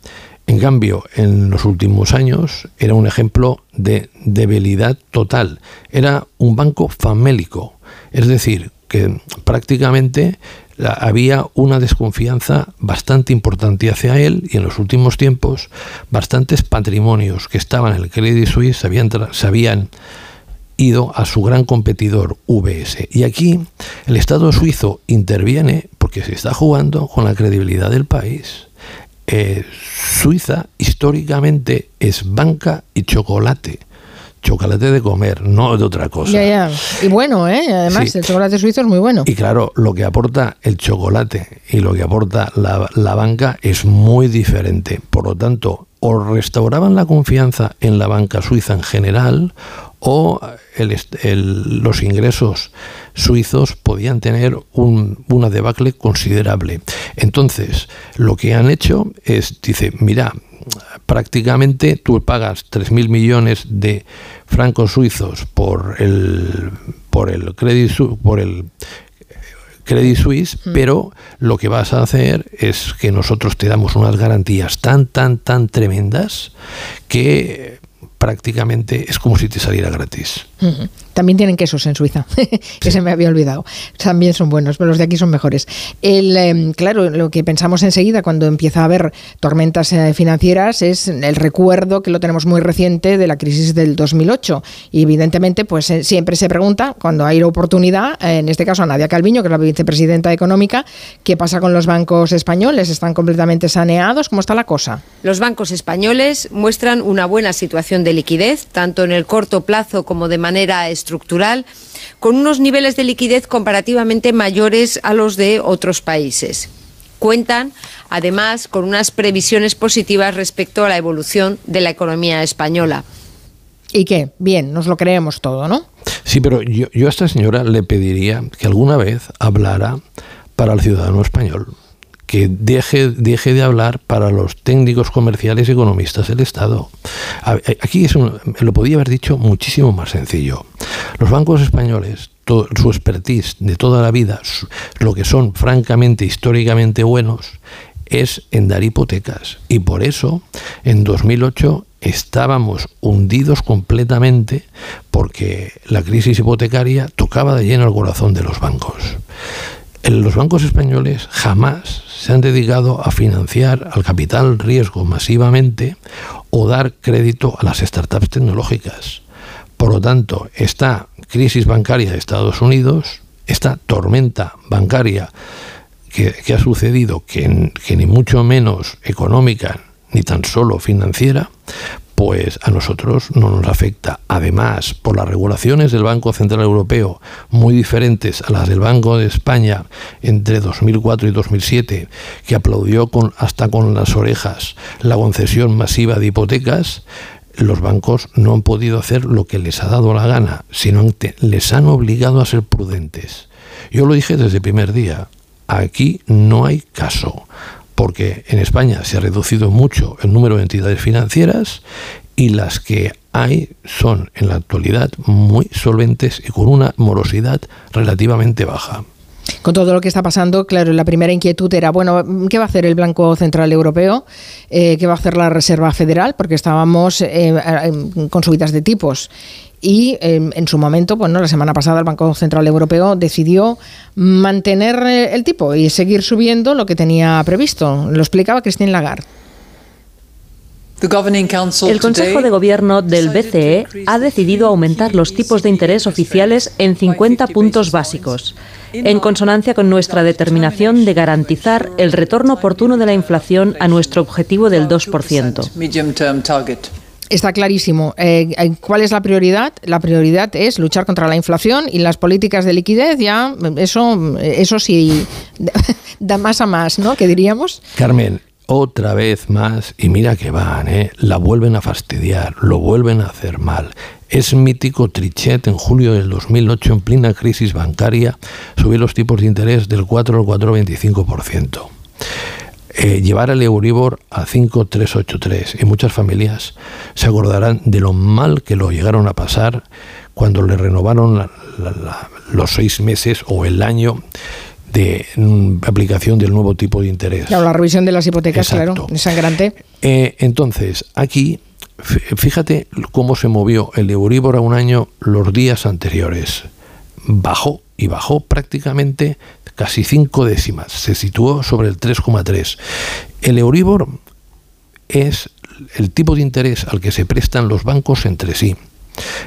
En cambio, en los últimos años era un ejemplo de debilidad total. Era un banco famélico, es decir, que prácticamente había una desconfianza bastante importante hacia él y en los últimos tiempos bastantes patrimonios que estaban en el Credit Suisse se habían, habían ido a su gran competidor VS. Y aquí el Estado suizo interviene porque se está jugando con la credibilidad del país. Eh, Suiza históricamente es banca y chocolate. Chocolate de comer, no de otra cosa. Ya, ya. Y bueno, ¿eh? además el chocolate suizo es muy bueno. Y claro, lo que aporta el chocolate y lo que aporta la, la banca es muy diferente. Por lo tanto, o restauraban la confianza en la banca suiza en general o los ingresos suizos podían tener una debacle considerable. Entonces, lo que han hecho es, dice, mira, prácticamente tú pagas 3.000 millones de francos suizos por el, por el Credit, por el Credit Suisse, pero lo que vas a hacer es que nosotros te damos unas garantías tan, tan, tan tremendas que prácticamente es como si te saliera gratis. También tienen quesos en Suiza, que se me había olvidado. También son buenos, pero los de aquí son mejores. El, em, claro, lo que pensamos enseguida cuando empieza a haber tormentas eh, financieras es el recuerdo que lo tenemos muy reciente de la crisis del 2008. Y evidentemente, pues eh, siempre se pregunta, cuando hay oportunidad, eh, en este caso a Nadia Calviño, que es la vicepresidenta económica, ¿qué pasa con los bancos españoles? ¿Están completamente saneados? ¿Cómo está la cosa? Los bancos españoles muestran una buena situación de liquidez, tanto en el corto plazo como de manera estructural, con unos niveles de liquidez comparativamente mayores a los de otros países. Cuentan, además, con unas previsiones positivas respecto a la evolución de la economía española. ¿Y qué? Bien, nos lo creemos todo, ¿no? Sí, pero yo, yo a esta señora le pediría que alguna vez hablara para el ciudadano español que deje, deje de hablar para los técnicos comerciales y economistas del Estado. Aquí es lo podía haber dicho muchísimo más sencillo. Los bancos españoles, su expertise de toda la vida, lo que son francamente, históricamente buenos, es en dar hipotecas. Y por eso, en 2008 estábamos hundidos completamente porque la crisis hipotecaria tocaba de lleno el corazón de los bancos. Los bancos españoles jamás se han dedicado a financiar al capital riesgo masivamente o dar crédito a las startups tecnológicas. Por lo tanto, esta crisis bancaria de Estados Unidos, esta tormenta bancaria que, ha sucedido, que, que ni mucho menos económica ni tan solo financiera, pues a nosotros no nos afecta. Además, por las regulaciones del Banco Central Europeo, muy diferentes a las del Banco de España entre 2004 y 2007, que aplaudió con, hasta con las orejas la concesión masiva de hipotecas, los bancos no han podido hacer lo que les ha dado la gana, sino que les han obligado a ser prudentes. Yo lo dije desde el primer día, aquí no hay caso porque en España se ha reducido mucho el número de entidades financieras y las que hay son en la actualidad muy solventes y con una morosidad relativamente baja. Con todo lo que está pasando, claro, la primera inquietud era, bueno, ¿qué va a hacer el Banco Central Europeo? Eh, ¿Qué va a hacer la Reserva Federal? Porque estábamos eh, con subidas de tipos y em, en su momento, pues no, la semana pasada el Banco Central Europeo decidió mantener eh, el tipo y seguir subiendo lo que tenía previsto. Lo explicaba Christine Lagarde. El Consejo de Gobierno del BCE ha decidido aumentar los tipos de interés oficiales en 50 puntos básicos, en consonancia con nuestra determinación de garantizar el retorno oportuno de la inflación a nuestro objetivo del 2%. Está clarísimo. Eh, eh, ¿Cuál es la prioridad? La prioridad es luchar contra la inflación y las políticas de liquidez ya, eso, eso sí, da más a más, ¿no? ¿Qué diríamos? Carmen, otra vez más, y mira que van, ¿eh? la vuelven a fastidiar, lo vuelven a hacer mal. Es mítico Trichet en julio del 2008, en plena crisis bancaria, subió los tipos de interés del 4 al 4,25%. Eh, llevar el Euribor a 5,383. Y muchas familias se acordarán de lo mal que lo llegaron a pasar cuando le renovaron los seis meses o el año de mm, aplicación del nuevo tipo de interés. Claro, la revisión de las hipotecas, claro, es sangrante. Eh, entonces, aquí, fíjate cómo se movió el Euribor a un año los días anteriores. Bajó y bajó prácticamente casi cinco décimas, se situó sobre el 3,3. El Euribor es el tipo de interés al que se prestan los bancos entre sí.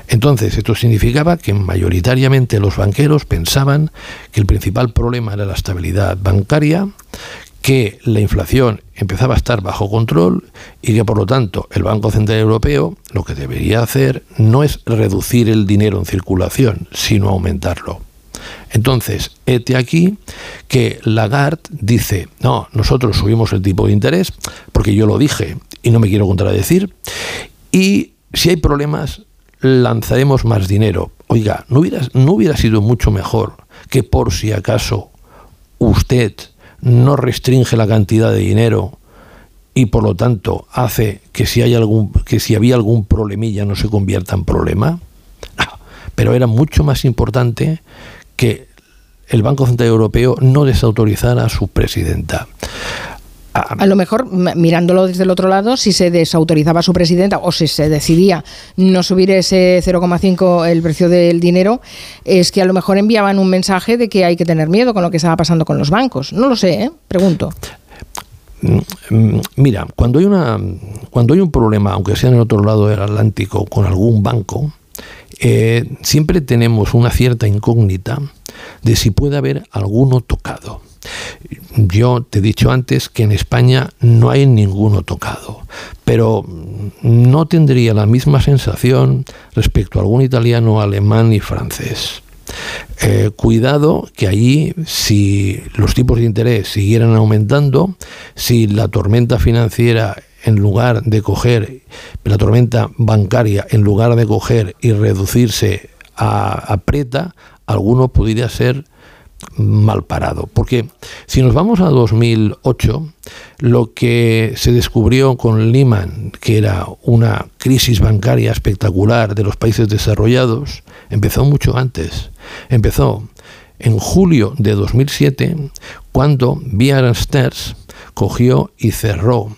Entonces, esto significaba que mayoritariamente los banqueros pensaban que el principal problema era la estabilidad bancaria, que la inflación empezaba a estar bajo control y que por lo tanto el Banco Central Europeo lo que debería hacer no es reducir el dinero en circulación, sino aumentarlo. Entonces, este aquí que Lagarde dice, no, nosotros subimos el tipo de interés, porque yo lo dije y no me quiero contradecir, y si hay problemas, lanzaremos más dinero. Oiga, ¿no hubiera, no hubiera sido mucho mejor que por si acaso usted no restringe la cantidad de dinero y por lo tanto hace que si hay algún que si había algún problemilla no se convierta en problema? pero era mucho más importante que el Banco Central Europeo no desautorizara a su presidenta. a lo mejor, mirándolo desde el otro lado, si se desautorizaba a su presidenta o si se decidía no subir ese 0,5 el precio del dinero, es que a lo mejor enviaban un mensaje de que hay que tener miedo con lo que estaba pasando con los bancos. No lo sé, ¿eh? pregunto. Mm, mira, cuando hay, una, cuando hay un problema, aunque sea en el otro lado del Atlántico, con algún banco, eh, siempre tenemos una cierta incógnita de si puede haber alguno tocado. Yo te he dicho antes que en España no hay ninguno tocado, pero no tendría la misma sensación respecto a algún italiano, alemán y francés. Eh, cuidado que allí, si los tipos de interés siguieran aumentando, si la tormenta financiera en lugar de coger, la tormenta bancaria en lugar de coger y reducirse a aprieta, alguno podría ser mal parado. Porque si nos vamos a 2008, lo que se descubrió con Lehman, que era una crisis bancaria espectacular de los países desarrollados, empezó mucho antes. Empezó en julio de 2007, cuando Bear Stearns cogió y cerró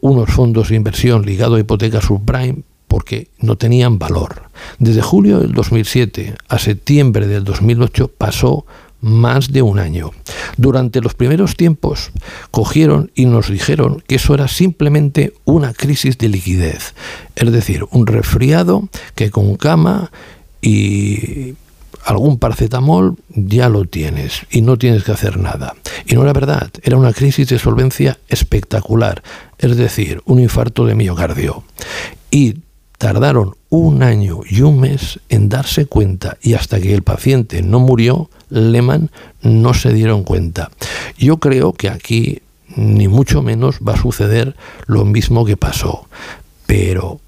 unos fondos de inversión ligados a hipotecas subprime porque no tenían valor. Desde julio del 2007 a septiembre del 2008 pasó más de un año. Durante los primeros tiempos cogieron y nos dijeron que eso era simplemente una crisis de liquidez, es decir, un resfriado que con cama y algún paracetamol ya lo tienes y no tienes que hacer nada. Y no era verdad, era una crisis de solvencia espectacular, es decir, un infarto de miocardio. Y tardaron un año y un mes en darse cuenta y hasta que el paciente no murió, Lehman no se dieron cuenta. Yo creo que aquí ni mucho menos va a suceder lo mismo que pasó. Pero,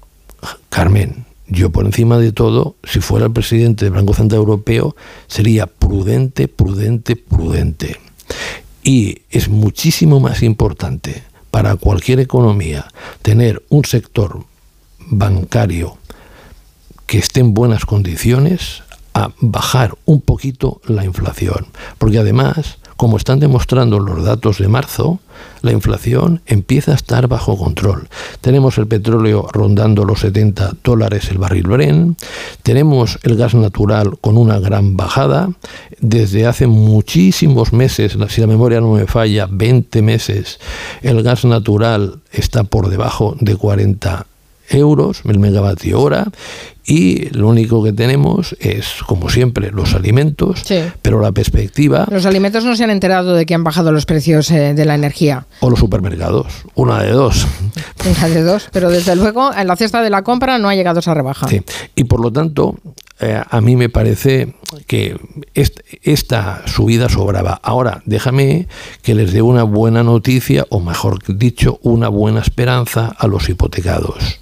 Carmen, yo por encima de todo, si fuera el presidente del Banco Central Europeo, sería prudente, prudente, prudente. Y es muchísimo más importante para cualquier economía tener un sector bancario que esté en buenas condiciones a bajar un poquito la inflación. Porque además, como están demostrando los datos de marzo, la inflación empieza a estar bajo control. Tenemos el petróleo rondando los 70 dólares el barril Bren, tenemos el gas natural con una gran bajada, desde hace muchísimos meses, si la memoria no me falla, 20 meses, el gas natural está por debajo de 40 euros el megavatio hora y lo único que tenemos es, como siempre, los alimentos, pero la perspectiva... Los alimentos no se han enterado de que han bajado los precios eh, de la energía. O los supermercados, una de dos. Una de dos, pero desde luego en la cesta de la compra no ha llegado esa rebaja. Sí. Y por lo tanto, eh, a mí me parece que esta subida sobraba. Ahora, déjame que les dé una buena noticia, o mejor dicho, una buena esperanza a los hipotecados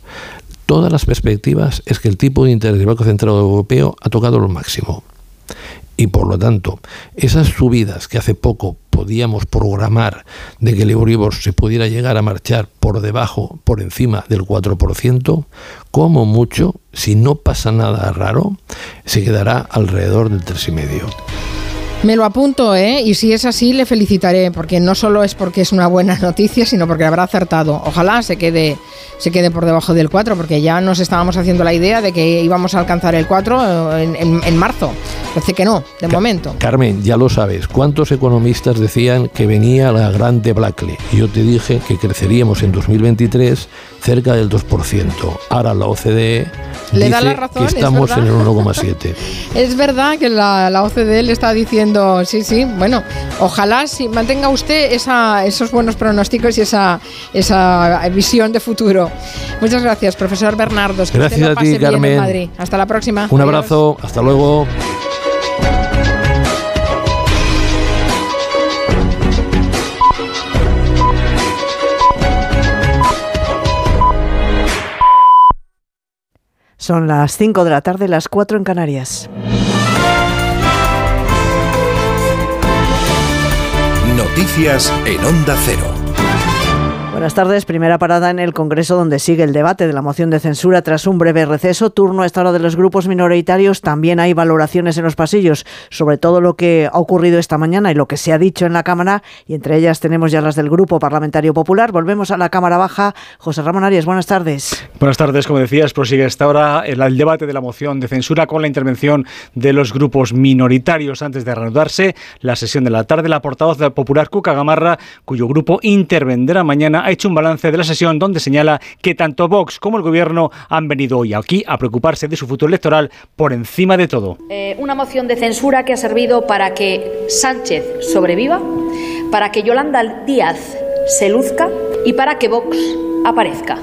todas las perspectivas es que el tipo de interés del Banco Central Europeo ha tocado lo máximo. Y por lo tanto, esas subidas que hace poco podíamos programar de que el Euribor se pudiera llegar a marchar por debajo, por encima del 4%, como mucho, si no pasa nada raro, se quedará alrededor del 3,5%. Me lo apunto, ¿eh? Y si es así, le felicitaré, porque no solo es porque es una buena noticia, sino porque habrá acertado. Ojalá se quede, se quede por debajo del 4, porque ya nos estábamos haciendo la idea de que íbamos a alcanzar el 4 en, en, marzo. Parece que no, de momento. Carmen, ya lo sabes, ¿cuántos economistas decían que venía la grande Blackley? Yo te dije que creceríamos en 2023 cerca del 2%. Ahora la OCDE le dice la razón, que estamos en el 1,7. es verdad que la, la, OCDE le está diciendo, sí, sí, bueno, ojalá si mantenga usted esa, esos buenos pronósticos y esa, esa visión de futuro. Muchas gracias, profesor Bernardo. gracias a ti, Carmen. Madrid. Hasta la próxima. Un abrazo, hasta luego. Son las 5 de la tarde, las 4 en Canarias. Noticias en Onda Cero. Buenas tardes. Primera parada en el Congreso donde sigue el debate de la moción de censura tras un breve receso. Turno a esta hora de los grupos minoritarios. También hay valoraciones en los pasillos sobre todo lo que ha ocurrido esta mañana y lo que se ha dicho en la Cámara. Y entre ellas tenemos ya las del Grupo Parlamentario Popular. Volvemos a la Cámara Baja. José Ramón Arias, buenas tardes. Buenas tardes. Como decías, prosigue esta hora el, el debate de la moción de censura con la intervención de los grupos minoritarios. Antes de reanudarse la sesión de la tarde, la portavoz del Popular, Cuca Gamarra, cuyo grupo intervendrá mañana ha hecho un balance de la sesión donde señala que tanto Vox como el Gobierno han venido hoy aquí a preocuparse de su futuro electoral por encima de todo. Eh, una moción de censura que ha servido para que Sánchez sobreviva, para que Yolanda Díaz se luzca y para que Vox aparezca.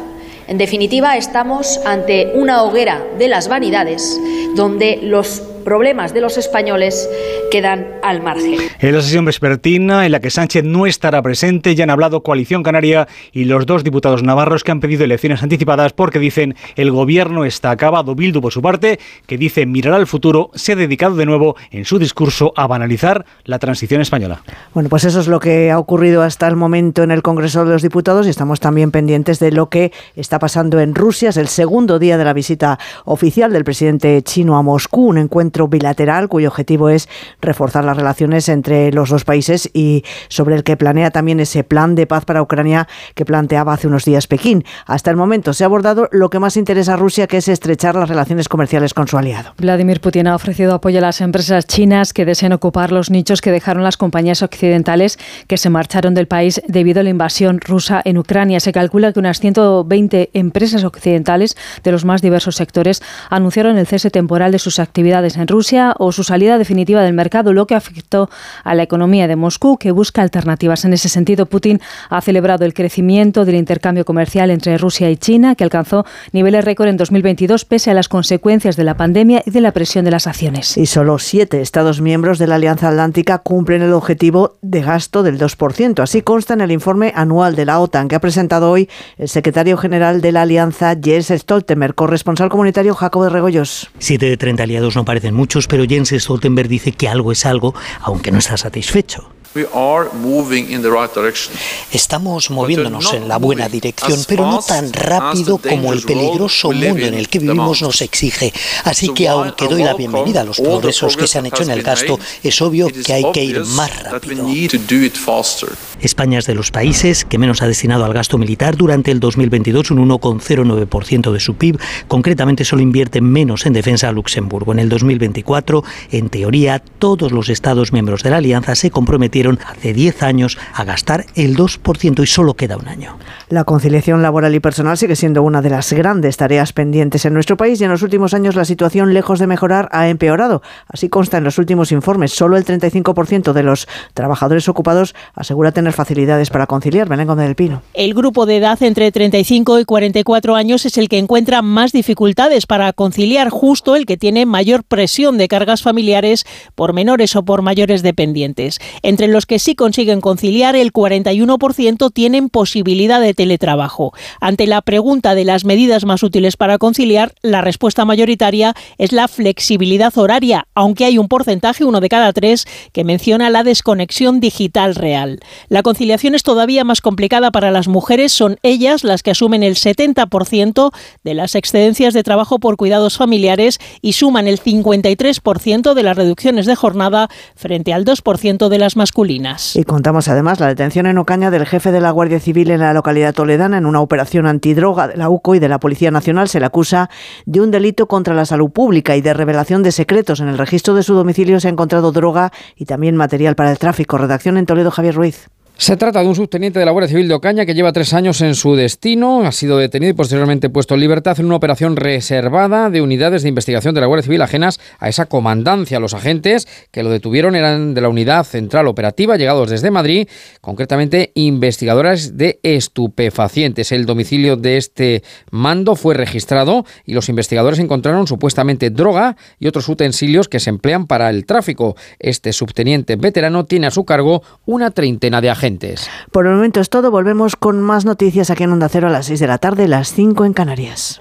En definitiva, estamos ante una hoguera de las vanidades donde los problemas de los españoles quedan al margen. En la sesión vespertina, en la que Sánchez no estará presente, ya han hablado Coalición Canaria y los dos diputados navarros que han pedido elecciones anticipadas porque dicen el gobierno está acabado. Bildu, por su parte, que dice mirar al futuro, se ha dedicado de nuevo en su discurso a banalizar la transición española. Bueno, pues eso es lo que ha ocurrido hasta el momento en el Congreso de los Diputados y estamos también pendientes de lo que está pasando en Rusia. Es el segundo día de la visita oficial del presidente chino a Moscú, un bilateral cuyo objetivo es reforzar las relaciones entre los dos países y sobre el que planea también ese plan de paz para Ucrania que planteaba hace unos días Pekín. Hasta el momento se ha abordado lo que más interesa a Rusia, que es estrechar las relaciones comerciales con su aliado. Vladimir Putin ha ofrecido apoyo a las empresas chinas que deseen ocupar los nichos que dejaron las compañías occidentales que se marcharon del país debido a la invasión rusa en Ucrania. Se calcula que unas 120 empresas occidentales de los más diversos sectores anunciaron el cese temporal de sus actividades en Rusia o su salida definitiva del mercado, lo que afectó a la economía de Moscú, que busca alternativas. En ese sentido, Putin ha celebrado el crecimiento del intercambio comercial entre Rusia y China, que alcanzó niveles récord en 2022 pese a las consecuencias de la pandemia y de la presión de las acciones. Y solo siete Estados miembros de la Alianza Atlántica cumplen el objetivo de gasto del 2%. Así consta en el informe anual de la OTAN que ha presentado hoy el secretario general de la Alianza, Jens Stoltenberg, corresponsal comunitario Jacobo de Regoyos. Siete de 30 aliados no parecen muchos, pero Jens Stoltenberg dice que algo es algo, aunque no está satisfecho. Estamos moviéndonos en la buena dirección, pero no tan rápido como el peligroso mundo en el que vivimos nos exige. Así que aunque doy la bienvenida a los progresos que se han hecho en el gasto, es obvio que hay que ir más rápido. España es de los países que menos ha destinado al gasto militar durante el 2022, un 1,09% de su PIB. Concretamente solo invierte menos en defensa a Luxemburgo. En el 2024, en teoría, todos los Estados miembros de la Alianza se comprometieron hace 10 años a gastar el 2% y solo queda un año. La conciliación laboral y personal sigue siendo una de las grandes tareas pendientes en nuestro país y en los últimos años la situación, lejos de mejorar, ha empeorado. Así consta en los últimos informes. Solo el 35% de los trabajadores ocupados asegura tener facilidades para conciliar. Belén del Pino. El grupo de edad entre 35 y 44 años es el que encuentra más dificultades para conciliar, justo el que tiene mayor presión de cargas familiares por menores o por mayores dependientes. Entre los que sí consiguen conciliar, el 41% tienen posibilidad de teletrabajo. Ante la pregunta de las medidas más útiles para conciliar, la respuesta mayoritaria es la flexibilidad horaria, aunque hay un porcentaje, uno de cada tres, que menciona la desconexión digital real. La conciliación es todavía más complicada para las mujeres, son ellas las que asumen el 70% de las excedencias de trabajo por cuidados familiares y suman el 53% de las reducciones de jornada frente al 2% de las masculinas. Y contamos además la detención en Ocaña del jefe de la Guardia Civil en la localidad toledana en una operación antidroga de la UCO y de la Policía Nacional. Se le acusa de un delito contra la salud pública y de revelación de secretos. En el registro de su domicilio se ha encontrado droga y también material para el tráfico. Redacción en Toledo, Javier Ruiz. Se trata de un subteniente de la Guardia Civil de Ocaña que lleva tres años en su destino. Ha sido detenido y posteriormente puesto en libertad en una operación reservada de unidades de investigación de la Guardia Civil ajenas a esa comandancia. Los agentes que lo detuvieron eran de la Unidad Central Operativa, llegados desde Madrid, concretamente investigadoras de estupefacientes. El domicilio de este mando fue registrado y los investigadores encontraron supuestamente droga y otros utensilios que se emplean para el tráfico. Este subteniente veterano tiene a su cargo una treintena de agentes. Por el momento es todo. Volvemos con más noticias aquí en Onda Cero a las 6 de la tarde, las 5 en Canarias.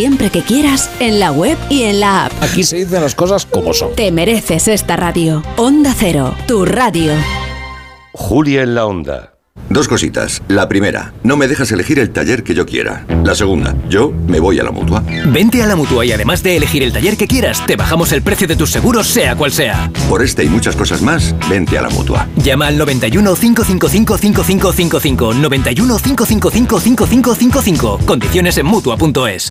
siempre que quieras, en la web y en la app. Aquí se dicen las cosas como son. Te mereces esta radio. Onda Cero, tu radio. Julia en la onda. Dos cositas. La primera, no me dejas elegir el taller que yo quiera. La segunda, yo me voy a la mutua. Vente a la mutua y además de elegir el taller que quieras, te bajamos el precio de tus seguros, sea cual sea. Por este y muchas cosas más, vente a la mutua. Llama al 91 555 5555. 91 555 5555. Condiciones en mutua.es.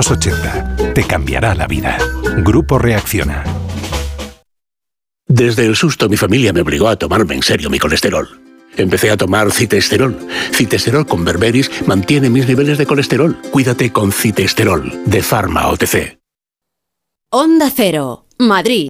te cambiará la vida. Grupo Reacciona. Desde el susto mi familia me obligó a tomarme en serio mi colesterol. Empecé a tomar citesterol. Citesterol con berberis mantiene mis niveles de colesterol. Cuídate con citesterol de Pharma OTC. Onda Cero, Madrid.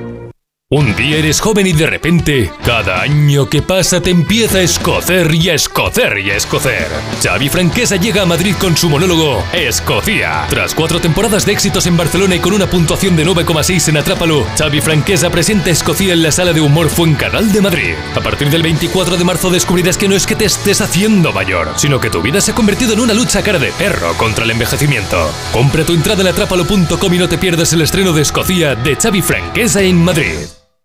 Un día eres joven y de repente, cada año que pasa te empieza a escocer y a escocer y a escocer. Xavi Franquesa llega a Madrid con su monólogo Escocia. Tras cuatro temporadas de éxitos en Barcelona y con una puntuación de 9,6 en Atrápalo, Xavi Franquesa presenta Escocia en la sala de humor Fuencanal de Madrid. A partir del 24 de marzo descubrirás que no es que te estés haciendo mayor, sino que tu vida se ha convertido en una lucha cara de perro contra el envejecimiento. Compra tu entrada en atrápalo.com y no te pierdas el estreno de Escocia de Xavi Franquesa en Madrid.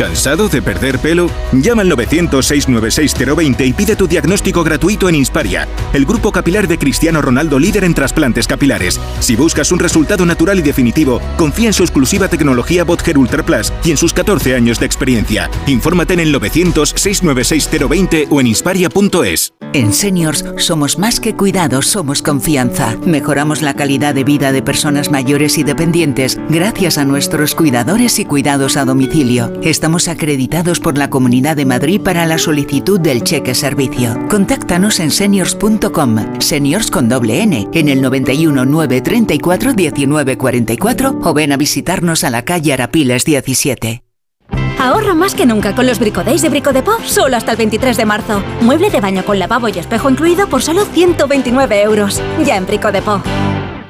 ¿Cansado de perder pelo? Llama al 900-696-020 y pide tu diagnóstico gratuito en Insparia, el grupo capilar de Cristiano Ronaldo líder en trasplantes capilares. Si buscas un resultado natural y definitivo, confía en su exclusiva tecnología Botger Ultra Plus y en sus 14 años de experiencia. Infórmate en el 900-696-020 o en insparia.es. En Seniors somos más que cuidados, somos confianza. Mejoramos la calidad de vida de personas mayores y dependientes gracias a nuestros cuidadores y cuidados a domicilio. Estamos acreditados por la Comunidad de Madrid para la solicitud del cheque servicio. Contáctanos en seniors.com, seniors con doble N, en el 91 934 1944 o ven a visitarnos a la calle Arapiles 17. Ahorra más que nunca con los Bricodays de Bricodepo, solo hasta el 23 de marzo. Mueble de baño con lavabo y espejo incluido por solo 129 euros. Ya en Bricodepo.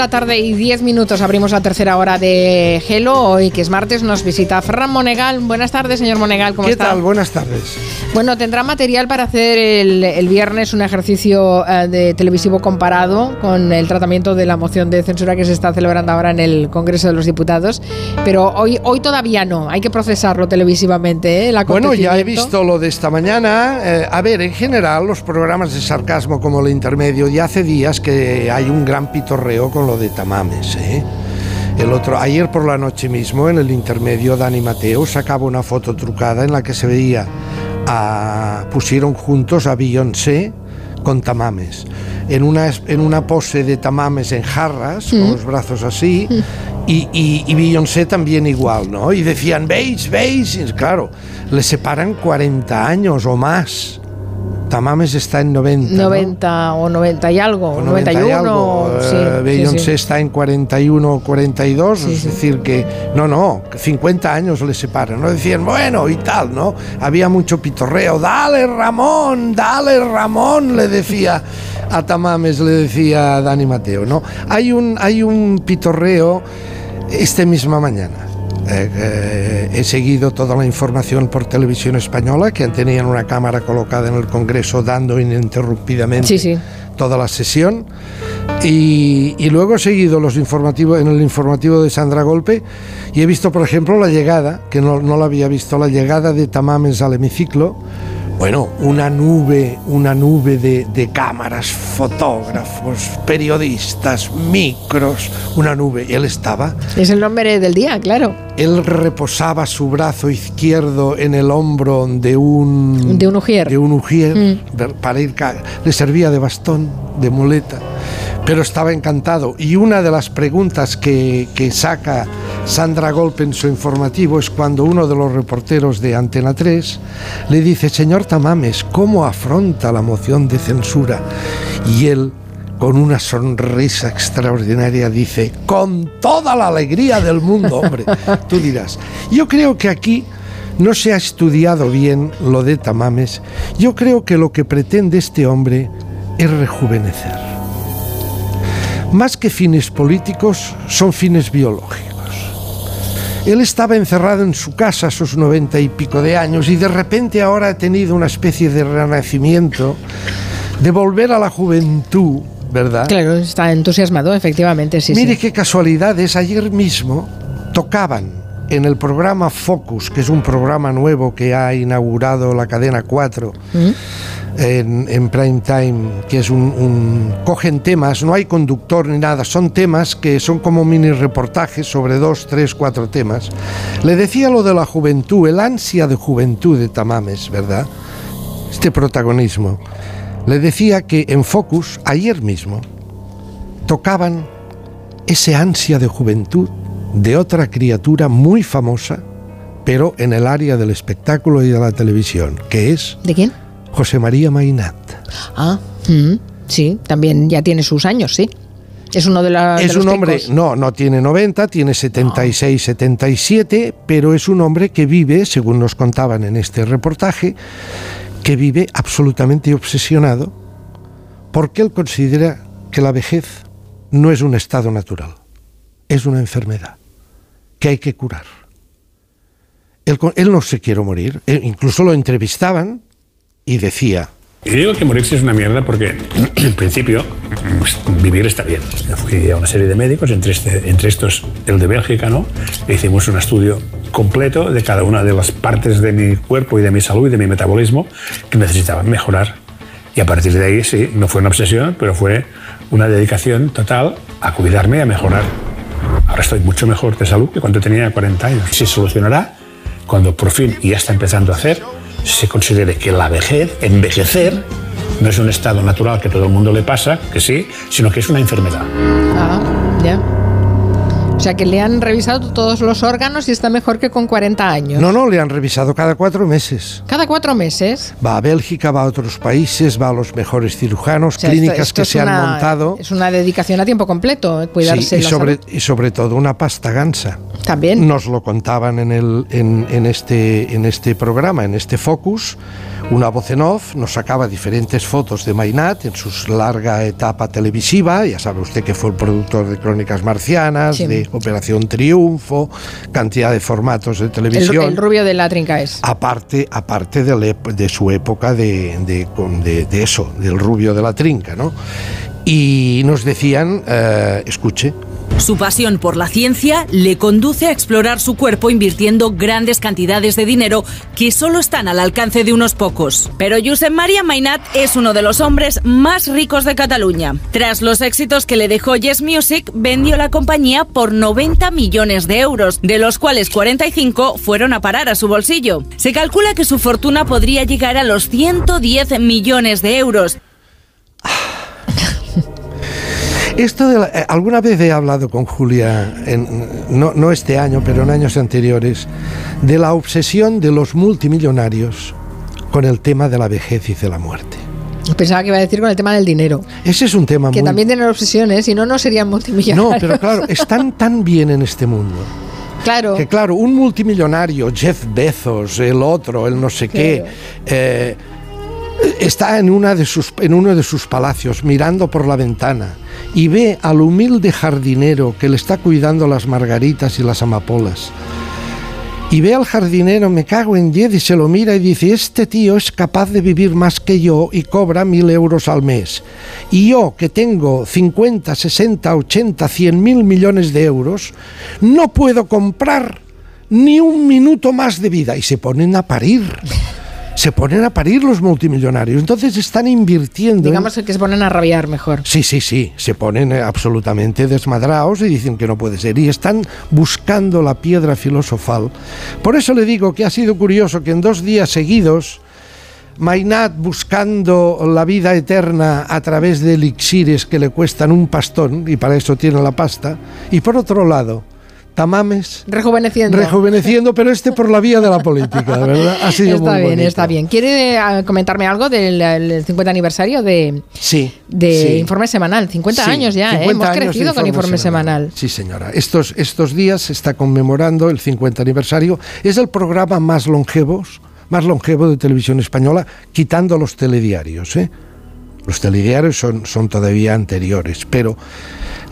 La tarde y 10 minutos abrimos la tercera hora de Gelo. Hoy, que es martes, nos visita Fran Monegal. Buenas tardes, señor Monegal. ¿Cómo ¿Qué está? tal? Buenas tardes. Bueno, tendrá material para hacer el, el viernes un ejercicio eh, de televisivo comparado con el tratamiento de la moción de censura que se está celebrando ahora en el Congreso de los Diputados. Pero hoy, hoy todavía no. Hay que procesarlo televisivamente. ¿eh? El Bueno, ya he visto lo de esta mañana. Eh, a ver, en general, los programas de sarcasmo como el intermedio, ya hace días que hay un gran pitorreo con lo de Tamames. ¿eh? El otro, ayer por la noche mismo, en el intermedio, Dani Mateo sacaba una foto trucada en la que se veía, a, pusieron juntos a Beyoncé con Tamames. En una, en una pose de Tamames en jarras, con los brazos así, y, y, y Beyoncé también igual, ¿no? Y decían, ¿veis? ¿Veis? Y claro, le separan 40 años o más. Tamames está en 90. ¿no? 90 o 90 y algo, O 90 y 91. algo. sí, Beyoncé sí. está en 41 o 42, es decir que no, no, que 50 años le separan. No decían, bueno, y tal, ¿no? Había mucho pitorreo. Dale, Ramón, dale, Ramón, le decía a Tamames, le decía Dani Mateo, ¿no? Hay un, hay un pitorreo esta misma mañana. Eh, eh, he seguido toda la información por televisión española, que tenían una cámara colocada en el Congreso dando ininterrumpidamente Sí, sí. toda la sesión. Y, y luego he seguido los informativos en el informativo de Sandra Golpe y he visto, por ejemplo, la llegada, que no, no la había visto, la llegada de Tamames al hemiciclo. Bueno, una nube, una nube de, de cámaras, fotógrafos, periodistas, micros, una nube. Él estaba Es el nombre del día, claro. él reposaba su brazo izquierdo en el hombro de un De un ujier. de un ujier, Mm. para ir le servía de bastón, de muleta, pero estaba encantado. Y una de las preguntas que, que saca Sandra Golpe en su informativo es cuando uno de los reporteros de Antena 3 le dice, señor Tamames, ¿cómo afronta la moción de censura? Y él con una sonrisa extraordinaria dice, con toda la alegría del mundo, hombre. Tú dirás, yo creo que aquí no se ha estudiado bien lo de Tamames. Yo creo que lo que pretende este hombre es rejuvenecer. Más que fines políticos, son fines biológicos. Él estaba encerrado en su casa a sus noventa y pico de años y de repente ahora ha tenido una especie de renacimiento, de volver a la juventud, ¿verdad? Claro, está entusiasmado, efectivamente, sí, Mire sí. qué casualidades, ayer mismo tocaban en el programa Focus, que es un programa nuevo que ha inaugurado la cadena 4 Mm. En, prime time, que es un, un- cogen temas, no hay conductor ni nada, son temas que son como mini reportajes sobre dos, tres, cuatro temas. Le decía lo de la juventud, el ansia de juventud de Tamames, ¿verdad? Este protagonismo. Le decía que en Focus, ayer mismo, tocaban ese ansia de juventud de otra criatura muy famosa, pero en el área del espectáculo y de la televisión, que es ¿De quién? José María Mainat. Ah, mm, sí, también ya tiene sus años, sí. Es uno de, la, de es los un hombre, no, no tiene 90, tiene 76, 77, pero es un hombre que vive, según nos contaban en este reportaje, que vive absolutamente obsesionado porque él considera que la vejez no es un estado natural, es una enfermedad que hay que curar. Él, él no se quiere morir, incluso lo entrevistaban y decía, Y digo que morirse es una mierda porque, en principio, pues, vivir está bien. Fui a una serie de médicos, entre, este- entre estos el de Bélgica, ¿no? E hicimos un estudio completo de cada una de las partes de mi cuerpo y de mi salud y de mi metabolismo que necesitaban mejorar. Y a partir de ahí, sí, no fue una obsesión, pero fue una dedicación total a cuidarme y a mejorar. Ahora estoy mucho mejor de salud que cuando tenía 40 años. Se solucionará cuando por fin, y ya está empezando a hacer, se considere que la vejez, envejecer, no es un estado natural que todo el mundo le pasa, que sí, sino que es una enfermedad. Ah, ya. O sea que le han revisado todos los órganos y está mejor que con 40 años. no, no, le han revisado cada cuatro meses. Cada cuatro meses. Va a Bélgica, va a otros países, va a los mejores cirujanos, O sea, clínicas esto que es se han montado. Es una dedicación a tiempo completo, eh, cuidarse Sí, y, sobre, salud. y sobre todo una pasta gansa. También. Nos lo contaban en, el, en, en este, en este programa, en este Focus. Una voz en off nos sacaba diferentes fotos de Mainat en su larga etapa televisiva. Ya sabe usted que fue el productor de Crónicas Marcianas, Sí. de Operación Triunfo, cantidad de formatos de televisión. El, el rubio de la trinca es. Aparte, aparte de, su época de, de- con- de- de eso, del rubio de la trinca, ¿no? Y nos decían, eh, escuche, Su pasión por la ciencia le conduce a explorar su cuerpo invirtiendo grandes cantidades de dinero que solo están al alcance de unos pocos. Pero Josep María Mainat es uno de los hombres más ricos de Cataluña. Tras los éxitos que le dejó Yes Music, vendió la compañía por 90 millones de euros, de los cuales 45 fueron a parar a su bolsillo. Se calcula que su fortuna podría llegar a los 110 millones de euros. Esto de la- eh, alguna vez he hablado con Julia, en- no, no este año, pero en años anteriores, de la obsesión de los multimillonarios con el tema de la vejez y de la muerte. Pensaba que iba a decir con el tema del dinero. Ese es un tema Que muy... también tienen obsesiones, si no, no serían multimillonarios. No, pero claro, están tan bien en este mundo. Claro. Que claro, un multimillonario, Jeff Bezos, el otro, el no sé qué, eh, está en, una de sus, en uno de sus palacios mirando por la ventana y ve al humilde jardinero que le está cuidando las margaritas y las amapolas. Y ve al jardinero, me cago en diez, y se lo mira y dice, este tío es capaz de vivir más que yo y cobra mil euros al mes. Y yo, que tengo 50, 60, 80, 100 mil millones de euros, no puedo comprar ni un minuto más de vida. Y se ponen a parir. Se ponen a parir los multimillonarios. Entonces están invirtiendo. en- Digamos que se ponen a rabiar mejor. Sí, sí, sí, se ponen eh, absolutamente desmadrados y dicen que no puede ser. Y están buscando la piedra filosofal. Por eso le digo que ha sido curioso que en dos días seguidos, Mainat buscando la vida eterna a través de elixires que le cuestan un pastón, y para eso tiene la pasta, y por otro lado, Tamames Rejuveneciendo. rejuveneciendo, pero este por la vía de la política, ¿verdad? Ha sido está muy bien, bonito. está bien. ¿Quiere eh, comentarme algo del el 50 aniversario de, Sí. de sí. Informe Semanal? 50 Sí, años ya, ¿eh? 50 Hemos años crecido con Informe semanal. Sí, señora. Estos, estos días se está conmemorando el 50 aniversario. Es el programa más longevo, más longevo de televisión española, quitando los telediarios. ¿eh? Los telediarios son, son todavía anteriores, pero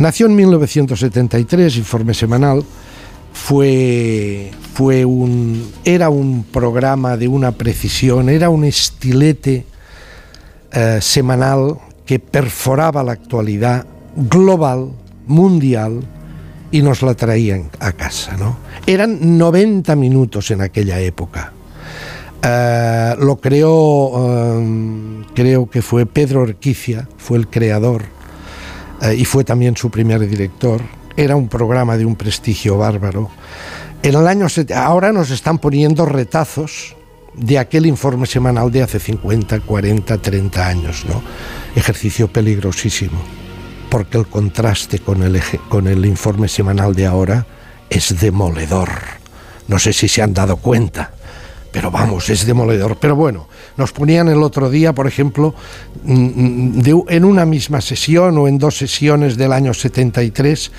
nació en 1973, Informe Semanal. Fue, fue un, era un programa de una precisión, era un estilete eh, semanal que perforaba la actualidad global, mundial, y nos la traían a casa. ¿no? Eran 90 minutos en aquella época. Eh, lo creó, eh, creo que fue Pedro Orquicia, fue el creador eh, y fue también su primer director. Era un programa de un prestigio bárbaro. En el año ahora nos están poniendo retazos de aquel informe semanal de hace 50, 40, 30 años, ¿no? Ejercicio peligrosísimo, porque el contraste con el, con el informe semanal de ahora es demoledor. No sé si se han dado cuenta, pero vamos, es demoledor. Pero bueno, nos ponían el otro día, por ejemplo, mm, mm, en una misma sesión o en dos sesiones del año 73,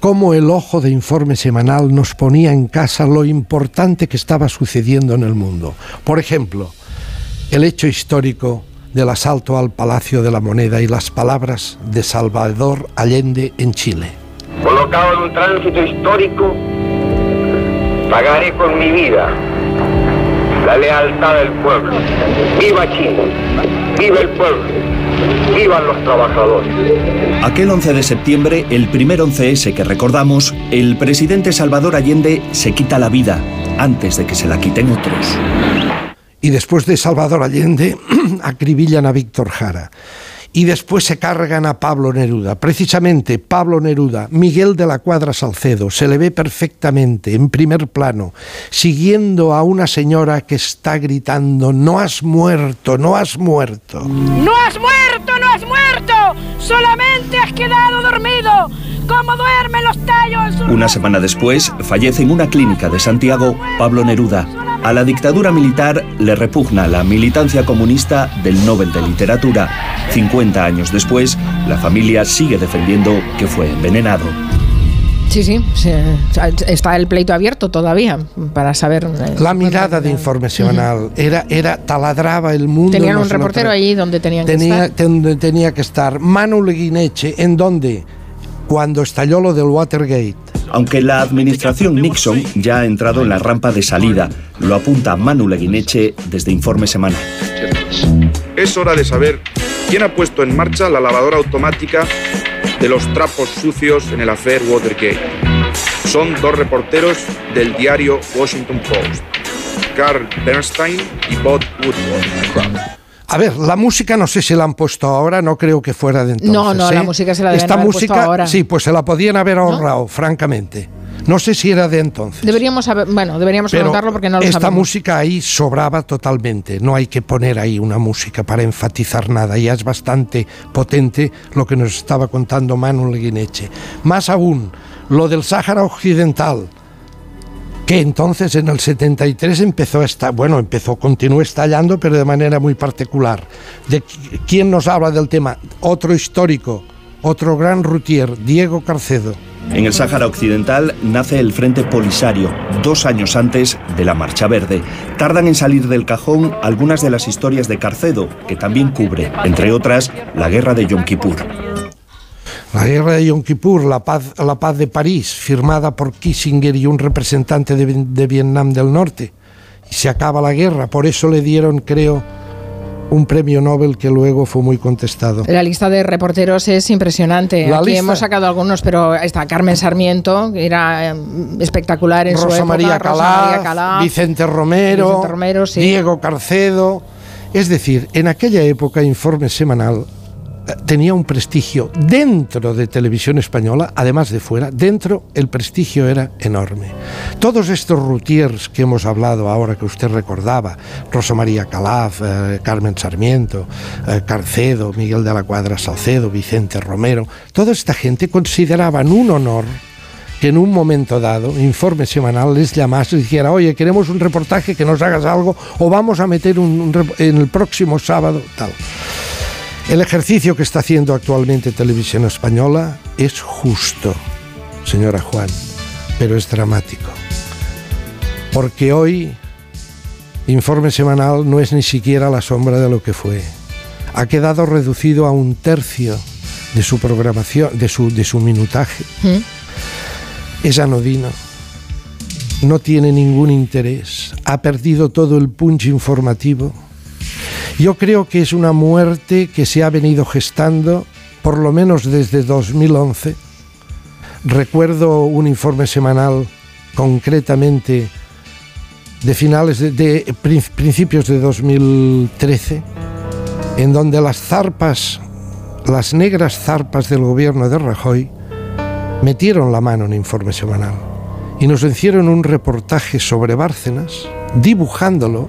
cómo el ojo de informe semanal nos ponía en casa lo importante que estaba sucediendo en el mundo. Por ejemplo, el hecho histórico del asalto al Palacio de la Moneda y las palabras de Salvador Allende en Chile. Colocado en un tránsito histórico, pagaré con mi vida la lealtad del pueblo. ¡Viva Chile! ¡Viva el pueblo! ¡Vivan los trabajadores! Aquel 11 de septiembre, el primer 11S que recordamos, el presidente Salvador Allende se quita la vida antes de que se la quiten otros. Y después de Salvador Allende, acribillan a Víctor Jara. Y después se cargan a Pablo Neruda. Precisamente Pablo Neruda, Miguel de la Cuadra Salcedo, se le ve perfectamente en primer plano, siguiendo a una señora que está gritando, no has muerto, no has muerto. ¡No has muerto, no has muerto! ¡Solamente has quedado dormido! ¡Como duermen los tallos! Una semana después, fallece en una clínica de Santiago Pablo Neruda. A la dictadura militar le repugna la militancia comunista del Nobel de Literatura. 50 años después, la familia sigue defendiendo que fue envenenado. Sí, sí, sí, está el pleito abierto todavía para saber. eh, La mirada de informe semanal era, era taladraba el mundo. Tenían no un reportero allí donde tenían que tenía, estar. donde tenía que estar. Manu Leguineche, ¿en dónde? Cuando estalló lo del Watergate. Aunque la administración Nixon ya ha entrado en la rampa de salida, lo apunta Manu Leguineche desde Informe Semana. Es hora de saber quién ha puesto en marcha la lavadora automática de los trapos sucios en el affair Watergate. Son dos reporteros del diario Washington Post, Carl Bernstein y Bob Woodward. A ver, la música no sé si la han puesto ahora, no creo que fuera de entonces. No, no, la ¿eh? música se la deben Esta haber puesto música, ahora. sí, pues se la podían haber ahorrado, francamente. No sé si era de entonces. Deberíamos saber, bueno, deberíamos Pero anotarlo porque no lo esta sabemos. música ahí sobraba totalmente. No hay que poner ahí una música para enfatizar nada. Ya es bastante potente lo que nos estaba contando Manu Leguineche. Más aún, lo del Sáhara Occidental, que entonces en el 73 empezó a estar, bueno, empezó, continuó estallando, pero de manera muy particular. ¿De qui- quién nos habla del tema? Otro histórico, otro gran routier, Diego Carcedo. En el Sáhara Occidental nace el Frente Polisario, dos años antes de la Marcha Verde. Tardan en salir del cajón algunas de las historias de Carcedo, que también cubre, entre otras, la guerra de Yom Kippur. La guerra de Yom Kippur, la paz, la paz de París, firmada por Kissinger y un representante de, Vi- de Vietnam del Norte. Y se acaba la guerra, por eso le dieron, creo, un premio Nobel que luego fue muy contestado. La lista de reporteros es impresionante. La Aquí lista- hemos sacado algunos, pero está Carmen Sarmiento, que era eh, espectacular en su época. María Rosa María Calaf. Vicente Romero, Vicente Romero, sí. Diego Carcedo. Es decir, en aquella época Informe Semanal tenía un prestigio dentro de televisión española, además de fuera, dentro el prestigio era enorme. Todos estos routiers que hemos hablado ahora que usted recordaba, Rosa María Calaf, eh, Carmen Sarmiento, eh, Carcedo, Miguel de la Cuadra Salcedo, Vicente Romero, toda esta gente consideraban un honor que en un momento dado, informe semanal, les llamase y dijera, oye, queremos un reportaje, que nos hagas algo, o vamos a meter un, en el próximo sábado, tal. El ejercicio que está haciendo actualmente Televisión Española es justo, señora Juan, pero es dramático. Porque hoy, informe semanal no es ni siquiera la sombra de lo que fue. Ha quedado reducido a un tercio de su programación, de su, de su minutaje ¿Mm? es anodino, no tiene ningún interés, ha perdido todo el punch informativo. Yo creo que es una muerte que se ha venido gestando por lo menos desde 2011. Recuerdo un informe semanal concretamente de finales de, de prin- principios de 2013 en donde las zarpas, las negras zarpas del gobierno de Rajoy metieron la mano en informe semanal y nos hicieron un reportaje sobre Bárcenas, dibujándolo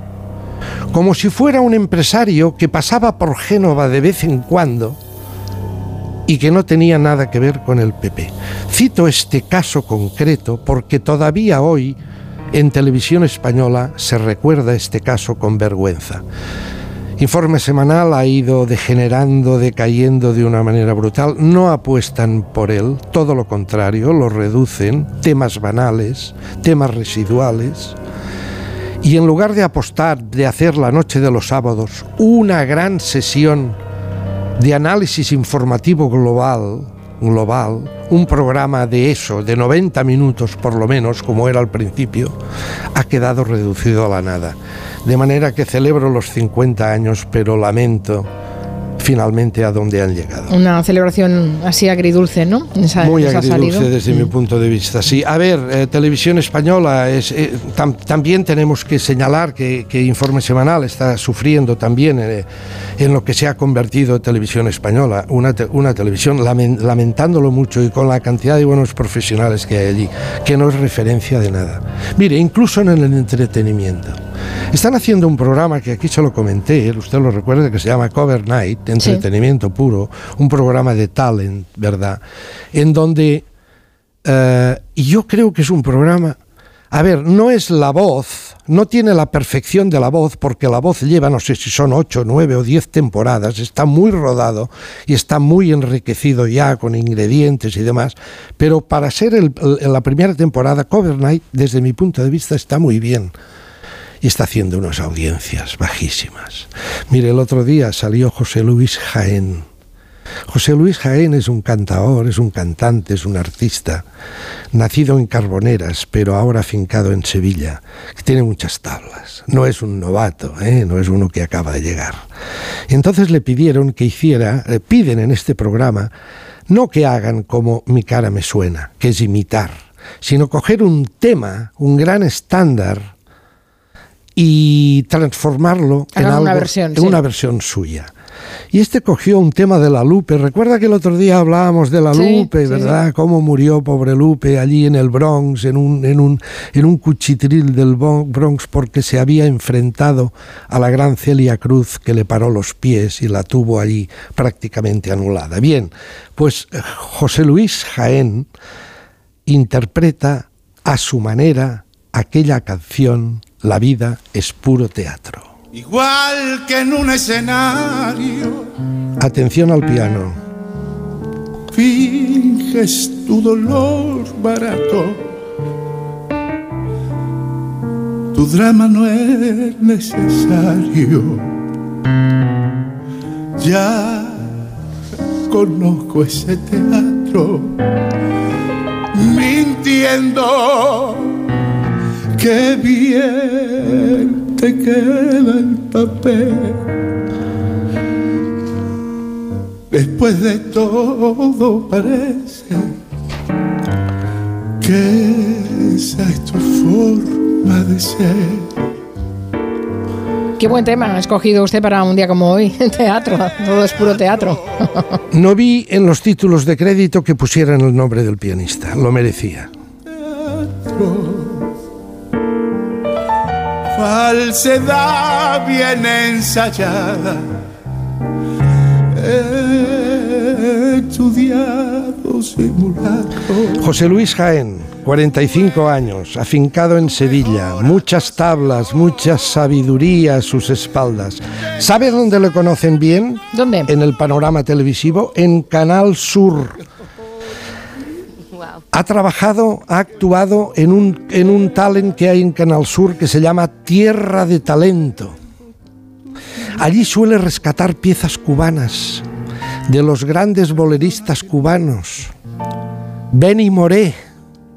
como si fuera un empresario que pasaba por Génova de vez en cuando y que no tenía nada que ver con el PP. Cito este caso concreto porque todavía hoy en televisión española se recuerda este caso con vergüenza. Informe semanal ha ido degenerando, decayendo de una manera brutal. No apuestan por él, todo lo contrario, lo reducen, temas banales, temas residuales. Y en lugar de apostar, de hacer la noche de los sábados una gran sesión de análisis informativo global, global, un programa de eso, de 90 minutos por lo menos, como era al principio, ha quedado reducido a la nada. De manera que celebro los 50 años, pero lamento finalmente a dónde han llegado. Una celebración así agridulce, ¿no? Esa- Muy esa agridulce salido. desde mi punto de vista. Sí, a ver, eh, televisión española es eh, tam- también tenemos que señalar que, que Informe Semanal está sufriendo también eh, en lo que se ha convertido en televisión española, una, te- una televisión lamen- lamentándolo mucho y con la cantidad de buenos profesionales que hay allí, que no es referencia de nada. Mire, incluso en el entretenimiento. Están haciendo un programa que aquí se lo comenté, usted lo recuerda, que se llama Cover Night, entretenimiento puro, un programa de talent, ¿verdad? En donde eh, y yo creo que es un programa, a ver, no es la voz, no tiene la perfección de la voz, porque la voz lleva, no sé si son ocho, nueve o diez temporadas, está muy rodado y está muy enriquecido ya con ingredientes y demás, pero para ser el, el- la primera temporada, Cover Night, desde mi punto de vista, está muy bien. Y está haciendo unas audiencias bajísimas. Mire, el otro día salió José Luis Jaén. José Luis Jaén es un cantaor, es un cantante, es un artista, nacido en Carboneras, pero ahora afincado en Sevilla, que tiene muchas tablas. No es un novato, ¿eh? no es uno que acaba de llegar. Entonces le pidieron que hiciera, eh, piden en este programa, no que hagan como mi cara me suena, que es imitar, sino coger un tema, un gran estándar, y transformarlo en, algo, una versión, en sí. una versión suya. Y este cogió un tema de la Lupe. Recuerda que el otro día hablábamos de la Sí, Lupe, sí, ¿verdad? Cómo murió pobre Lupe allí en el Bronx, en un, en un, en un cuchitril del Bronx, porque se había enfrentado a la gran Celia Cruz que le paró los pies y la tuvo allí prácticamente anulada. Bien, pues eh, José Luis Jaén interpreta a su manera aquella canción La vida es puro teatro. Igual que en un escenario, Atención al piano. finges tu dolor barato. Tu drama no es necesario. Ya conozco ese teatro. Mintiendo. Qué bien te queda el papel. Después de todo parece que esa es tu forma de ser. Qué buen tema ha escogido usted para un día como hoy. Teatro, todo es puro teatro. No vi en los títulos de crédito que pusieran el nombre del pianista. Lo merecía. Falsedad bien ensayada. Estudiado simulacro. José Luis Jaén, 45 años, afincado en Sevilla, muchas tablas, mucha sabiduría a sus espaldas. ¿Sabe dónde le conocen bien? ¿Dónde? En el panorama televisivo, en Canal Sur. Ha trabajado, ha actuado en un, en un talent que hay en Canal Sur que se llama Tierra de Talento. Allí suele rescatar piezas cubanas de los grandes boleristas cubanos. Benny Moré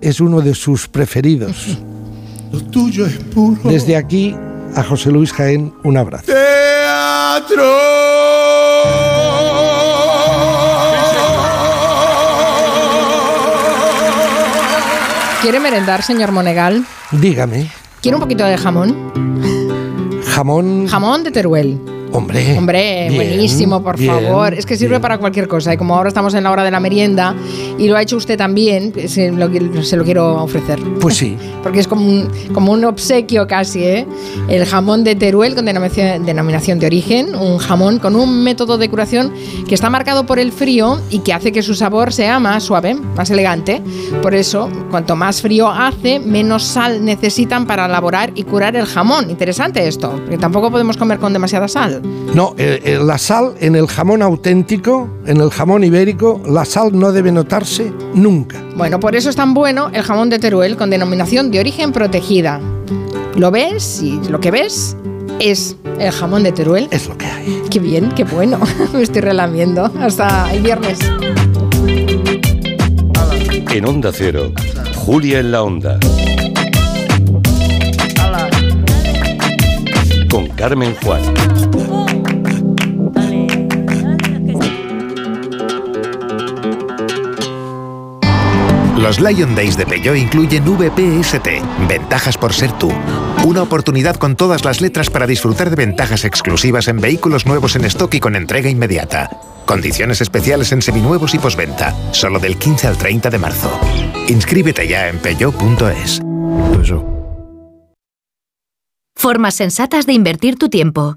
es uno de sus preferidos. Lo tuyo es puro Desde aquí a José Luis Jaén un abrazo. ¿Quiere merendar, señor Monegal? Dígame, ¿Quiere un poquito de jamón? jamón, Jamón de Teruel. Hombre. Hombre, bien, buenísimo, por bien, favor. Es que sirve bien. para cualquier cosa. Y como ahora estamos en la hora de la merienda y lo ha hecho usted también, se lo, se lo quiero ofrecer. Pues sí. Porque es como un, como un obsequio casi, ¿eh? El jamón de Teruel con denominación, denominación de origen, un jamón con un método de curación que está marcado por el frío y que hace que su sabor sea más suave, más elegante. Por eso, cuanto más frío hace, menos sal necesitan para elaborar y curar el jamón. Interesante esto, porque tampoco podemos comer con demasiada sal. No, eh, eh, la sal en el jamón auténtico, en el jamón ibérico, la sal no debe notarse nunca. Bueno, por eso es tan bueno el jamón de Teruel con denominación de origen protegida. Lo ves y lo que ves es el jamón de Teruel. Es lo que hay. Qué bien, qué bueno. Me estoy relamiendo. Hasta el viernes. En Onda Cero, Julia en la Onda. Con Carmen Juan. Los Lion Days de Peugeot incluyen VPST, ventajas por ser tú. Una oportunidad con todas las letras para disfrutar de ventajas exclusivas en vehículos nuevos en stock y con entrega inmediata. Condiciones especiales en seminuevos y posventa, solo del 15 al 30 de marzo. Inscríbete ya en peugeot.es. Formas sensatas de invertir tu tiempo.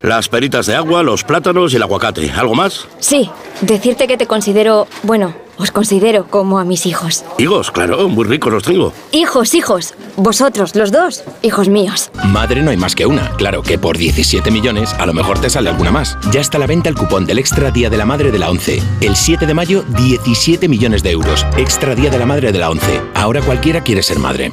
Las peritas de agua, los plátanos y el aguacate. ¿Algo más? Sí, decirte que te considero, bueno, os considero como a mis hijos. Higos, claro, muy ricos los tengo. Hijos, hijos. Vosotros, los dos, hijos míos. Madre no hay más que una. Claro que por 17 millones a lo mejor te sale alguna más. Ya está a la venta el cupón del Extra Día de la Madre de la 11. El 7 de mayo, 17 millones de euros. Extra Día de la Madre de la 11. Ahora cualquiera quiere ser madre.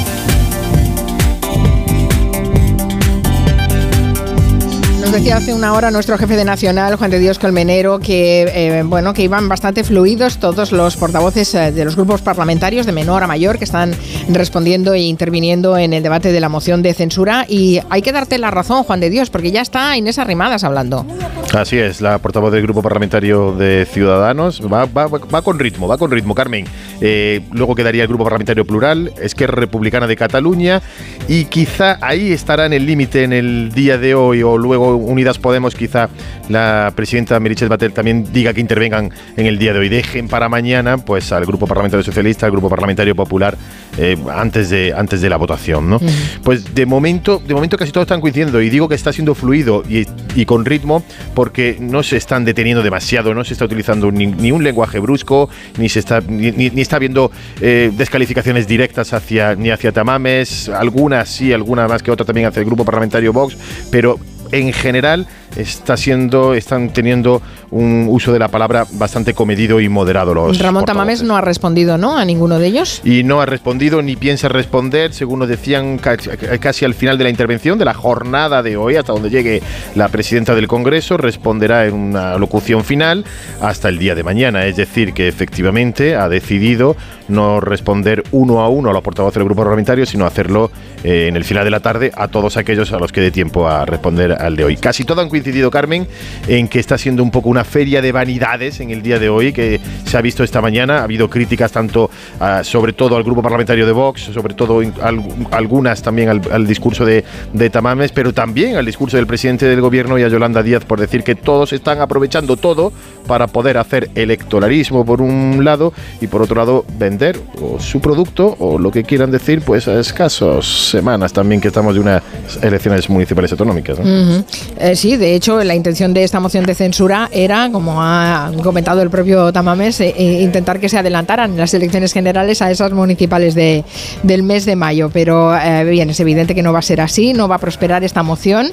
Nos decía hace una hora nuestro jefe de Nacional, Juan de Dios Colmenero, que eh, bueno, que iban bastante fluidos todos los portavoces eh, de los grupos parlamentarios, de menor a mayor, que están respondiendo e interviniendo en el debate de la moción de censura. Y hay que darte la razón, Juan de Dios, porque ya está Inés Arrimadas hablando. Así es, la portavoz del grupo parlamentario de Ciudadanos va, va- va con ritmo, va con ritmo, Carmen. Eh, luego quedaría el grupo parlamentario plural, Esquerra Republicana de Cataluña y quizá ahí estará en el límite en el día de hoy o luego Unidas Podemos, quizá la presidenta Meritxell Batet también diga que intervengan en el día de hoy. Dejen para mañana pues al grupo parlamentario socialista, al grupo parlamentario popular eh, antes, de, antes de la votación. ¿no? Pues de momento, de momento casi todos están coincidiendo y digo que está siendo fluido y, y con ritmo porque no se están deteniendo demasiado, no se está utilizando ni, ni un lenguaje brusco, ni se está ni, ni- ni está habiendo eh, descalificaciones directas hacia ni hacia Tamames, algunas sí, alguna más que otra también hacia el grupo parlamentario Vox, pero en general está siendo, están teniendo un uso de la palabra bastante comedido y moderado los Ramón. Tamames no ha respondido, ¿no? A ninguno de ellos. Y no ha respondido ni piensa responder, según nos decían ca- casi al final de la intervención, de la jornada de hoy, hasta donde llegue la presidenta del Congreso, responderá en una locución final hasta el día de mañana. Es decir, que efectivamente ha decidido no responder uno a uno a los portavoces del grupo parlamentario, sino hacerlo eh, en el final de la tarde a todos aquellos a los que dé tiempo a responder al de hoy. Casi todo han coincidido, Carmen, en que está siendo un poco una feria de vanidades en el día de hoy, que se ha visto esta mañana. Ha habido críticas tanto, ah, sobre todo al grupo parlamentario de Vox, sobre todo al- algunas también al, al discurso de, de Tamames, pero también al discurso del presidente del gobierno y a Yolanda Díaz por decir que todos están aprovechando todo para poder hacer electoralismo por un lado y por otro lado vender o su producto o lo que quieran decir, pues a escasos semanas también que estamos de unas elecciones municipales autonómicas. ¿no? Ujú. Eh, sí, de hecho, la intención de esta moción de censura era, como ha comentado el propio Tamames, eh, eh, intentar que se adelantaran las elecciones generales a esas municipales de, del mes de mayo. Pero eh, bien, es evidente que no va a ser así, no va a prosperar esta moción.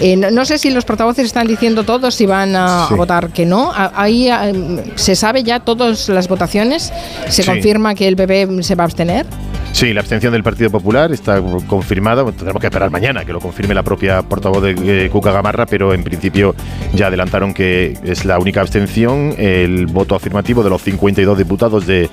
Eh, no, no sé si los portavoces están diciendo todos si van a, a Sí. votar que no. A- Ahí eh, se sabe ya todas las votaciones. Se Sí. confirma que el PP se va a abstener. Sí, la abstención del Partido Popular está confirmada. Tendremos que esperar mañana que lo confirme la propia portavoz de eh, Cuca Gamarra, pero en principio ya adelantaron que es la única abstención, el voto afirmativo de los 52 diputados de,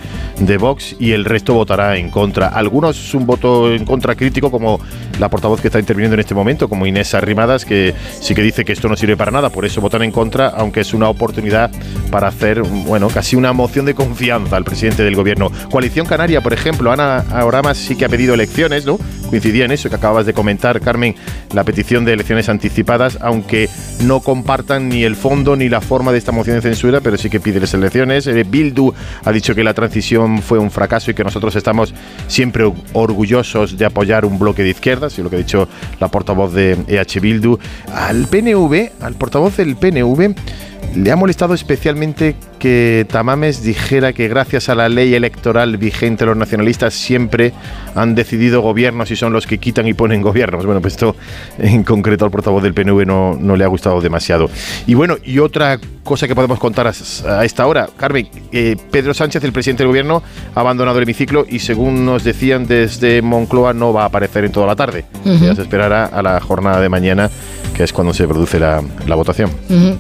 Vox y el resto votará en contra. Algunos un voto en contra crítico, como la portavoz que está interviniendo en este momento, como Inés Arrimadas, que sí que dice que esto no sirve para nada, por eso votan en contra, aunque es una oportunidad para hacer, bueno, casi una moción de confianza al presidente del gobierno. Coalición Canaria, por ejemplo, Ana Oramas sí que ha pedido elecciones, ¿no? coincidía en eso que acabas de comentar, Carmen, la petición de elecciones anticipadas, aunque no compartan ni el fondo ni la forma de esta moción de censura, pero sí que pide las elecciones. Eh, Bildu ha dicho que la transición fue un fracaso y que nosotros estamos siempre orgullosos de apoyar un bloque de izquierdas, y lo que ha dicho la portavoz de EH Bildu. Al PNV, al portavoz del PNV, le ha molestado especialmente que Tamames dijera que gracias a la ley electoral vigente los nacionalistas siempre han decidido gobiernos y son los que quitan y ponen gobiernos. Bueno, pues esto en concreto al portavoz del PNV no, no le ha gustado demasiado. Y bueno, y otra cosa que podemos contar a, esta hora, Carmen, eh, Pedro Sánchez, el presidente del gobierno, ha abandonado el hemiciclo y según nos decían desde Moncloa no va a aparecer en toda la tarde. Ya se esperará a la jornada de mañana, es cuando se produce la, votación.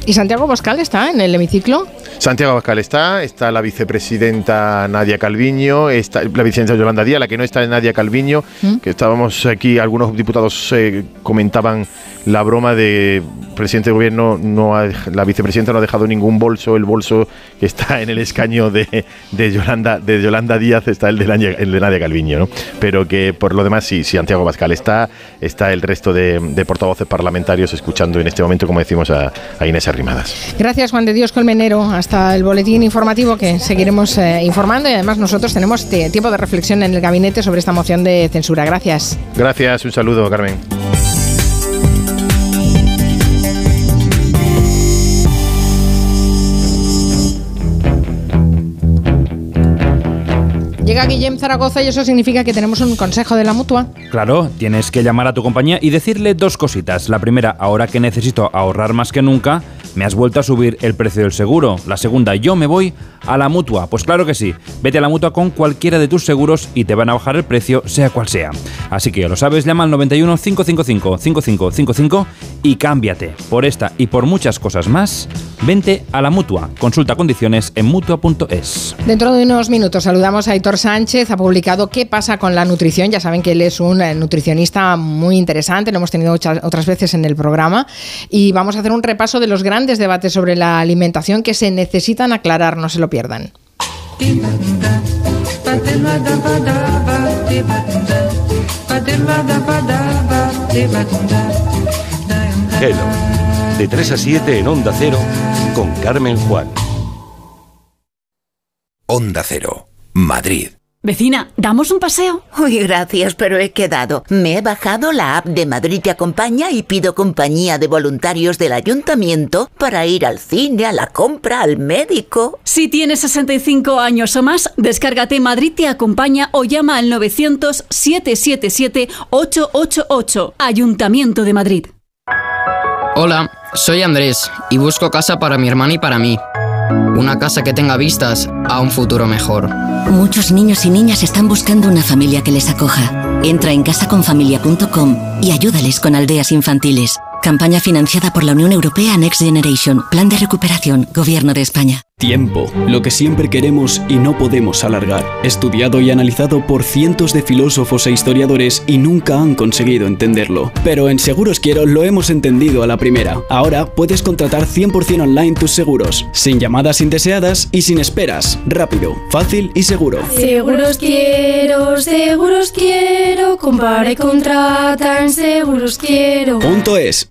¿Y Santiago Boscal está en el hemiciclo? Santiago Abascal está, está la vicepresidenta Nadia Calviño, está la vicepresidenta Yolanda Díaz, la que no está es Nadia Calviño, que estábamos aquí, algunos diputados eh, comentaban la broma de presidente del gobierno, no ha, la vicepresidenta no ha dejado ningún bolso, el bolso que está en el escaño de, de Yolanda, de Yolanda Díaz está el de, el de Nadia Calviño, ¿no? pero que por lo demás sí, Santiago Abascal está, está el resto de, de, portavoces parlamentarios escuchando en este momento, como decimos, a, a Inés Arrimadas. Gracias Juan de Dios Colmenero, hasta el boletín informativo que seguiremos eh, informando y además nosotros tenemos tiempo de reflexión en el gabinete sobre esta moción de censura. Gracias. Gracias, un saludo Carmen. Llega Guillem Zaragoza y eso significa que tenemos un consejo de la mutua. Claro, tienes que llamar a tu compañía y decirle dos cositas. La primera, ahora que necesito ahorrar más que nunca, me has vuelto a subir el precio del seguro. La segunda, yo me voy a la mutua. Pues claro que sí, vete a la mutua con cualquiera de tus seguros y te van a bajar el precio, sea cual sea. Así que ya lo sabes, llama al 91 555 5555 y cámbiate. Por esta y por muchas cosas más, vente a la mutua. Consulta condiciones en mutua.es. Dentro de unos minutos saludamos a Aitor Sánchez. Ha publicado ¿Qué pasa con la nutrición? Ya saben que él es un nutricionista muy interesante, lo hemos tenido otras veces en el programa. Y vamos a hacer un repaso de los grandes debates sobre la alimentación que se necesitan aclarar, no se lo pierdan. Hello, de 3 a 7 en Onda Cero, con Carmen Juan. Onda Cero, Madrid. Vecina, ¿damos un paseo? Uy, gracias, pero he quedado. Me he bajado la app de Madrid Te Acompaña y pido compañía de voluntarios del ayuntamiento para ir al cine, a la compra, al médico. Si tienes 65 años o más, descárgate Madrid Te Acompaña o llama al 900-777-888. Ayuntamiento de Madrid. Hola, soy Andrés y busco casa para mi hermana y para mí. Una casa que tenga vistas a un futuro mejor. Muchos niños y niñas están buscando una familia que les acoja. Entra en casaconfamilia.com y ayúdales con aldeas infantiles. Campaña financiada por la Unión Europea Next Generation. Plan de recuperación. Gobierno de España. Tiempo, lo que siempre queremos y no podemos alargar. Estudiado y analizado por cientos de filósofos e historiadores y nunca han conseguido entenderlo. Pero en Seguros Quiero lo hemos entendido a la primera. Ahora puedes contratar 100% online tus seguros, sin llamadas indeseadas y sin esperas. Rápido, fácil y seguro. Seguros Quiero, Seguros Quiero, compara y contrata en Seguros Quiero. Punto es.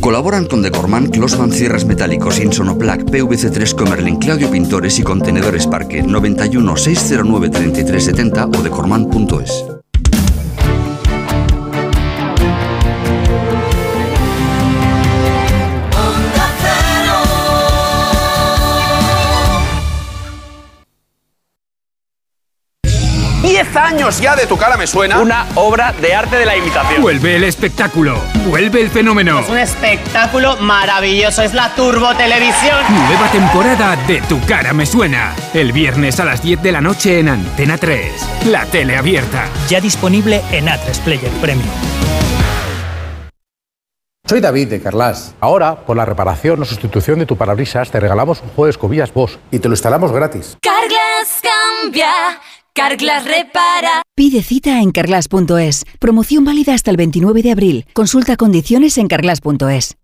Colaboran con Decorman, Closman Cierres Metálicos, Insonoplac, PVC3 Comerlin, Claudio Pintores y Contenedores Parque 91 609 3370 o decorman.es. años ya de tu cara me suena. Una obra de arte de la imitación. Vuelve el espectáculo, vuelve el fenómeno. Es un espectáculo maravilloso, es la Turbo Televisión. Nueva temporada de Tu cara me suena. El viernes a las 10 de la noche en Antena 3. La tele abierta. Ya disponible en A3 Player Premium. Soy David de Carlas. Ahora, por la reparación o sustitución de tu parabrisas, te regalamos un juego de escobillas Bosch y te lo instalamos gratis. Carglass cambia, Carglass repara. Pide cita en carglass.es. Promoción válida hasta el 29 de abril. Consulta condiciones en carglass.es.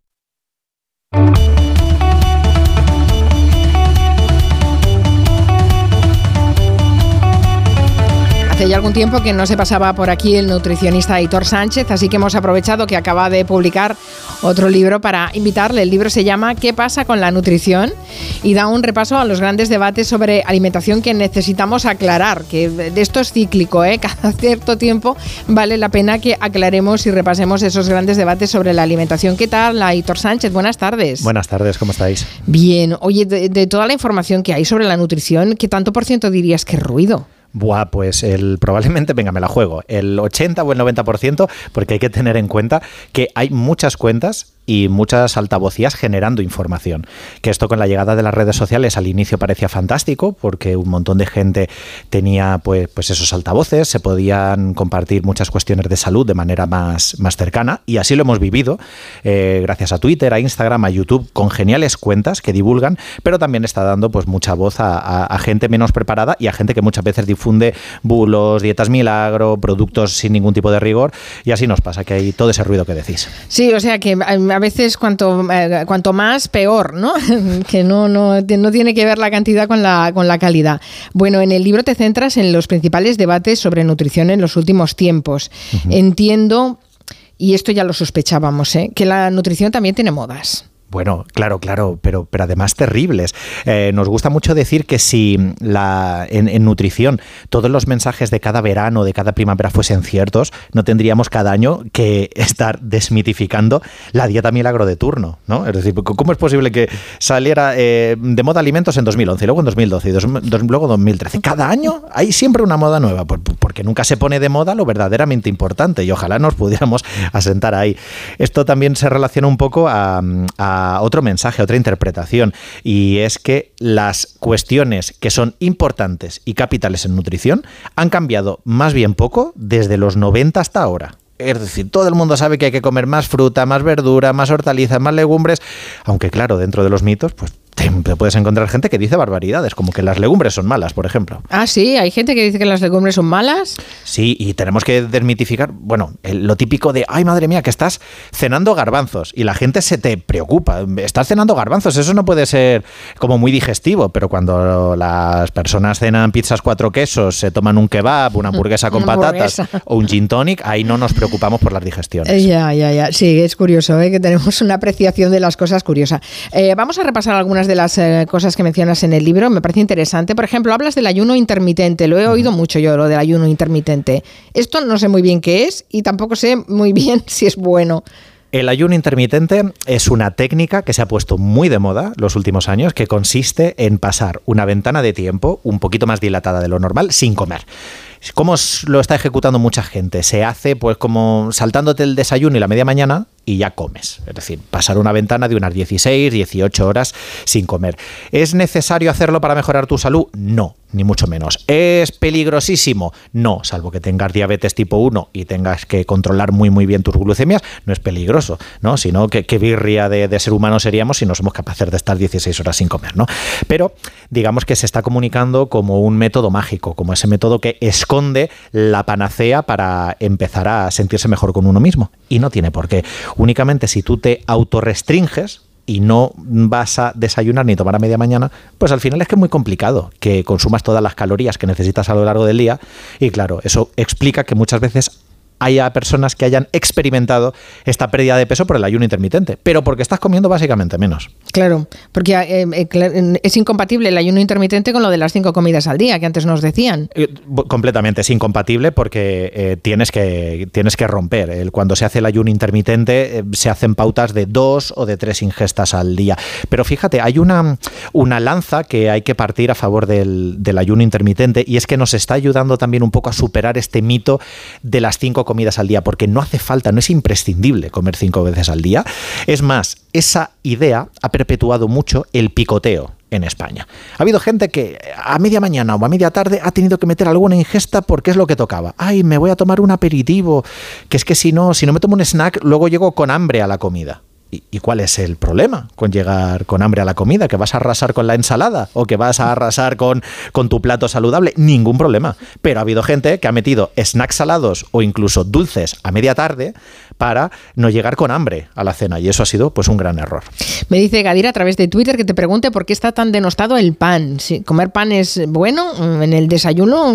Hace ya algún tiempo que no se pasaba por aquí el nutricionista Aitor Sánchez, así que hemos aprovechado que acaba de publicar otro libro para invitarle. El libro se llama ¿Qué pasa con la nutrición? y da un repaso a los grandes debates sobre alimentación que necesitamos aclarar, que de esto es cíclico, ¿eh? cada cierto tiempo vale la pena que aclaremos y repasemos esos grandes debates sobre la alimentación. ¿Qué tal, Aitor Sánchez? Buenas tardes. Buenas tardes, ¿cómo estáis? Bien, oye, de, de toda la información que hay sobre la nutrición, ¿qué tanto por ciento dirías que es ruido? Buah, pues el probablemente, venga, me la juego, el 80 o el 90%, porque hay que tener en cuenta que hay muchas cuentas y muchas altavocías generando información. Que esto con la llegada de las redes sociales al inicio parecía fantástico porque un montón de gente tenía pues, pues esos altavoces, se podían compartir muchas cuestiones de salud de manera más, más cercana y así lo hemos vivido eh, gracias a Twitter, a Instagram, a YouTube, con geniales cuentas que divulgan, pero también está dando pues mucha voz a, a, gente menos preparada y a gente que muchas veces difunde bulos, dietas milagro, productos sin ningún tipo de rigor y así nos pasa que hay todo ese ruido que decís. Sí, o sea que a veces cuanto, eh, cuanto más, peor, ¿no? que no, no, no tiene que ver la cantidad con la, con la calidad. Bueno, en el libro te centras en los principales debates sobre nutrición en los últimos tiempos. Uh -huh. Entiendo, y esto ya lo sospechábamos, ¿eh? que la nutrición también tiene modas. Bueno, claro, claro, pero, pero además terribles. Eh, nos gusta mucho decir que si la, en, nutrición todos los mensajes de cada verano, de cada primavera fuesen ciertos, no tendríamos cada año que estar desmitificando la dieta milagro de turno, ¿no? Es decir, ¿cómo es posible que saliera eh, de moda alimentos en 2011, luego en 2012 y dos, dos, luego en 2013? Cada año hay siempre una moda nueva, porque nunca se pone de moda lo verdaderamente importante y ojalá nos pudiéramos asentar ahí. Esto también se relaciona un poco a, a otro mensaje, otra interpretación, y es que las cuestiones que son importantes y capitales en nutrición han cambiado más bien poco desde los 90 hasta ahora. Es decir, todo el mundo sabe que hay que comer más fruta, más verdura, más hortalizas, más legumbres, aunque claro, dentro de los mitos, pues te, puedes encontrar gente que dice barbaridades, como que las legumbres son malas, por ejemplo. Ah, sí, hay gente que dice que las legumbres son malas. Sí, y tenemos que desmitificar, bueno, el, lo típico de, ay madre mía, que estás cenando garbanzos y la gente se te preocupa, estás cenando garbanzos, eso no puede ser como muy digestivo, pero cuando las personas cenan pizzas cuatro quesos, se toman un kebab, una hamburguesa con una patatas hamburguesa. o un gin tonic, ahí no nos preocupamos por las digestiones. Ya, ya, ya, sí, es curioso, ¿eh? que tenemos una apreciación de las cosas curiosa. Eh, vamos a repasar algunas de las eh, cosas que mencionas en el libro, me parece interesante. Por ejemplo, hablas del ayuno intermitente, lo he oído uh -huh. mucho yo, lo del ayuno intermitente. Esto no sé muy bien qué es y tampoco sé muy bien si es bueno. El ayuno intermitente es una técnica que se ha puesto muy de moda los últimos años, que consiste en pasar una ventana de tiempo un poquito más dilatada de lo normal sin comer. ¿Cómo lo está ejecutando mucha gente? Se hace pues como saltándote el desayuno y la media mañana y ya comes. Es decir, pasar una ventana de unas 16, 18 horas sin comer. ¿Es necesario hacerlo para mejorar tu salud? No, ni mucho menos. ¿Es peligrosísimo? No, salvo que tengas diabetes tipo 1 y tengas que controlar muy muy bien tus glucemias, no es peligroso, ¿no? Sino que qué birria de, de, ser humano seríamos si no somos capaces de estar 16 horas sin comer, ¿no? Pero digamos que se está comunicando como un método mágico, como ese método que esconde la panacea para empezar a sentirse mejor con uno mismo. Y no tiene por qué. Únicamente si tú te autorrestringes, y no vas a desayunar ni tomar a media mañana, pues al final es que es muy complicado que consumas todas las calorías que necesitas a lo largo del día. Y claro, eso explica que muchas veces haya personas que hayan experimentado esta pérdida de peso por el ayuno intermitente, pero porque estás comiendo básicamente menos. Claro, porque eh, eh, es incompatible el ayuno intermitente con lo de las cinco comidas al día que antes nos decían. Eh, completamente, es incompatible porque tienes, que, tienes que romper. cuando se hace el ayuno intermitente se hacen pautas de dos o de tres ingestas al día. Pero fíjate, hay una, una lanza que hay que partir a favor del, del ayuno intermitente y es que nos está ayudando también un poco a superar este mito de las cinco comidas al día, porque no hace falta, no es imprescindible comer cinco veces al día. Es más, esa idea ha perpetuado mucho el picoteo en España. Ha habido gente que a media mañana o a media tarde ha tenido que meter alguna ingesta porque es lo que tocaba. Ay, me voy a tomar un aperitivo, que es que si no, si no me tomo un snack, luego llego con hambre a la comida. ¿Y, cuál es el problema con llegar con hambre a la comida? ¿Que vas a arrasar con la ensalada? ¿O que vas a arrasar con, con tu plato saludable? Ningún problema. Pero ha habido gente que ha metido snacks salados o incluso dulces a media tarde para no llegar con hambre a la cena. Y eso ha sido pues un gran error. Me dice Gadira a través de Twitter que te pregunte por qué está tan denostado el pan. Si ¿Comer pan es bueno en el desayuno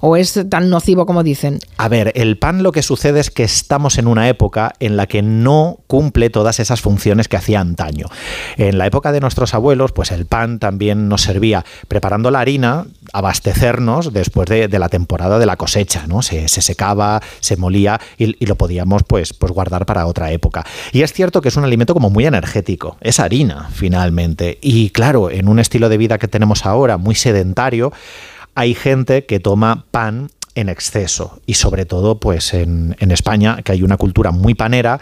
o es tan nocivo como dicen? A ver, el pan lo que sucede es que estamos en una época en la que no cumple todas esas funciones que hacía antaño. En la época de nuestros abuelos, pues el pan también nos servía preparando la harina, abastecernos después de, la temporada de la cosecha, ¿no? Se, secaba, se molía y, y lo podíamos pues pues, guardar para otra época. Y es cierto que es un alimento como muy energético, es harina finalmente. Y claro, en un estilo de vida que tenemos ahora, muy sedentario, hay gente que toma pan en exceso y sobre todo pues en, en España que hay una cultura muy panera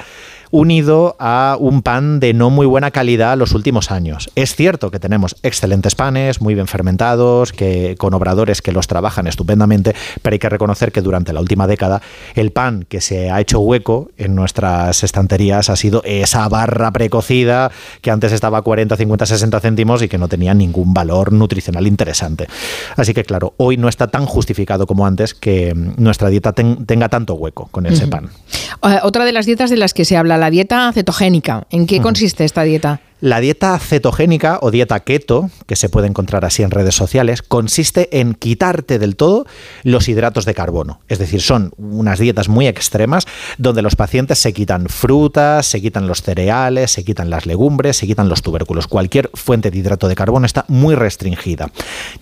unido a un pan de no muy buena calidad los últimos años. Es cierto que tenemos excelentes panes, muy bien fermentados, que, con obradores que los trabajan estupendamente, pero hay que reconocer que durante la última década el pan que se ha hecho hueco en nuestras estanterías ha sido esa barra precocida que antes estaba a 40, 50, 60 céntimos y que no tenía ningún valor nutricional interesante. Así que claro, hoy no está tan justificado como antes que nuestra dieta tenga tanto hueco con ese pan. Eh, otra de las dietas de las que se habla, la dieta cetogénica. ¿En qué consiste esta dieta? La dieta cetogénica o dieta keto, que se puede encontrar así en redes sociales, consiste en quitarte del todo los hidratos de carbono. Es decir, son unas dietas muy extremas donde los pacientes se quitan frutas, se quitan los cereales, se quitan las legumbres, se quitan los tubérculos. Cualquier fuente de hidrato de carbono está muy restringida.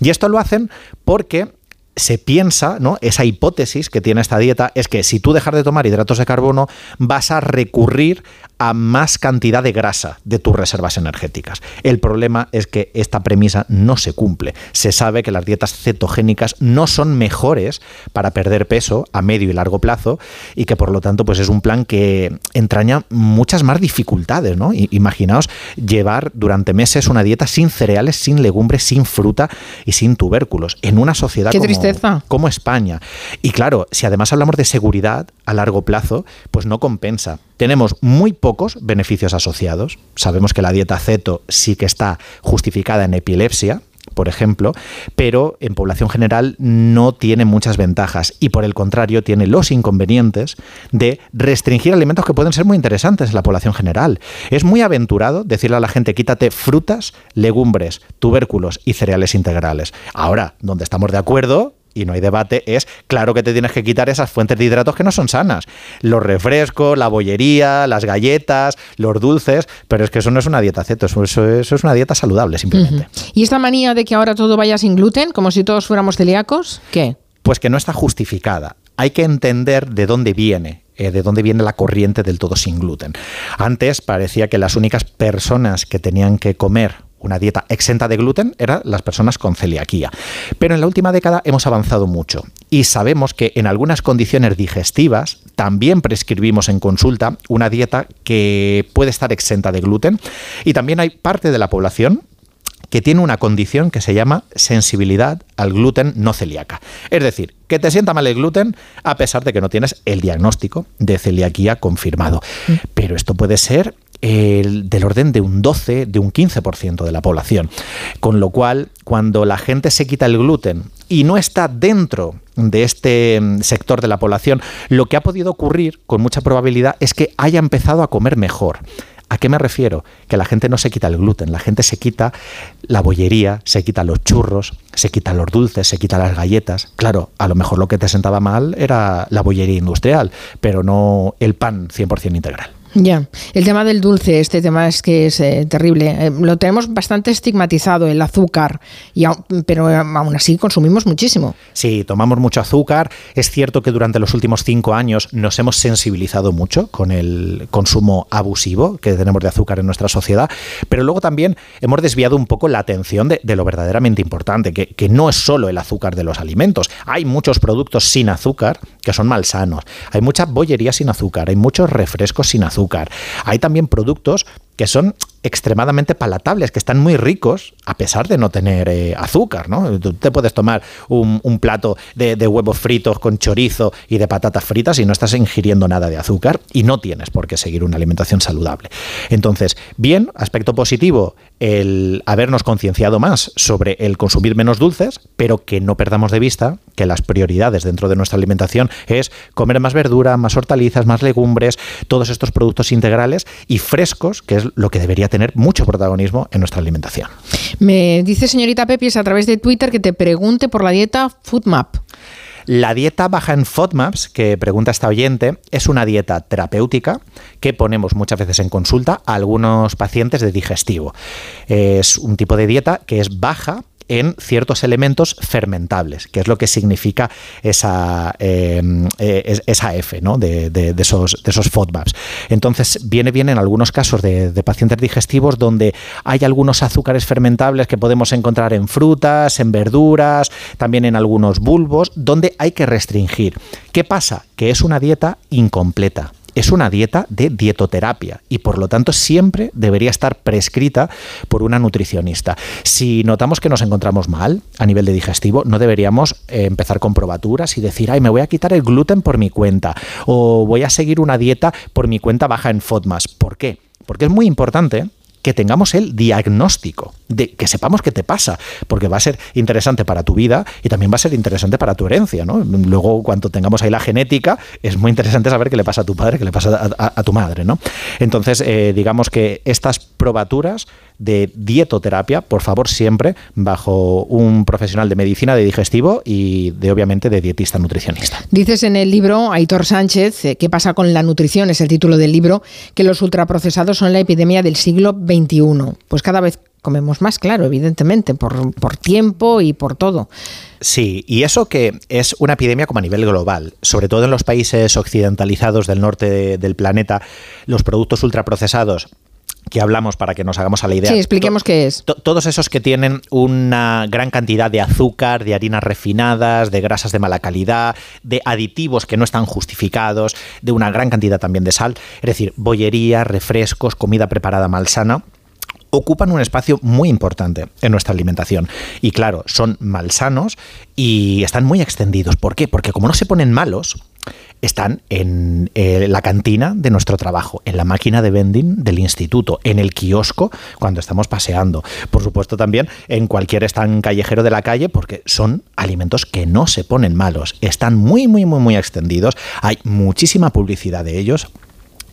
Y esto lo hacen porque se piensa, ¿no? Esa hipótesis que tiene esta dieta es que si tú dejas de tomar hidratos de carbono, vas a recurrir a más cantidad de grasa de tus reservas energéticas. El problema es que esta premisa no se cumple. Se sabe que las dietas cetogénicas no son mejores para perder peso a medio y largo plazo y que por lo tanto pues es un plan que entraña muchas más dificultades, ¿no? Imaginaos llevar durante meses una dieta sin cereales, sin legumbres, sin fruta y sin tubérculos en una sociedad como, como España. Y claro, si además hablamos de seguridad a largo plazo, pues no compensa. Tenemos muy pocos beneficios asociados. Sabemos que la dieta ceto sí que está justificada en epilepsia, por ejemplo, pero en población general no tiene muchas ventajas y por el contrario tiene los inconvenientes de restringir alimentos que pueden ser muy interesantes en la población general. Es muy aventurado decirle a la gente quítate frutas, legumbres, tubérculos y cereales integrales. Ahora, donde estamos de acuerdo y no hay debate, es claro que te tienes que quitar esas fuentes de hidratos que no son sanas. Los refrescos, la bollería, las galletas, los dulces, pero es que eso no es una dieta ceto, eso, es una dieta saludable simplemente. ¿Y esta manía de que ahora todo vaya sin gluten, como si todos fuéramos celíacos? ¿Qué? Pues que no está justificada. Hay que entender de dónde viene eh, de dónde viene la corriente del todo sin gluten. Antes parecía que las únicas personas que tenían que comer una dieta exenta de gluten, eran las personas con celiaquía. Pero en la última década hemos avanzado mucho y sabemos que en algunas condiciones digestivas también prescribimos en consulta una dieta que puede estar exenta de gluten y también hay parte de la población que tiene una condición que se llama sensibilidad al gluten no celíaca. Es decir, que te sienta mal el gluten a pesar de que no tienes el diagnóstico de celiaquía confirmado. Mm. Pero esto puede ser el, del orden de un 12, de un 15% de la población. Con lo cual, cuando la gente se quita el gluten y no está dentro de este mm, sector de la población, lo que ha podido ocurrir con mucha probabilidad es que haya empezado a comer mejor. ¿A qué me refiero? Que la gente no se quita el gluten, la gente se quita la bollería, se quita los churros, se quita los dulces, se quita las galletas. Claro, a lo mejor lo que te sentaba mal era la bollería industrial, pero no el pan 100% integral. Ya, el tema del dulce, este tema es que es eh, terrible. Eh, lo tenemos bastante estigmatizado, el azúcar, y pero eh, aún así consumimos muchísimo. Sí, tomamos mucho azúcar. Es cierto que durante los últimos cinco años nos hemos sensibilizado mucho con el consumo abusivo que tenemos de azúcar en nuestra sociedad, pero luego también hemos desviado un poco la atención de, lo verdaderamente importante, que, que no es solo el azúcar de los alimentos. Hay muchos productos sin azúcar que son malsanos. Hay mucha bollería sin azúcar, hay muchos refrescos sin azúcar hay también productos que son extremadamente palatables, que están muy ricos a pesar de no tener eh, azúcar. ¿no? Tú te puedes tomar un, plato de, huevos fritos con chorizo y de patatas fritas y no estás ingiriendo nada de azúcar y no tienes por qué seguir una alimentación saludable. Entonces, bien, aspecto positivo, el habernos concienciado más sobre el consumir menos dulces, pero que no perdamos de vista que las prioridades dentro de nuestra alimentación es comer más verdura, más hortalizas, más legumbres, todos estos productos integrales y frescos, que es lo que debería tener mucho protagonismo en nuestra alimentación. Me dice señorita Pepis a través de Twitter que te pregunte por la dieta FoodMap. La dieta baja en FODMAPs, que pregunta esta oyente, es una dieta terapéutica que ponemos muchas veces en consulta a algunos pacientes de digestivo. Es un tipo de dieta que es baja en ciertos elementos fermentables, que es lo que significa esa, em, eh, esa F ¿no? de, esos, de esos FODMAPs. Entonces, viene bien en algunos casos de, pacientes digestivos donde hay algunos azúcares fermentables que podemos encontrar en frutas, en verduras, también en algunos bulbos, donde hay que restringir. ¿Qué pasa? Que es una dieta incompleta es una dieta de dietoterapia y por lo tanto siempre debería estar prescrita por una nutricionista. Si notamos que nos encontramos mal a nivel de digestivo, no deberíamos eh, empezar con probaturas y decir, ay, me voy a quitar el gluten por mi cuenta o voy a seguir una dieta por mi cuenta baja en FODMAS. ¿Por qué? Porque es muy importante que tengamos el diagnóstico, de que sepamos qué te pasa, porque va a ser interesante para tu vida y también va a ser interesante para tu herencia. ¿no? Luego, cuando tengamos ahí la genética, es muy interesante saber qué le pasa a tu padre, qué le pasa a, tu madre. ¿no? Entonces, eh, digamos que estas probaturas de dietoterapia, por favor, siempre bajo un profesional de medicina de digestivo y de obviamente de dietista nutricionista. Dices en el libro, Aitor Sánchez, eh, ¿qué pasa con la nutrición? Es el título del libro, que los ultraprocesados son la epidemia del siglo XXI. Pues cada vez comemos más, claro, evidentemente, por, por, tiempo y por todo. Sí, y eso que es una epidemia como a nivel global, sobre todo en los países occidentalizados del norte del planeta, los productos ultraprocesados que hablamos para que nos hagamos a la idea. Sí, expliquemos qué es. Todos esos que tienen una gran cantidad de azúcar, de harinas refinadas, de grasas de mala calidad, de aditivos que no están justificados, de una gran cantidad también de sal, es decir, bollería, refrescos, comida preparada malsana ocupan un espacio muy importante en nuestra alimentación. Y claro, son malsanos y están muy extendidos. ¿Por qué? Porque como no se ponen malos, están en eh, la cantina de nuestro trabajo, en la máquina de vending del instituto, en el kiosco cuando estamos paseando. Por supuesto también en cualquier stand callejero de la calle porque son alimentos que no se ponen malos, están muy muy muy muy extendidos, hay muchísima publicidad de ellos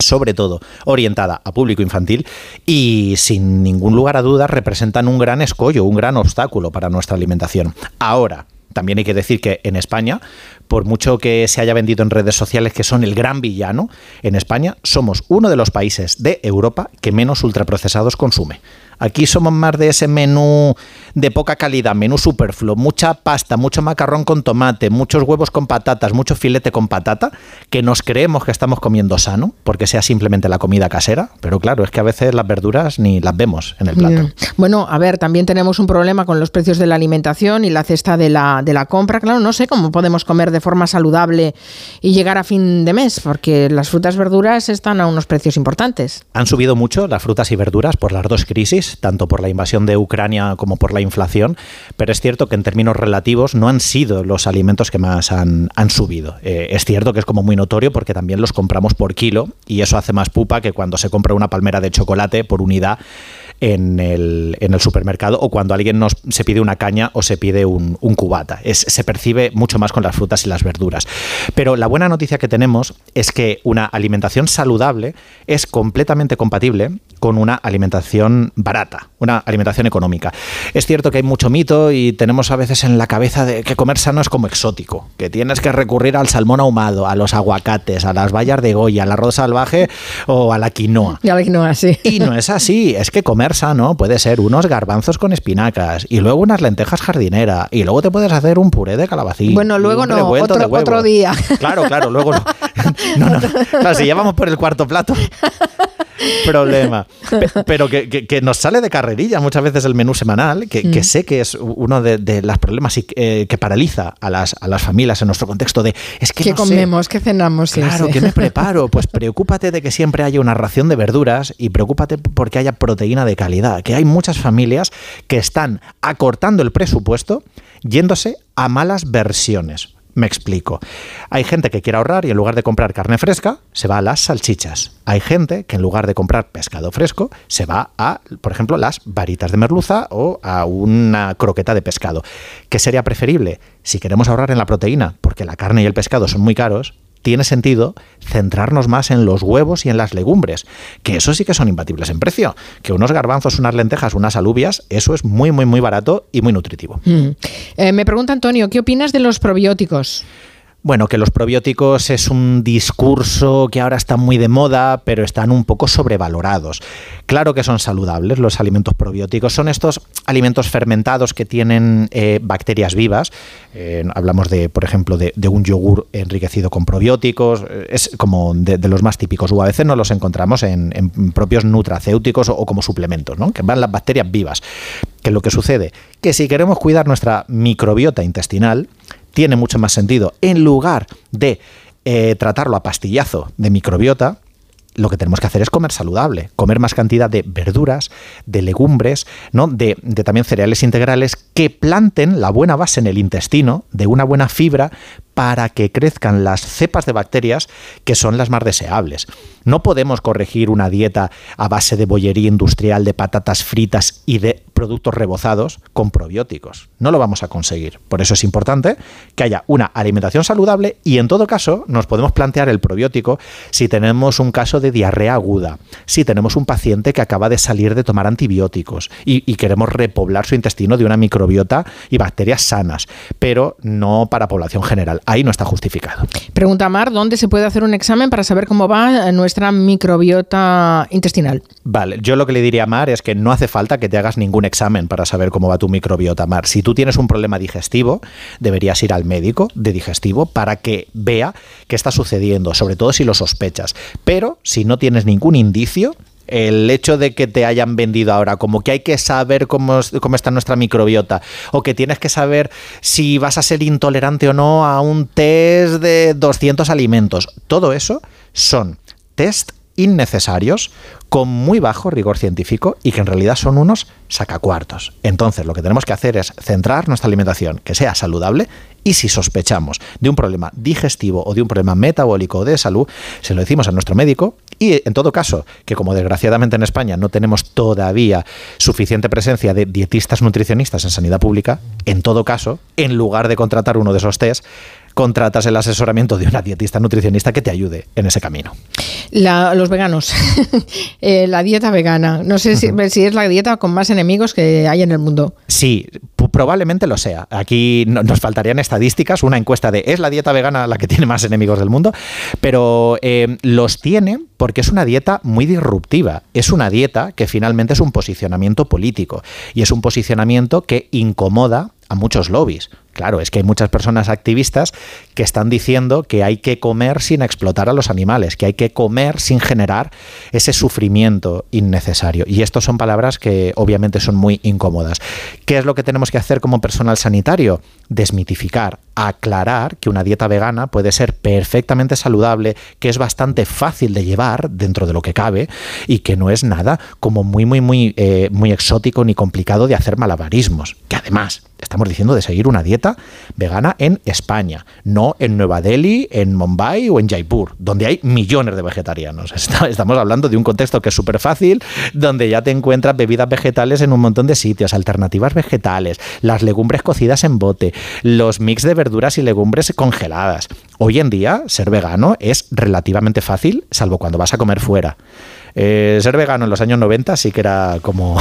sobre todo orientada a público infantil y sin ningún lugar a dudas representan un gran escollo, un gran obstáculo para nuestra alimentación. Ahora, también hay que decir que en España, por mucho que se haya vendido en redes sociales que son el gran villano, en España somos uno de los países de Europa que menos ultraprocesados consume. Aquí somos más de ese menú de poca calidad, menú superfluo, mucha pasta, mucho macarrón con tomate, muchos huevos con patatas, mucho filete con patata, que nos creemos que estamos comiendo sano, porque sea simplemente la comida casera, pero claro, es que a veces las verduras ni las vemos en el plato. Mm. Bueno, a ver, también tenemos un problema con los precios de la alimentación y la cesta de la, de la compra. Claro, no sé cómo podemos comer de forma saludable y llegar a fin de mes, porque las frutas y verduras están a unos precios importantes. Han subido mucho las frutas y verduras por las dos crisis, tanto por la invasión de Ucrania como por la inflación, pero es cierto que en términos relativos no han sido los alimentos que más han, subido. Eh, es cierto que es como muy notorio porque también los compramos por kilo y eso hace más pupa que cuando se compra una palmera de chocolate por unidad en el, en el supermercado o cuando alguien nos, se pide una caña o se pide un, cubata. Es, se percibe mucho más con las frutas y las verduras. Pero la buena noticia que tenemos es que una alimentación saludable es completamente compatible con una alimentación barata, una alimentación económica. Es cierto que hay mucho mito y tenemos a veces en la cabeza de que comer sano es como exótico, que tienes que recurrir al salmón ahumado, a los aguacates, a las bayas de Goya, al arroz salvaje o a la quinoa. Y a la quinoa, sí. Y no es así, es que comer sano puede ser unos garbanzos con espinacas y luego unas lentejas jardinera y luego te puedes hacer un puré de calabacín. Bueno, luego no, otro, otro, día. Claro, claro, luego no. no, no. Claro, si ya vamos por el cuarto plato. problema. Pero que, nos sale de carrerilla muchas veces el menú semanal, que, mm. sé que es uno de, los problemas y, eh, que paraliza a las, a las familias en nuestro contexto de es que ¿Qué comemos? ¿Qué cenamos? Claro, ¿qué me preparo? Pues preocúpate de que siempre haya una ración de verduras y preocúpate porque haya proteína de calidad. Que hay muchas familias que están acortando el presupuesto yéndose a malas versiones. Me explico. Hay gente que quiere ahorrar y en lugar de comprar carne fresca, se va a las salchichas. Hay gente que en lugar de comprar pescado fresco, se va a, por ejemplo, las varitas de merluza o a una croqueta de pescado. ¿Qué sería preferible? Si queremos ahorrar en la proteína, porque la carne y el pescado son muy caros, tiene sentido centrarnos más en los huevos y en las legumbres, que eso sí que son imbatibles en precio, que unos garbanzos, unas lentejas, unas alubias, eso es muy, muy, muy barato y muy nutritivo. Mm. Eh, me pregunta Antonio, ¿qué opinas de los probióticos? Bueno, que los probióticos es un discurso que ahora está muy de moda, pero están un poco sobrevalorados. Claro que son saludables los alimentos probióticos, son estos alimentos fermentados que tienen eh, bacterias vivas. Eh, hablamos de, por ejemplo, de, un yogur enriquecido con probióticos, eh, es como de, los más típicos, o a veces no los encontramos en, propios nutracéuticos o, o, como suplementos, ¿no? que van las bacterias vivas. Que lo que sucede, que si queremos cuidar nuestra microbiota intestinal, tiene mucho más sentido. En lugar de eh, tratarlo a pastillazo de microbiota, lo que tenemos que hacer es comer saludable, comer más cantidad de verduras, de legumbres, ¿no? de, de, también cereales integrales que planten la buena base en el intestino de una buena fibra para que crezcan las cepas de bacterias que son las más deseables. No podemos corregir una dieta a base de bollería industrial, de patatas fritas y de productos rebozados con probióticos. No lo vamos a conseguir. Por eso es importante que haya una alimentación saludable y en todo caso nos podemos plantear el probiótico si tenemos un caso de diarrea aguda, si tenemos un paciente que acaba de salir de tomar antibióticos y, queremos repoblar su intestino de una microbiota y bacterias sanas, pero no para población general ahí no está justificado. Pregunta Mar, ¿dónde se puede hacer un examen para saber cómo va nuestra microbiota intestinal? Vale, yo lo que le diría a Mar es que no hace falta que te hagas ningún examen para saber cómo va tu microbiota, Mar. Si tú tienes un problema digestivo, deberías ir al médico de digestivo para que vea qué está sucediendo, sobre todo si lo sospechas. Pero si no tienes ningún indicio, el hecho de que te hayan vendido ahora como que hay que saber cómo, cómo está nuestra microbiota o que tienes que saber si vas a ser intolerante o no a un test de 200 alimentos, todo eso son test innecesarios con muy bajo rigor científico y que en realidad son unos sacacuartos. Entonces, lo que tenemos que hacer es centrar nuestra alimentación que sea saludable y si sospechamos de un problema digestivo o de un problema metabólico o de salud, se lo decimos a nuestro médico y en todo caso, que como desgraciadamente en España no tenemos todavía suficiente presencia de dietistas nutricionistas en sanidad pública, en todo caso, en lugar de contratar uno de esos test, contratas el asesoramiento de una dietista nutricionista que te ayude en ese camino. los veganos, eh, la dieta vegana, no sé si, es la dieta con más enemigos que hay en el mundo. Sí, probablemente lo sea. Aquí nos faltarían estadísticas, una encuesta de ¿es la dieta vegana la que tiene más enemigos del mundo? Pero eh, los tiene porque es una dieta muy disruptiva. Es una dieta que finalmente es un posicionamiento político y es un posicionamiento que incomoda a muchos lobbies. Claro, es que hay muchas personas activistas que están diciendo que hay que comer sin explotar a los animales, que hay que comer sin generar ese sufrimiento innecesario. Y estas son palabras que obviamente son muy incómodas. ¿Qué es lo que tenemos que hacer como personal sanitario? Desmitificar, aclarar que una dieta vegana puede ser perfectamente saludable, que es bastante fácil de llevar dentro de lo que cabe y que no es nada como muy, muy, muy, eh, muy exótico ni complicado de hacer malabarismos. Que además estamos diciendo de seguir una dieta vegana en España, no en Nueva Delhi, en Mumbai o en Jaipur, donde hay millones de vegetarianos. Estamos hablando de un contexto que es súper fácil, donde ya te encuentras bebidas vegetales en un montón de sitios, alternativas vegetales, las legumbres cocidas en bote, los mix de verduras y legumbres congeladas. Hoy en día, ser vegano es relativamente fácil, salvo cuando vas a comer fuera. Eh, ser vegano en los años 90 sí que era como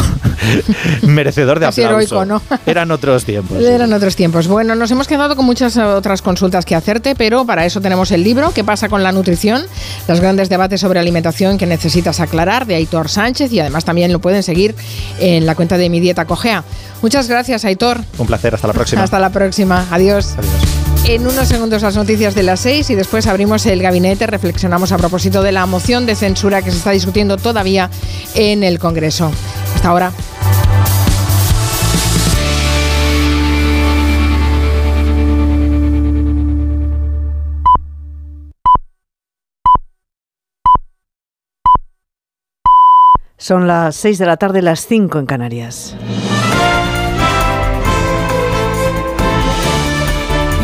merecedor de aplauso. ¿no? Eran otros tiempos. Eran otros tiempos. Bueno, nos hemos quedado con muchas otras consultas que hacerte, pero para eso tenemos el libro ¿Qué pasa con la nutrición? Los grandes debates sobre alimentación que necesitas aclarar de Aitor Sánchez y además también lo pueden seguir en la cuenta de Mi Dieta Cogea. Muchas gracias, Aitor. Un placer, hasta la próxima. Hasta la próxima. Adiós. Adiós. En unos segundos las noticias de las seis y después abrimos el gabinete, reflexionamos a propósito de la moción de censura que se está discutiendo todavía en el Congreso. Hasta ahora. Son las 6 de la tarde, las 5 en Canarias.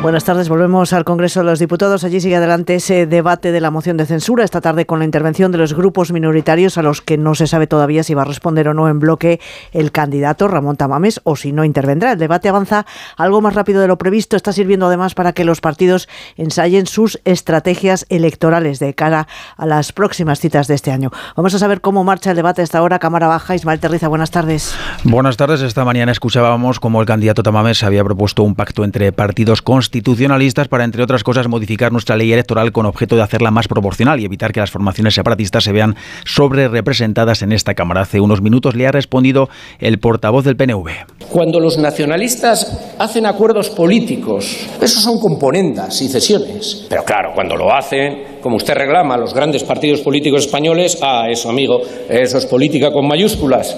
Buenas tardes, volvemos al Congreso de los Diputados. Allí sigue adelante ese debate de la moción de censura esta tarde con la intervención de los grupos minoritarios a los que no se sabe todavía si va a responder o no en bloque el candidato Ramón Tamames o si no intervendrá. El debate avanza algo más rápido de lo previsto. Está sirviendo además para que los partidos ensayen sus estrategias electorales de cara a las próximas citas de este año. Vamos a saber cómo marcha el debate a esta hora. Cámara Baja, Ismael Terriza, buenas tardes. Buenas tardes. Esta mañana escuchábamos cómo el candidato Tamames había propuesto un pacto entre partidos con constitucionalistas para, entre otras cosas, modificar nuestra ley electoral con objeto de hacerla más proporcional y evitar que las formaciones separatistas se vean sobre representadas en esta Cámara. Hace unos minutos le ha respondido el portavoz del PNV. Cuando los nacionalistas hacen acuerdos políticos, esos son componendas y cesiones. Pero claro, cuando lo hacen, como usted reclama, los grandes partidos políticos españoles, ah, eso amigo, eso es política con mayúsculas.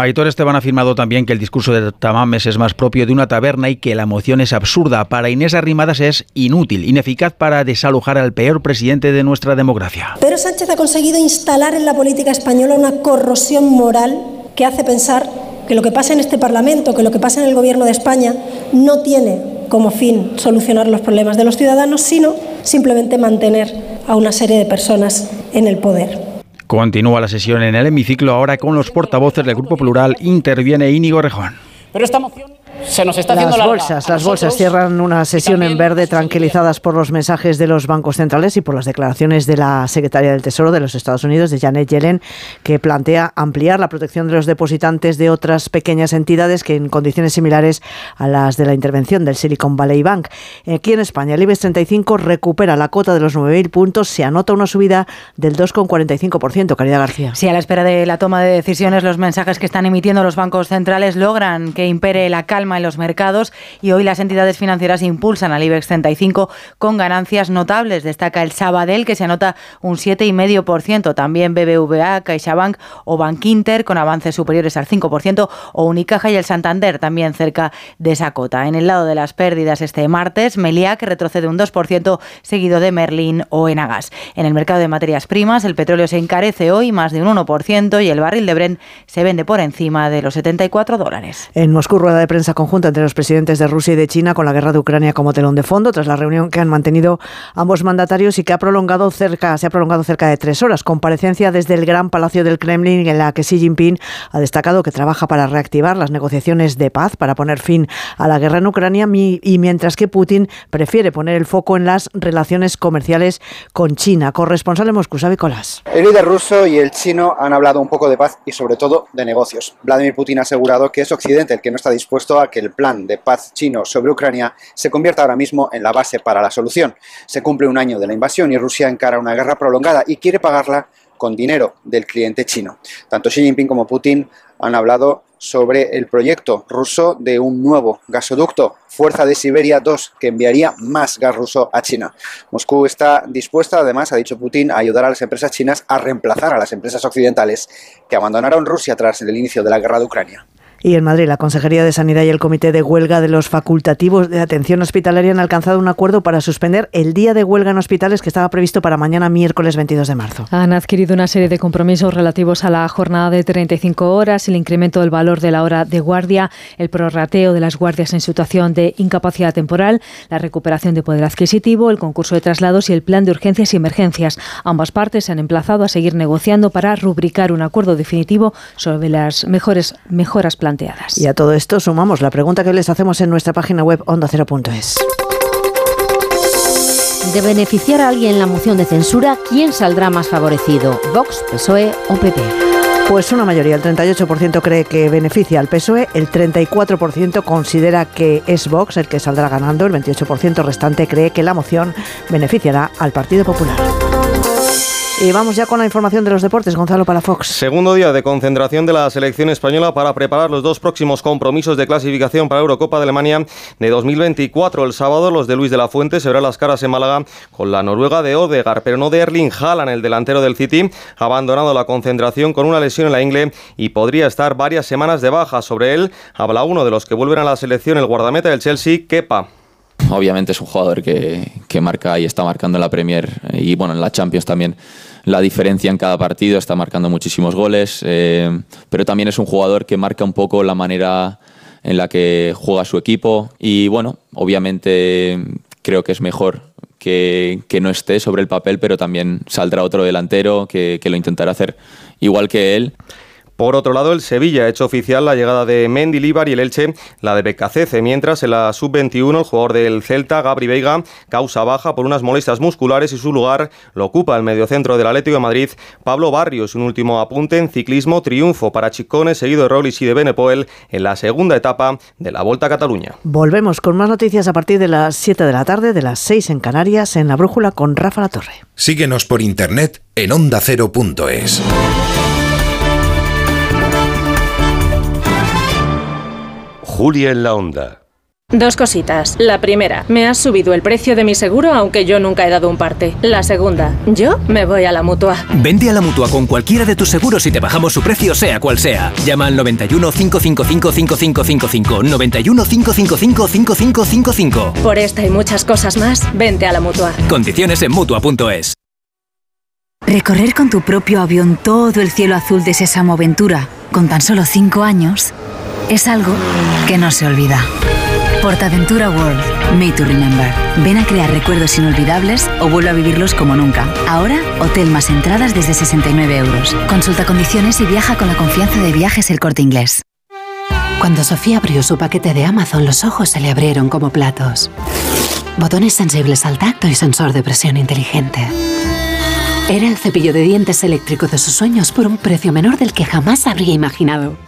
Aitor Esteban ha afirmado también que el discurso de Tamames es más propio de una taberna y que la moción es absurda. Para Inés Arrimadas es inútil, ineficaz para desalojar al peor presidente de nuestra democracia. Pedro Sánchez ha conseguido instalar en la política española una corrosión moral que hace pensar que lo que pasa en este Parlamento, que lo que pasa en el Gobierno de España no tiene como fin solucionar los problemas de los ciudadanos, sino simplemente mantener a una serie de personas en el poder. Continúa la sesión en el hemiciclo ahora con los portavoces del Grupo Plural. Interviene Íñigo Rejón. Pero esta moción se nos está haciendo las bolsas, las bolsas cierran una sesión en verde tranquilizadas por los mensajes de los bancos centrales y por las declaraciones de la secretaria del Tesoro de los Estados Unidos, de Janet Yellen, que plantea ampliar la protección de los depositantes de otras pequeñas entidades que en condiciones similares a las de la intervención del Silicon Valley Bank. Aquí en España, el IBEX 35 recupera la cota de los 9.000 puntos, se anota una subida del 2,45%. Caridad García. Sí, a la espera de la toma de decisiones, los mensajes que están emitiendo los bancos centrales logran que impere la calma en los mercados y hoy las entidades financieras impulsan al IBEX 35 con ganancias notables. Destaca el Sabadell que se anota un 7,5%, también BBVA, CaixaBank o Bankinter con avances superiores al 5% o Unicaja y el Santander también cerca de esa cota. En el lado de las pérdidas este martes, Meliá que retrocede un 2% seguido de Merlin o Enagas. En el mercado de materias primas, el petróleo se encarece hoy más de un 1% y el barril de Brent se vende por encima de los 74 dólares. En Moscú, rueda de prensa conjunta entre los presidentes de Rusia y de China con la guerra de Ucrania como telón de fondo, tras la reunión que han mantenido ambos mandatarios y que ha prolongado cerca, se ha prolongado cerca de tres horas. Comparecencia desde el Gran Palacio del Kremlin en la que Xi Jinping ha destacado que trabaja para reactivar las negociaciones de paz, para poner fin a la guerra en Ucrania y mientras que Putin prefiere poner el foco en las relaciones comerciales con China. Corresponsal en Moscú, Xavi Colás. El líder ruso y el chino han hablado un poco de paz y sobre todo de negocios. Vladimir Putin ha asegurado que es Occidente el que no está dispuesto a que el plan de paz chino sobre Ucrania se convierta ahora mismo en la base para la solución. Se cumple un año de la invasión y Rusia encara una guerra prolongada y quiere pagarla con dinero del cliente chino. Tanto Xi Jinping como Putin han hablado sobre el proyecto ruso de un nuevo gasoducto, Fuerza de Siberia 2, que enviaría más gas ruso a China. Moscú está dispuesta, además, ha dicho Putin, a ayudar a las empresas chinas a reemplazar a las empresas occidentales que abandonaron Rusia tras el inicio de la guerra de Ucrania. Y en Madrid, la Consejería de Sanidad y el Comité de Huelga de los Facultativos de Atención Hospitalaria han alcanzado un acuerdo para suspender el día de huelga en hospitales que estaba previsto para mañana miércoles 22 de marzo. Han adquirido una serie de compromisos relativos a la jornada de 35 horas, el incremento del valor de la hora de guardia, el prorrateo de las guardias en situación de incapacidad temporal, la recuperación de poder adquisitivo, el concurso de traslados y el plan de urgencias y emergencias. Ambas partes se han emplazado a seguir negociando para rubricar un acuerdo definitivo sobre las mejores mejoras planteadas y a todo esto sumamos la pregunta que les hacemos en nuestra página web ondacero.es. De beneficiar a alguien la moción de censura, ¿quién saldrá más favorecido? ¿Vox, PSOE o PP? Pues una mayoría, el 38% cree que beneficia al PSOE, el 34% considera que es Vox el que saldrá ganando, el 28% restante cree que la moción beneficiará al Partido Popular. Y vamos ya con la información de los deportes. Gonzalo Palafox. Segundo día de concentración de la selección española para preparar los dos próximos compromisos de clasificación para Eurocopa de Alemania de 2024. El sábado los de Luis de la Fuente se verán las caras en Málaga con la Noruega de Odegar, pero no de Erling Haaland, el delantero del City, abandonado la concentración con una lesión en la ingle y podría estar varias semanas de baja. Sobre él habla uno de los que vuelven a la selección, el guardameta del Chelsea, Kepa. Obviamente es un jugador que, que marca y está marcando en la Premier y bueno, en la Champions también la diferencia en cada partido, está marcando muchísimos goles, eh, pero también es un jugador que marca un poco la manera en la que juega su equipo y bueno, obviamente creo que es mejor que, que no esté sobre el papel, pero también saldrá otro delantero que, que lo intentará hacer igual que él. Por otro lado, el Sevilla ha hecho oficial la llegada de Mendy Líbar y el Elche la de Becacece, mientras en la sub-21 el jugador del Celta, Gabri Veiga, causa baja por unas molestias musculares y su lugar lo ocupa el mediocentro del Atlético de Madrid, Pablo Barrios. Un último apunte en ciclismo, triunfo para Chicones, seguido de Rollis y de Benepoel en la segunda etapa de la Volta a Cataluña. Volvemos con más noticias a partir de las 7 de la tarde, de las 6 en Canarias, en La Brújula con Rafa La Torre. Síguenos por internet en ondacero.es. Julia en la Onda. Dos cositas. La primera, me has subido el precio de mi seguro aunque yo nunca he dado un parte. La segunda, yo me voy a la mutua. Vende a la mutua con cualquiera de tus seguros y te bajamos su precio sea cual sea. Llama al 91 555 5555 91 555 5555. Por esta y muchas cosas más, vente a la mutua. Condiciones en mutua.es. Recorrer con tu propio avión todo el cielo azul de Sésamo Aventura con tan solo 5 años es algo que no se olvida. Portaventura World, Made to Remember. Ven a crear recuerdos inolvidables o vuelve a vivirlos como nunca. Ahora, hotel más entradas desde 69 euros. Consulta condiciones y viaja con la confianza de viajes el corte inglés. Cuando Sofía abrió su paquete de Amazon, los ojos se le abrieron como platos. Botones sensibles al tacto y sensor de presión inteligente. Era el cepillo de dientes eléctrico de sus sueños por un precio menor del que jamás habría imaginado.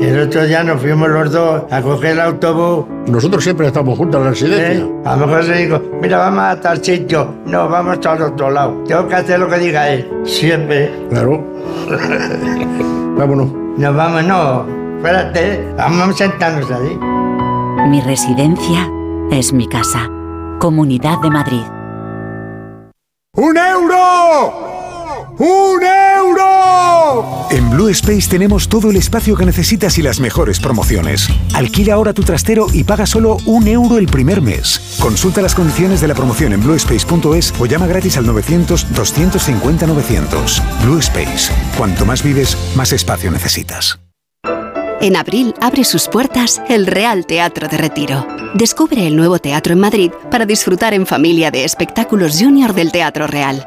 El otro día nos fuimos los dos a coger el autobús. Nosotros siempre estamos juntos en la residencia. ¿Eh? A lo mejor le digo, mira, vamos a tal sitio. No, vamos al otro lado. Tengo que hacer lo que diga él. Siempre. Claro. Vámonos. Nos vamos, no. Espérate, vamos a sentarnos ahí. Mi residencia es mi casa. Comunidad de Madrid. ¡Un euro! ¡Un euro! En Blue Space tenemos todo el espacio que necesitas y las mejores promociones. Alquila ahora tu trastero y paga solo un euro el primer mes. Consulta las condiciones de la promoción en bluespace.es o llama gratis al 900-250-900. Blue Space. Cuanto más vives, más espacio necesitas. En abril abre sus puertas el Real Teatro de Retiro. Descubre el nuevo teatro en Madrid para disfrutar en familia de espectáculos junior del Teatro Real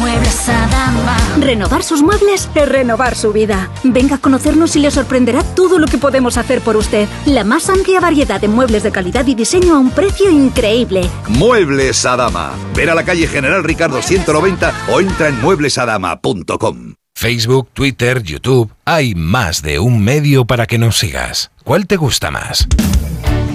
Muebles Adama. Renovar sus muebles es renovar su vida. Venga a conocernos y le sorprenderá todo lo que podemos hacer por usted. La más amplia variedad de muebles de calidad y diseño a un precio increíble. Muebles Adama. Ver a la calle General Ricardo 190 o entra en mueblesadama.com. Facebook, Twitter, YouTube. Hay más de un medio para que nos sigas. ¿Cuál te gusta más?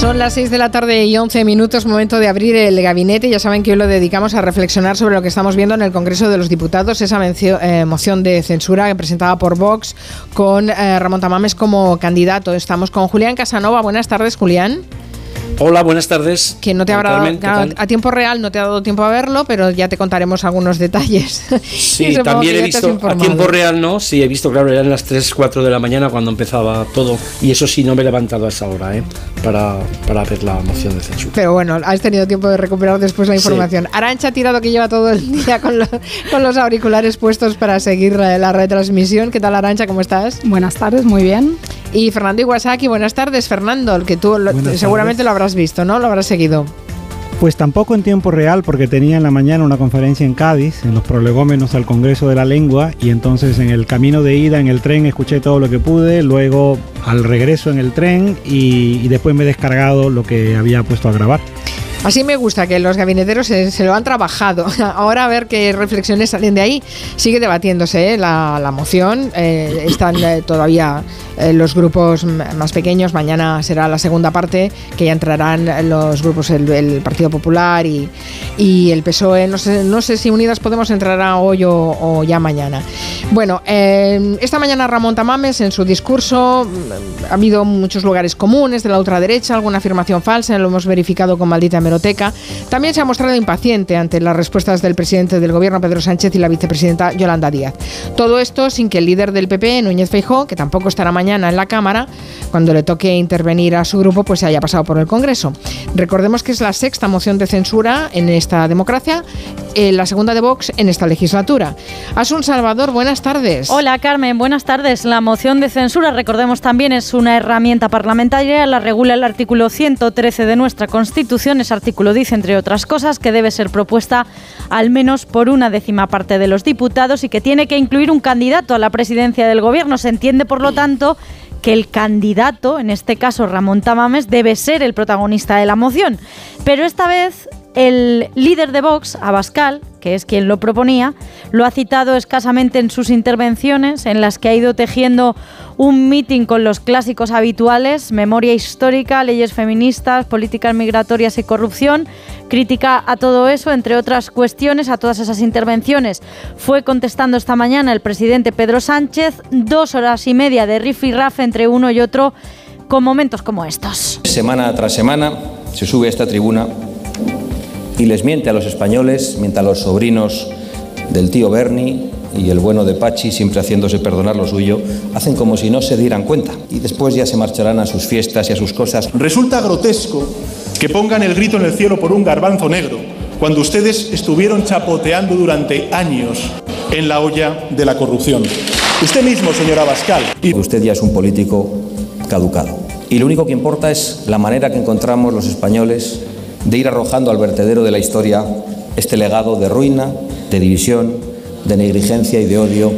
Son las 6 de la tarde y 11 minutos, momento de abrir el gabinete. Ya saben que hoy lo dedicamos a reflexionar sobre lo que estamos viendo en el Congreso de los Diputados, esa eh, moción de censura presentada por Vox con eh, Ramón Tamames como candidato. Estamos con Julián Casanova. Buenas tardes, Julián. Hola, buenas tardes. Que no te habrá dado, a tiempo real no te ha dado tiempo a verlo, pero ya te contaremos algunos detalles. Sí, también he visto a tiempo real, ¿no? Sí, he visto, claro, eran las 3, 4 de la mañana cuando empezaba todo. Y eso sí, no me he levantado a esa hora, ¿eh? Para, para ver la moción de censura. Pero bueno, has tenido tiempo de recuperar después la información. Arancha ha tirado que lleva todo el día con, con los auriculares puestos para seguir la, la retransmisión. ¿Qué tal, Arancha? ¿Cómo estás? Buenas tardes, muy bien. Y Fernando Iwasaki, buenas tardes, Fernando, el que tú seguramente lo habrás visto, ¿no? Lo habrás seguido. Pues tampoco en tiempo real, porque tenía en la mañana una conferencia en Cádiz, en los prolegómenos al Congreso de la Lengua, y entonces en el camino de ida en el tren escuché todo lo que pude, luego al regreso en el tren y, y después me he descargado lo que había puesto a grabar. Así me gusta que los gabineteros se, lo han trabajado. Ahora a ver qué reflexiones salen de ahí. Sigue debatiéndose ¿eh? la, moción. Eh, están eh, todavía los grupos más pequeños. Mañana será la segunda parte, que ya entrarán los grupos, el, Partido Popular y, el PSOE. No sé, si Unidas Podemos entrará hoy o, ya mañana. Bueno, esta mañana Ramón Tamames en su discurso mm, ha habido muchos lugares comunes de la ultraderecha, alguna afirmación falsa, lo hemos verificado con maldita hemeroteca. También se ha mostrado impaciente ante las respuestas del presidente del gobierno Pedro Sánchez y la vicepresidenta Yolanda Díaz. Todo esto sin que el líder del PP, Núñez Feijó, que tampoco estará mañana en la Cámara, cuando le toque intervenir a su grupo, pues se haya pasado por el Congreso. Recordemos que es la sexta moción de censura en esta democracia, eh, la segunda de Vox en esta legislatura. Asun Salvador, buenas tardes. Hola Carmen, buenas tardes. La moción de censura, recordemos también, es una herramienta parlamentaria, la regula el artículo 113 de nuestra Constitución. Ese artículo dice, entre otras cosas, que debe ser propuesta al menos por una décima parte de los diputados y que tiene que incluir un candidato a la presidencia del Gobierno. Se entiende, por lo tanto, que el candidato, en este caso Ramón Tamames, debe ser el protagonista de la moción. Pero esta vez el líder de Vox, Abascal, que es quien lo proponía, lo ha citado escasamente en sus intervenciones, en las que ha ido tejiendo un mitin con los clásicos habituales, memoria histórica, leyes feministas, políticas migratorias y corrupción, crítica a todo eso, entre otras cuestiones, a todas esas intervenciones. Fue contestando esta mañana el presidente Pedro Sánchez, dos horas y media de riff y raf entre uno y otro, con momentos como estos. Semana tras semana se sube a esta tribuna y les miente a los españoles, miente a los sobrinos del tío Bernie y el bueno de Pachi, siempre haciéndose perdonar lo suyo, hacen como si no se dieran cuenta y después ya se marcharán a sus fiestas y a sus cosas. Resulta grotesco que pongan el grito en el cielo por un garbanzo negro cuando ustedes estuvieron chapoteando durante años en la olla de la corrupción. Usted mismo, señora Abascal. Y... Usted ya es un político caducado. Y lo único que importa es la manera que encontramos los españoles de ir arrojando al vertedero de la historia este legado de ruina, de división, de negligencia y de odio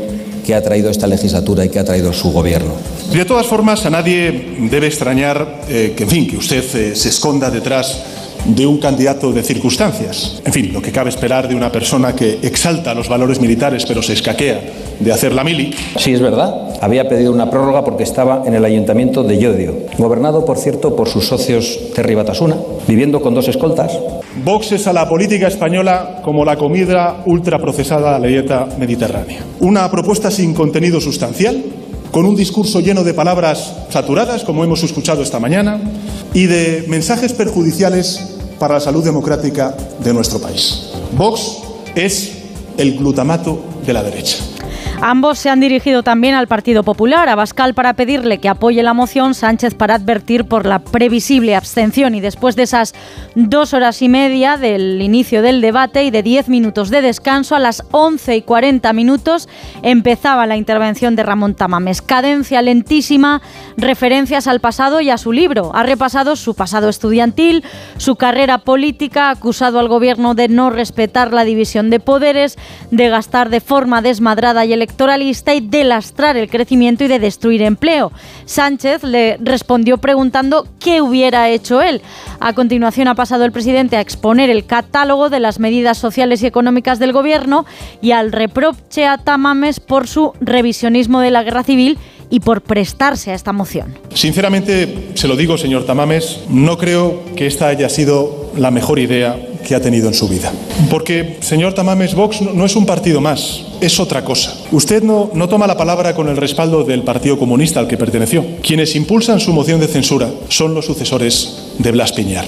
que ha traído esta legislatura y que ha traído su gobierno. De todas formas, a nadie debe extrañar eh, que, en fin, que usted eh, se esconda detrás de un candidato de circunstancias. En fin, lo que cabe esperar de una persona que exalta los valores militares pero se escaquea de hacer la mili. Sí, es verdad. Había pedido una prórroga porque estaba en el ayuntamiento de Llodio, gobernado, por cierto, por sus socios Terry Batasuna, viviendo con dos escoltas. Vox es a la política española como la comida ultraprocesada a la dieta mediterránea. Una propuesta sin contenido sustancial, con un discurso lleno de palabras saturadas, como hemos escuchado esta mañana, y de mensajes perjudiciales para la salud democrática de nuestro país. Vox es el glutamato de la derecha. Ambos se han dirigido también al Partido Popular, a Bascal para pedirle que apoye la moción, Sánchez para advertir por la previsible abstención. Y después de esas dos horas y media del inicio del debate y de diez minutos de descanso, a las once y cuarenta minutos empezaba la intervención de Ramón Tamames. Cadencia lentísima, referencias al pasado y a su libro. Ha repasado su pasado estudiantil, su carrera política, acusado al gobierno de no respetar la división de poderes, de gastar de forma desmadrada y electoral electoralista y de lastrar el crecimiento y de destruir empleo. Sánchez le respondió preguntando qué hubiera hecho él. A continuación ha pasado el presidente a exponer el catálogo de las medidas sociales y económicas del gobierno y al reproche a Tamames por su revisionismo de la guerra civil y por prestarse a esta moción. Sinceramente, se lo digo, señor Tamames, no creo que esta haya sido la mejor idea que ha tenido en su vida. Porque, señor Tamames, Vox no es un partido más, es otra cosa. Usted no, no toma la palabra con el respaldo del Partido Comunista al que perteneció. Quienes impulsan su moción de censura son los sucesores de Blas Piñar.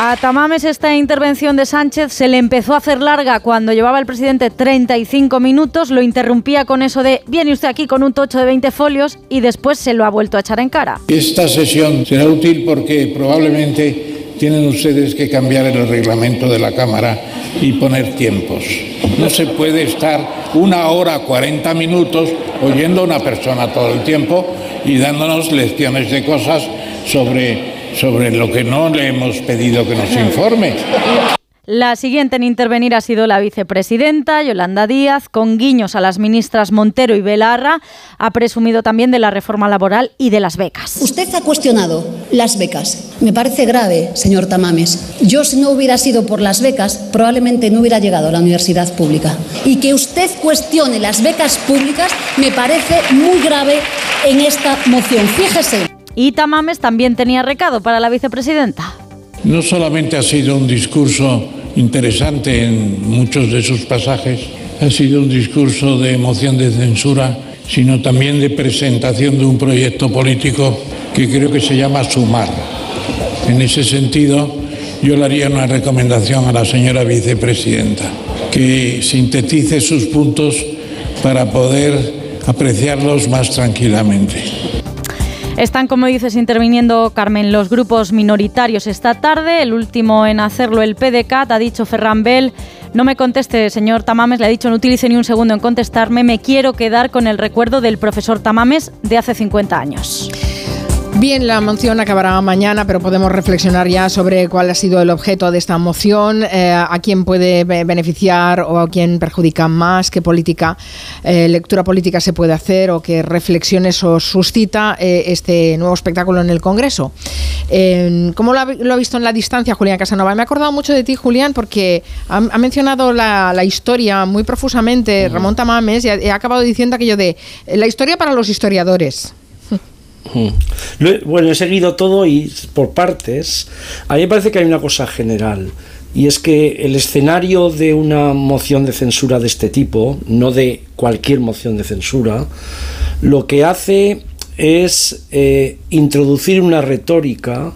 A Tamames esta intervención de Sánchez se le empezó a hacer larga cuando llevaba el presidente 35 minutos, lo interrumpía con eso de viene usted aquí con un tocho de 20 folios y después se lo ha vuelto a echar en cara. Esta sesión será útil porque probablemente tienen ustedes que cambiar el reglamento de la Cámara y poner tiempos. No se puede estar una hora 40 minutos oyendo a una persona todo el tiempo y dándonos lecciones de cosas sobre sobre lo que no le hemos pedido que nos informe. La siguiente en intervenir ha sido la vicepresidenta Yolanda Díaz, con guiños a las ministras Montero y Belarra. Ha presumido también de la reforma laboral y de las becas. Usted ha cuestionado las becas. Me parece grave, señor Tamames. Yo, si no hubiera sido por las becas, probablemente no hubiera llegado a la universidad pública. Y que usted cuestione las becas públicas me parece muy grave en esta moción. Fíjese. Y Tamames también tenía recado para la vicepresidenta. No solamente ha sido un discurso interesante en muchos de sus pasajes, ha sido un discurso de emoción de censura, sino también de presentación de un proyecto político que creo que se llama Sumar. En ese sentido, yo le haría una recomendación a la señora vicepresidenta, que sintetice sus puntos para poder apreciarlos más tranquilamente. Están, como dices, interviniendo, Carmen, los grupos minoritarios esta tarde. El último en hacerlo, el PDCAT, ha dicho Ferran Bell. No me conteste, señor Tamames, le ha dicho no utilice ni un segundo en contestarme. Me quiero quedar con el recuerdo del profesor Tamames de hace 50 años. Bien, la moción acabará mañana, pero podemos reflexionar ya sobre cuál ha sido el objeto de esta moción, eh, a quién puede beneficiar o a quién perjudica más, qué política, eh, lectura política se puede hacer o qué reflexiones os suscita eh, este nuevo espectáculo en el Congreso. ¿Cómo lo ha, visto en la distancia Julián Casanova? Me he acordado mucho de ti, Julián, porque ha, mencionado la, historia muy profusamente, Ramón Tamames, y ha acabado diciendo aquello de la historia para los historiadores. Bueno, he seguido todo y por partes. A mí me parece que hay una cosa general. Y es que el escenario de una moción de censura de este tipo, no de cualquier moción de censura, lo que hace es eh, introducir una retórica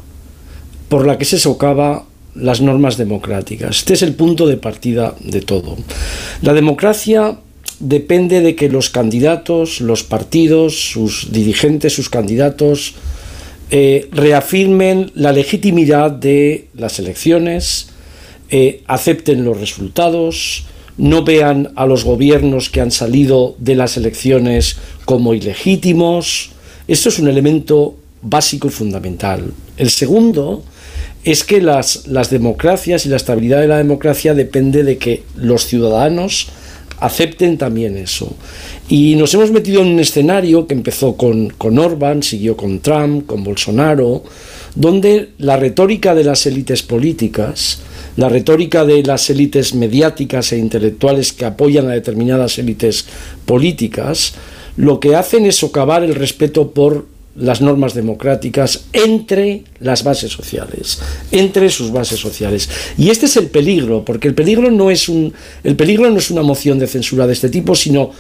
por la que se socava las normas democráticas. Este es el punto de partida de todo. La democracia depende de que los candidatos, los partidos, sus dirigentes, sus candidatos, eh, reafirmen la legitimidad de las elecciones, eh, acepten los resultados, no vean a los gobiernos que han salido de las elecciones como ilegítimos. Esto es un elemento básico y fundamental. El segundo es que las, las democracias y la estabilidad de la democracia depende de que los ciudadanos acepten también eso. Y nos hemos metido en un escenario que empezó con, con Orban, siguió con Trump, con Bolsonaro, donde la retórica de las élites políticas, la retórica de las élites mediáticas e intelectuales que apoyan a determinadas élites políticas, lo que hacen es socavar el respeto por las normas democráticas entre las bases sociales, entre sus bases sociales. Y este es el peligro, porque el peligro no es un el peligro no es una moción de censura de este tipo, sino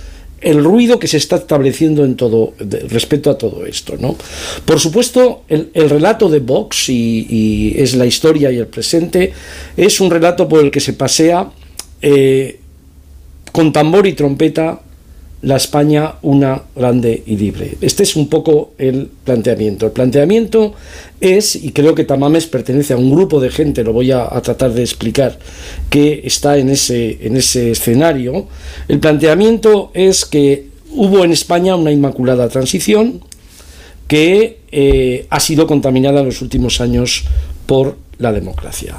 el ruido que se está estableciendo en todo respecto a todo esto, ¿no? Por supuesto, el, relato de Vox y, es la historia y el presente es un relato por el que se pasea eh, con tambor y trompeta la España una grande y libre. Este es un poco el planteamiento. El planteamiento es, y creo que Tamames pertenece a un grupo de gente, lo voy a, tratar de explicar, que está en ese, en ese escenario. El planteamiento es que hubo en España una inmaculada transición que eh, ha sido contaminada en los últimos años por la democracia.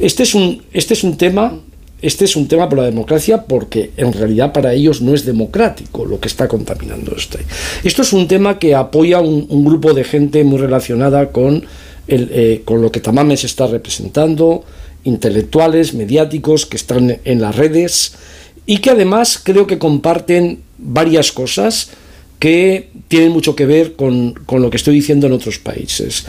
Este es un, este es un tema este es un tema por la democracia porque en realidad para ellos no es democrático lo que está contaminando este. Esto es un tema que apoya un, grupo de gente muy relacionada con, eh, con lo que Tamames está representando, intelectuales, mediáticos que están en las redes y que además creo que comparten varias cosas que tienen mucho que ver con, con, lo que estoy diciendo en otros países.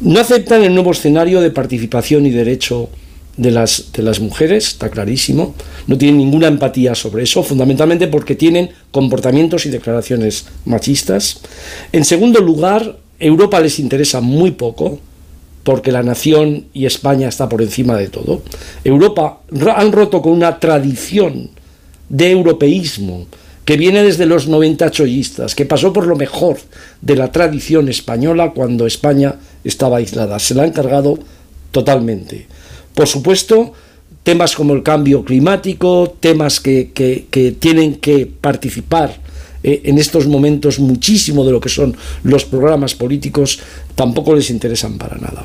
No aceptan el nuevo escenario de participación y derecho de las, de las mujeres, está clarísimo, no tienen ninguna empatía sobre eso, fundamentalmente porque tienen comportamientos y declaraciones machistas. En segundo lugar, Europa les interesa muy poco, porque la nación y España está por encima de todo. Europa han roto con una tradición de europeísmo que viene desde los 90 chollistas, que pasó por lo mejor de la tradición española cuando España estaba aislada. Se la han cargado totalmente. Por supuesto, temas como el cambio climático, temas que, tienen que participar eh, en estos momentos muchísimo de lo que son los programas políticos, tampoco les interesan para nada.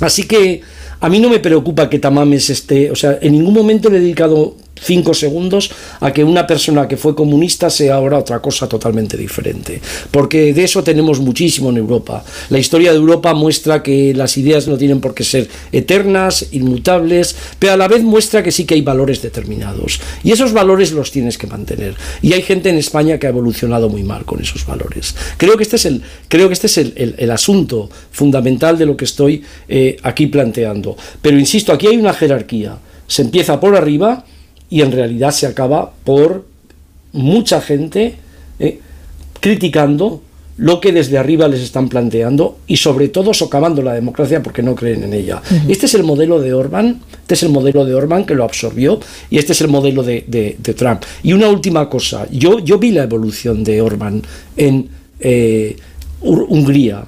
Así que a mí no me preocupa que Tamames esté, o sea, en ningún momento le he dedicado cinco segundos a que una persona que fue comunista sea ahora otra cosa totalmente diferente. Porque de eso tenemos muchísimo en Europa. La historia de Europa muestra que las ideas no tienen por qué ser eternas, inmutables, pero a la vez muestra que sí que hay valores determinados. Y esos valores los tienes que mantener. Y hay gente en España que ha evolucionado muy mal con esos valores. Creo que este es el, creo que este es el, asunto fundamental de lo que estoy eh, aquí planteando. Pero insisto, aquí hay una jerarquía. Se empieza por arriba, y en realidad se acaba por mucha gente eh, criticando lo que desde arriba les están planteando y sobre todo socavando la democracia porque no creen en ella. Este es el modelo de Orban, este es el modelo de Orban que lo absorbió y este es el modelo de, de- Trump. Y una última cosa, yo, yo vi la evolución de Orban en eh, Hungría.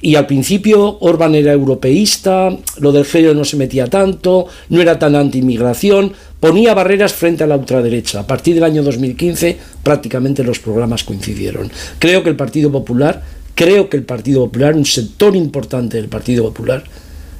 Y al principio Orban era europeísta, lo del género no se metía tanto, no era tan anti-inmigración, ponía barreras frente a la ultraderecha. A partir del año 2015 prácticamente los programas coincidieron. Creo que el Partido Popular, creo que el Partido Popular, un sector importante del Partido Popular,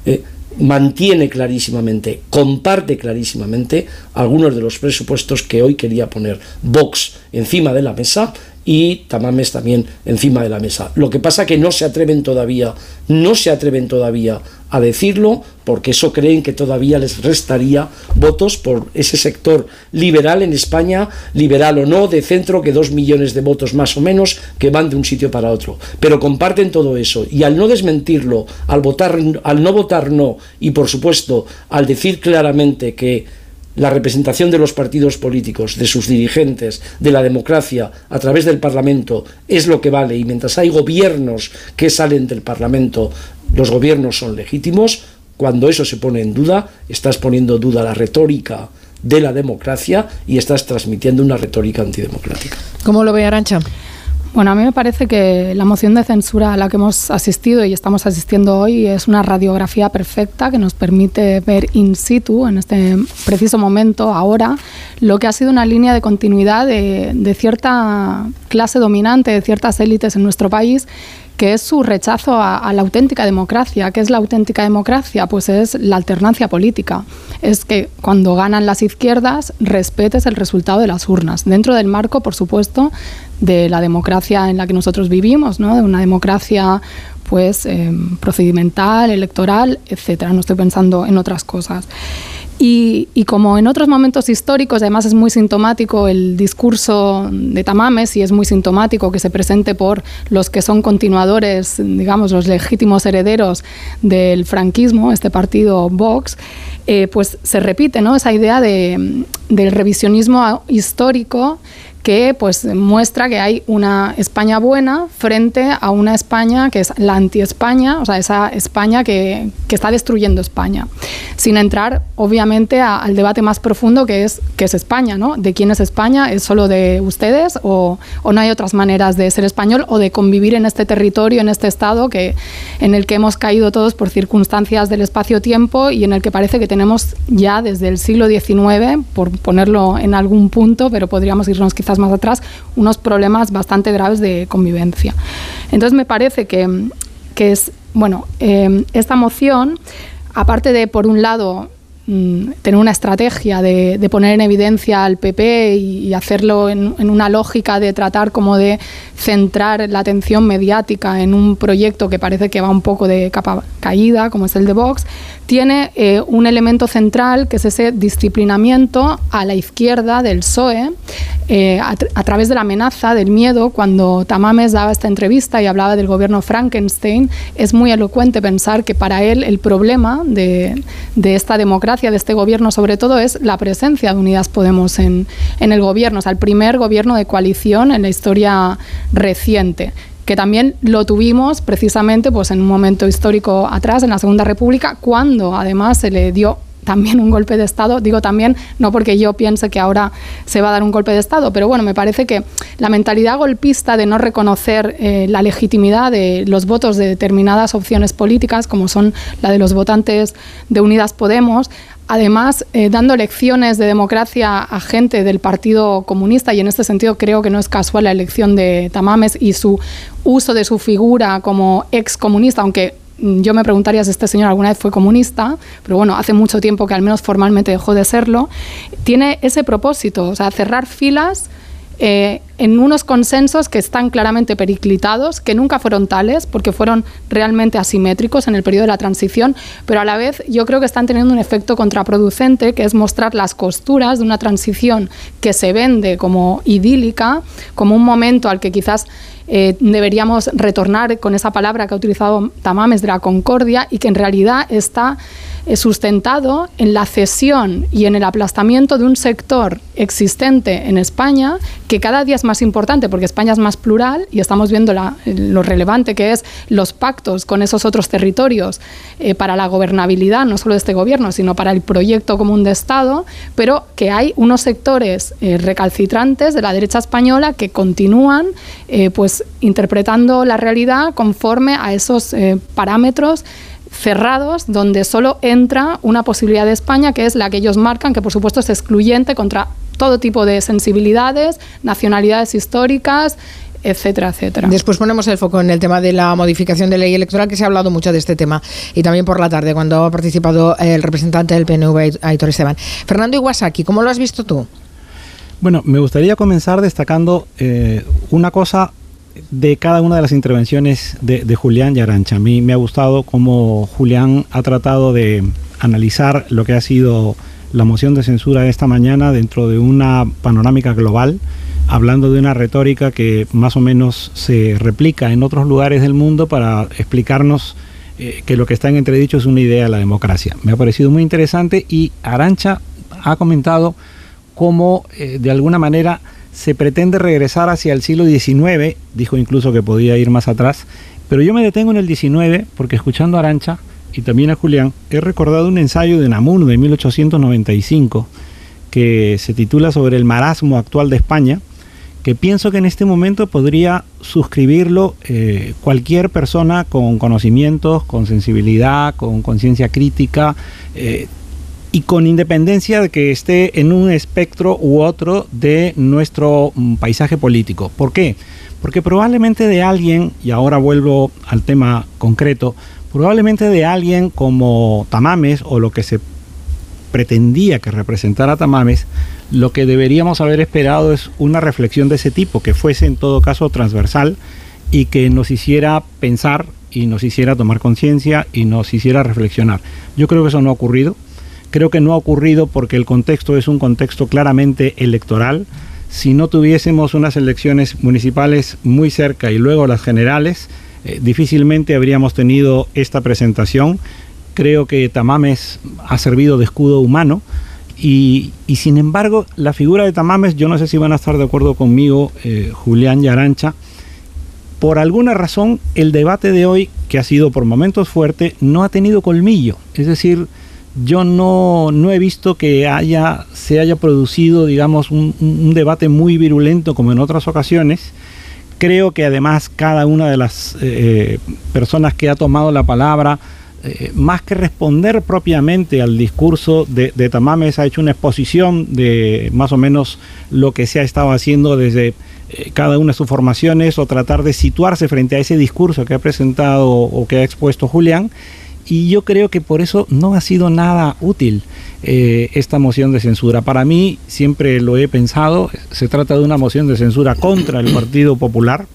eh, mantiene clarísimamente, comparte clarísimamente algunos de los presupuestos que hoy quería poner Vox encima de la mesa y Tamames también encima de la mesa. Lo que pasa que no se atreven todavía, no se atreven todavía a decirlo porque eso creen que todavía les restaría votos por ese sector liberal en España, liberal o no, de centro, que dos millones de votos más o menos que van de un sitio para otro. Pero comparten todo eso y al no desmentirlo, al votar, al no votar no y por supuesto al decir claramente que la representación de los partidos políticos, de sus dirigentes, de la democracia a través del Parlamento es lo que vale y mientras hay gobiernos que salen del Parlamento, los gobiernos son legítimos, cuando eso se pone en duda, estás poniendo en duda la retórica de la democracia y estás transmitiendo una retórica antidemocrática. ¿Cómo lo ve Arancha? Bueno, a mí me parece que la moción de censura a la que hemos asistido y estamos asistiendo hoy es una radiografía perfecta que nos permite ver in situ, en este preciso momento, ahora, lo que ha sido una línea de continuidad de, cierta clase dominante, de ciertas élites en nuestro país que es su rechazo a, a, la auténtica democracia. ¿Qué es la auténtica democracia? Pues es la alternancia política. Es que cuando ganan las izquierdas respetes el resultado de las urnas, dentro del marco, por supuesto, de la democracia en la que nosotros vivimos, ¿no? de una democracia pues eh, procedimental, electoral, etcétera. No estoy pensando en otras cosas. Y, como en otros momentos históricos, además es muy sintomático el discurso de Tamames y es muy sintomático que se presente por los que son continuadores, digamos, los legítimos herederos del franquismo, este partido Vox, eh, pues se repite ¿no? esa idea de, del revisionismo histórico que pues muestra que hay una España buena frente a una España que es la anti-España, o sea, esa España que, que, está destruyendo España. Sin entrar, obviamente, al debate más profundo que es qué es España, ¿no? ¿De quién es España? ¿Es solo de ustedes? O, o, no hay otras maneras de ser español o de convivir en este territorio, en este estado que, en el que hemos caído todos por circunstancias del espacio-tiempo y en el que parece que tenemos ya desde el siglo XIX, por ponerlo en algún punto, pero podríamos irnos quizás más atrás, unos problemas bastante graves de convivencia. Entonces me parece que, que es, bueno, eh, esta moción, aparte de, por un lado, mm, tener una estrategia de, de, poner en evidencia al PP y, y hacerlo en, en, una lógica de tratar como de centrar la atención mediática en un proyecto que parece que va un poco de capa caída, como es el de Vox, tiene eh, un elemento central que es ese disciplinamiento a la izquierda del PSOE eh, a, a, través de la amenaza, del miedo. Cuando Tamames daba esta entrevista y hablaba del gobierno Frankenstein, es muy elocuente pensar que para él el problema de, de esta democracia, de este gobierno sobre todo, es la presencia de Unidas Podemos en, el gobierno, o sea, el primer gobierno de coalición en la historia reciente que también lo tuvimos precisamente pues, en un momento histórico atrás, en la Segunda República, cuando además se le dio también un golpe de Estado. Digo también, no porque yo piense que ahora se va a dar un golpe de Estado, pero bueno, me parece que la mentalidad golpista de no reconocer eh, la legitimidad de los votos de determinadas opciones políticas, como son la de los votantes de Unidas Podemos, además eh, dando lecciones de democracia a gente del Partido Comunista y en este sentido creo que no es casual la elección de Tamames y su uso de su figura como ex comunista, aunque yo me preguntaría si este señor alguna vez fue comunista, pero bueno, hace mucho tiempo que al menos formalmente dejó de serlo, tiene ese propósito, o sea, cerrar filas eh, en unos consensos que están claramente periclitados, que nunca fueron tales, porque fueron realmente asimétricos en el periodo de la transición, pero a la vez yo creo que están teniendo un efecto contraproducente, que es mostrar las costuras de una transición que se vende como idílica, como un momento al que quizás eh, deberíamos retornar con esa palabra que ha utilizado Tamames de la concordia y que en realidad está sustentado en la cesión y en el aplastamiento de un sector existente en España que cada día es más importante porque España es más plural y estamos viendo lo relevante que es los pactos con esos otros territorios eh, para la gobernabilidad, no solo de este gobierno, sino para el proyecto común de Estado, pero que hay unos sectores eh, recalcitrantes de la derecha española que continúan pues interpretando la realidad conforme a esos parámetros cerrados donde solo entra una posibilidad de España que es la que ellos marcan, que por supuesto es excluyente contra todo tipo de sensibilidades, nacionalidades históricas, etcétera, etcétera. Después ponemos el foco en el tema de la modificación de ley electoral, que se ha hablado mucho de este tema, y también por la tarde, cuando ha participado el representante del PNV, Aitor Esteban. Fernando Iwasaki, ¿cómo lo has visto tú? Bueno, me gustaría comenzar destacando eh, una cosa de cada una de las intervenciones de, Julián y Arancha. A mí me ha gustado cómo Julián ha tratado de analizar lo que ha sido la moción de censura de esta mañana dentro de una panorámica global, hablando de una retórica que más o menos se replica en otros lugares del mundo para explicarnos eh, que lo que está en entredicho es una idea de la democracia. Me ha parecido muy interesante y Arancha ha comentado cómo eh, de alguna manera se pretende regresar hacia el siglo XIX, dijo incluso que podía ir más atrás, pero yo me detengo en el XIX porque escuchando a Arancha y también a Julián, he recordado un ensayo de Namun de 1895 que se titula sobre el marasmo actual de España, que pienso que en este momento podría suscribirlo eh, cualquier persona con conocimientos, con sensibilidad, con conciencia crítica, eh, y con independencia de que esté en un espectro u otro de nuestro mm, paisaje político. ¿Por qué? Porque probablemente de alguien, y ahora vuelvo al tema concreto, probablemente de alguien como Tamames o lo que se pretendía que representara Tamames, lo que deberíamos haber esperado es una reflexión de ese tipo, que fuese en todo caso transversal y que nos hiciera pensar y nos hiciera tomar conciencia y nos hiciera reflexionar. Yo creo que eso no ha ocurrido. Creo que no ha ocurrido porque el contexto es un contexto claramente electoral. Si no tuviésemos unas elecciones municipales muy cerca y luego las generales, eh, difícilmente habríamos tenido esta presentación. Creo que Tamames ha servido de escudo humano y, sin embargo la figura de Tamames, yo no sé si van a estar de acuerdo conmigo, eh, Julián y Arancha, por alguna razón el debate de hoy, que ha sido por momentos fuerte, no ha tenido colmillo. Es decir, yo no, no, he visto que haya, se haya producido, digamos, un, debate muy virulento como en otras ocasiones. Creo que además cada una de las eh, personas que ha tomado la palabra, eh, más que responder propiamente al discurso de, Tamames, ha hecho una exposición de más o menos lo que se ha estado haciendo desde eh, cada una de sus formaciones o tratar de situarse frente a ese discurso que ha presentado o que ha expuesto Julián y yo creo que por eso no ha sido nada útil eh, esta moción de censura. Para mí, siempre lo he pensado, se trata de una moción de censura contra el Partido Popular,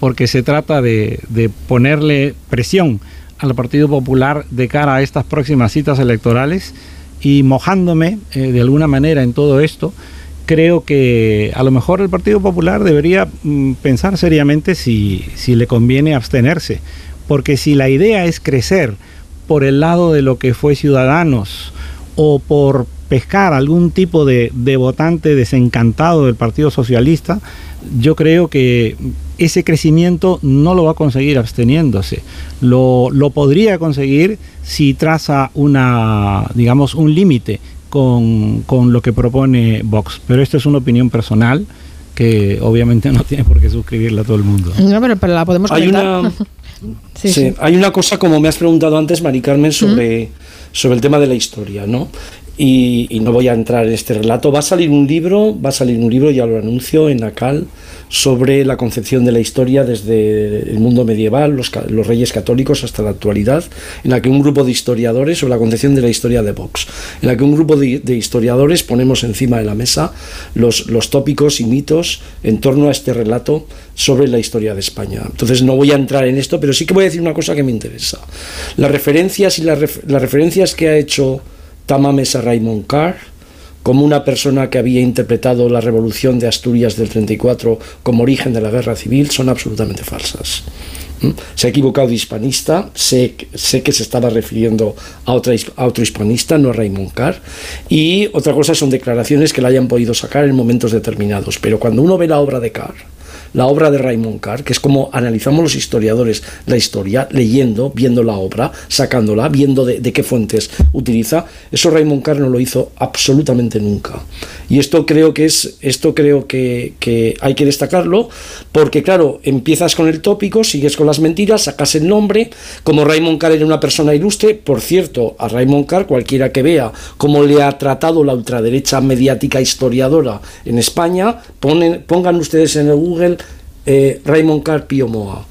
porque se trata de, ponerle presión al Partido Popular de cara a estas próximas citas electorales y mojándome eh, de alguna manera en todo esto, creo que a lo mejor el Partido Popular debería mm, pensar seriamente si, si le conviene abstenerse, porque si la idea es crecer, por el lado de lo que fue Ciudadanos o por pescar algún tipo de, votante desencantado del Partido Socialista, yo creo que ese crecimiento no lo va a conseguir absteniéndose. Lo, lo podría conseguir si traza una, digamos, un límite con, con, lo que propone Vox. Pero esto es una opinión personal que obviamente no tiene por qué suscribirla todo el mundo. No, pero, la podemos Hay una, Sí, Hay una cosa, como me has preguntado antes, Mari Carmen, sobre, sobre el tema de la historia, ¿no? Y, no voy a entrar en este relato. Va a salir un libro, va a salir un libro, ya lo anuncio, en ACAL, sobre la concepción de la historia desde el mundo medieval, los, reyes católicos hasta la actualidad, en la que un grupo de historiadores, sobre la concepción de la historia de Vox, en la que un grupo de, historiadores ponemos encima de la mesa los, los tópicos y mitos en torno a este relato sobre la historia de España. Entonces no voy a entrar en esto, pero sí que voy a decir una cosa que me interesa. Las referencias y las, las referencias que ha hecho Tamames a Raymond Carr, como una persona que había interpretado la revolución de Asturias del 34 como origen de la guerra civil, son absolutamente falsas. ¿Mm? Se ha equivocado de hispanista, sé, sé que se estaba refiriendo a, a otro hispanista, no a Raymond Carr. Y otra cosa son declaraciones que la hayan podido sacar en momentos determinados. Pero cuando uno ve la obra de Carr, la obra de Raymond Carr, que es como analizamos los historiadores la historia, leyendo, viendo la obra, sacándola, viendo de, qué fuentes utiliza. Eso Raymond Carr no lo hizo absolutamente nunca. Y esto creo que es, esto creo que, hay que destacarlo, porque claro, empiezas con el tópico, sigues con las mentiras, sacas el nombre, como Raymond Carr era una persona ilustre, por cierto, a Raymond Carr, cualquiera que vea cómo le ha tratado la ultraderecha mediática historiadora en España, ponen, pongan ustedes en el Google eh, Raymond Carr Pio Moa.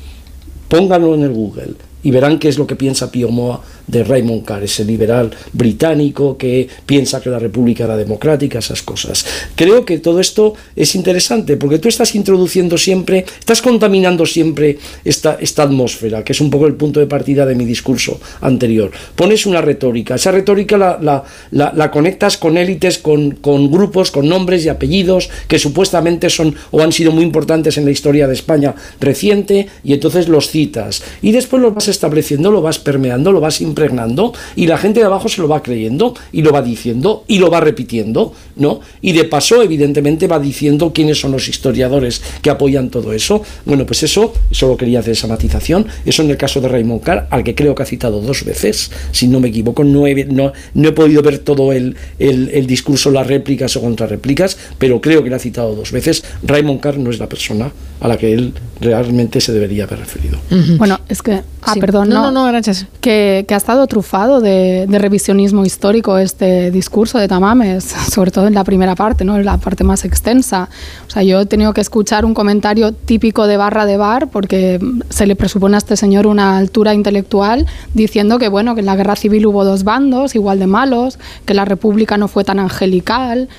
Pónganlo en el Google y verán qué es lo que piensa Pio Moa de Raymond Carr, ese liberal británico que piensa que la república era democrática, esas cosas. Creo que todo esto es interesante porque tú estás introduciendo siempre, estás contaminando siempre esta, esta atmósfera, que es un poco el punto de partida de mi discurso anterior. Pones una retórica, esa retórica la, la, conectas con élites, con, con grupos, con nombres y apellidos que supuestamente son o han sido muy importantes en la historia de España reciente y entonces los citas y después lo vas estableciendo, lo vas permeando, lo vas impregnando y la gente de abajo se lo va creyendo y lo va diciendo y lo va repitiendo, ¿no? Y de paso, evidentemente, va diciendo quiénes son los historiadores que apoyan todo eso. Bueno, pues eso, solo quería hacer esa matización. Eso en el caso de Raymond Carr, al que creo que ha citado dos veces, si no me equivoco, no he, no, he podido ver todo el, el, discurso, las réplicas o contrarréplicas, pero creo que lo ha citado dos veces. Raymond Carr no es la persona a la que él realmente se debería haber referido. Bueno, es que, ah, perdón, no, no, no, gracias. Que, que ha estado trufado de, revisionismo histórico este discurso de Tamames, sobre todo en la primera parte, ¿no? en la parte más extensa. O sea, yo he tenido que escuchar un comentario típico de barra de bar porque se le presupone a este señor una altura intelectual diciendo que, bueno, que en la guerra civil hubo dos bandos igual de malos, que la república no fue tan angelical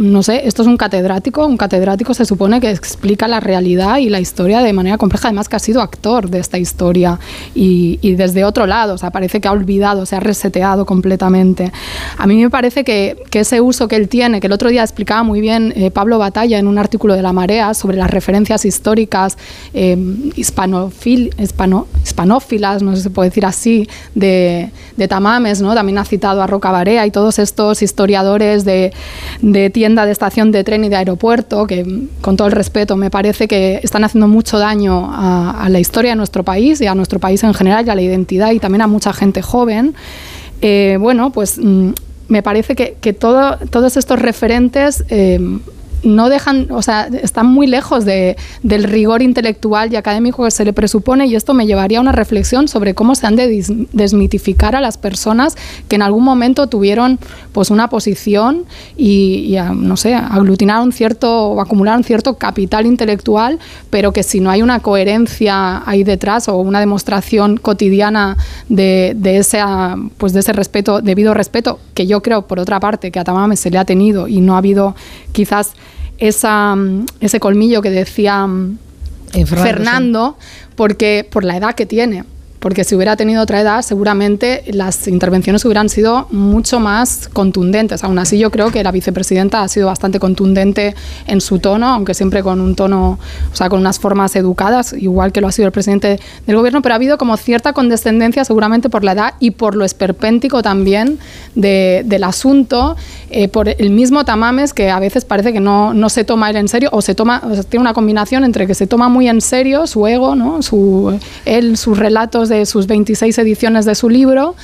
no sé, esto es un catedrático, un catedrático se supone que explica la realidad y la historia de manera compleja, además que ha sido actor de esta historia y, desde otro lado, o sea, parece que ha olvidado, se ha reseteado completamente. A mí me parece que, ese uso que él tiene, que el otro día explicaba muy bien eh, Pablo Batalla en un artículo de La Marea sobre las referencias históricas eh, hispanofil, hispanófilas, no sé si se puede decir así, de, Tamames, ¿no? también ha citado a Roca Barea y todos estos historiadores de, de de estación de tren y de aeropuerto, que con todo el respeto me parece que están haciendo mucho daño a, la historia de nuestro país y a nuestro país en general y a la identidad y también a mucha gente joven. Eh, bueno, pues mm, me parece que, todos estos referentes eh, no dejan, o sea, están muy lejos de, del rigor intelectual y académico que se le presupone y esto me llevaría a una reflexión sobre cómo se han de desmitificar a las personas que en algún momento tuvieron pues una posición y, no sé, aglutinaron cierto o acumularon cierto capital intelectual, pero que si no hay una coherencia ahí detrás o una demostración cotidiana de, de ese, pues de ese respeto, debido respeto, que yo creo por otra parte que a Tamame se le ha tenido y no ha habido quizás esa, ese colmillo que decía mm, Fernando, porque por la edad que tiene porque si hubiera tenido otra edad, seguramente las intervenciones hubieran sido mucho más contundentes. Aún así, yo creo que la vicepresidenta ha sido bastante contundente en su tono, aunque siempre con un tono, o sea, con unas formas educadas, igual que lo ha sido el presidente del gobierno, pero ha habido como cierta condescendencia, seguramente por la edad y por lo esperpéntico también del asunto, eh, por el mismo Tamames, que a veces parece que no, no se toma él en serio, o se toma, tiene una combinación entre que se toma muy en serio su ego, ¿no? su, él, sus relatos de sus 26 ediciones de su libro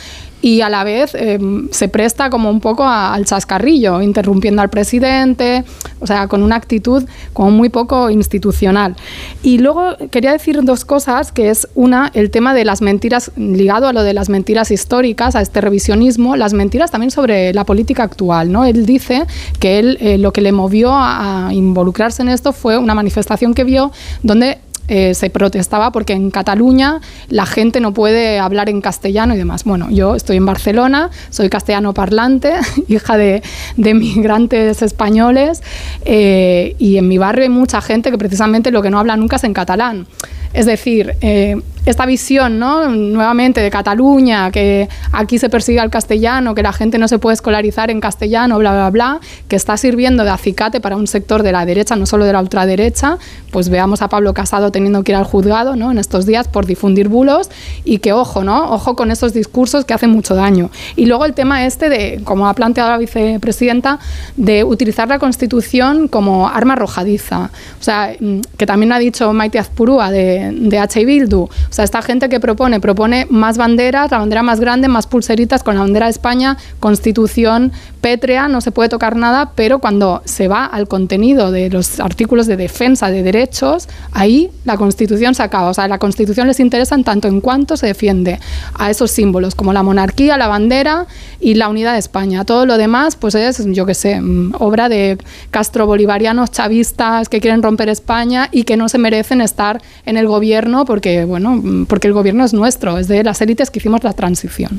y a la vez em, se presta como un poco al chascarrillo, interrumpiendo al presidente, o sea, con una actitud como muy poco institucional. Y luego quería decir dos cosas, que es una, el tema de las mentiras, ligado a lo de las mentiras históricas, a este revisionismo, las mentiras también sobre la política actual. ¿no? Él dice que él, eh, lo que le movió a involucrarse en esto fue una manifestación que vio donde eh, se protestaba porque en Cataluña la gente no puede hablar en castellano y demás. Bueno, yo estoy en Barcelona, soy castellano parlante, hija de, de migrantes españoles eh, y en mi barrio hay mucha gente que precisamente lo que no habla nunca es en catalán. Es decir, eh, esta visión, ¿no? Nuevamente de Cataluña, que aquí se persigue al castellano, que la gente no se puede escolarizar en castellano, bla, bla, bla, que está sirviendo de acicate para un sector de la derecha, no solo de la ultraderecha, pues veamos a Pablo Casado teniendo que ir al juzgado, ¿no? En estos días por difundir bulos y que ojo, ¿no? Ojo con esos discursos que hacen mucho daño. Y luego el tema este de, como ha planteado la vicepresidenta, de utilizar la Constitución como arma arrojadiza. O sea, mm, que también ha dicho Maite Azpurúa de, de H. Bildu. Sea, esta gente que propone, propone más banderas, la bandera más grande, más pulseritas con la bandera de España, Constitución pétrea, no se puede tocar nada, pero cuando se va al contenido de los artículos de defensa de derechos, ahí la Constitución se acaba. O sea, la Constitución les interesa en tanto en cuanto se defiende a esos símbolos como la monarquía, la bandera y la unidad de España. Todo lo demás, pues es, yo qué sé, mm, obra de castro bolivarianos chavistas que quieren romper España y que no se merecen estar en el gobierno porque, bueno, mm, porque el gobierno es nuestro, es de las élites que hicimos la transición.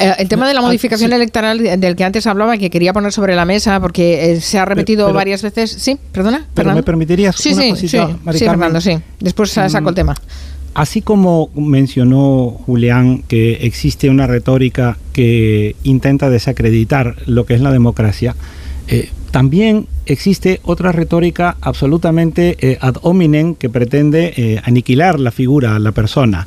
Eh, el tema de la modificación electoral del que antes hablaba, que quería poner sobre la mesa, porque eh, se ha repetido pero- varias veces. Sí, perdona. Pero Fernando. me permitirías sí, una sí, cosita, sí, Mari sí? Fernando, sí. Después sa- saco el tema. Así como mencionó Julián que existe una retórica que intenta desacreditar lo que es la democracia, eh, también existe otra retórica absolutamente eh, ad hominem que pretende eh, aniquilar la figura, la persona.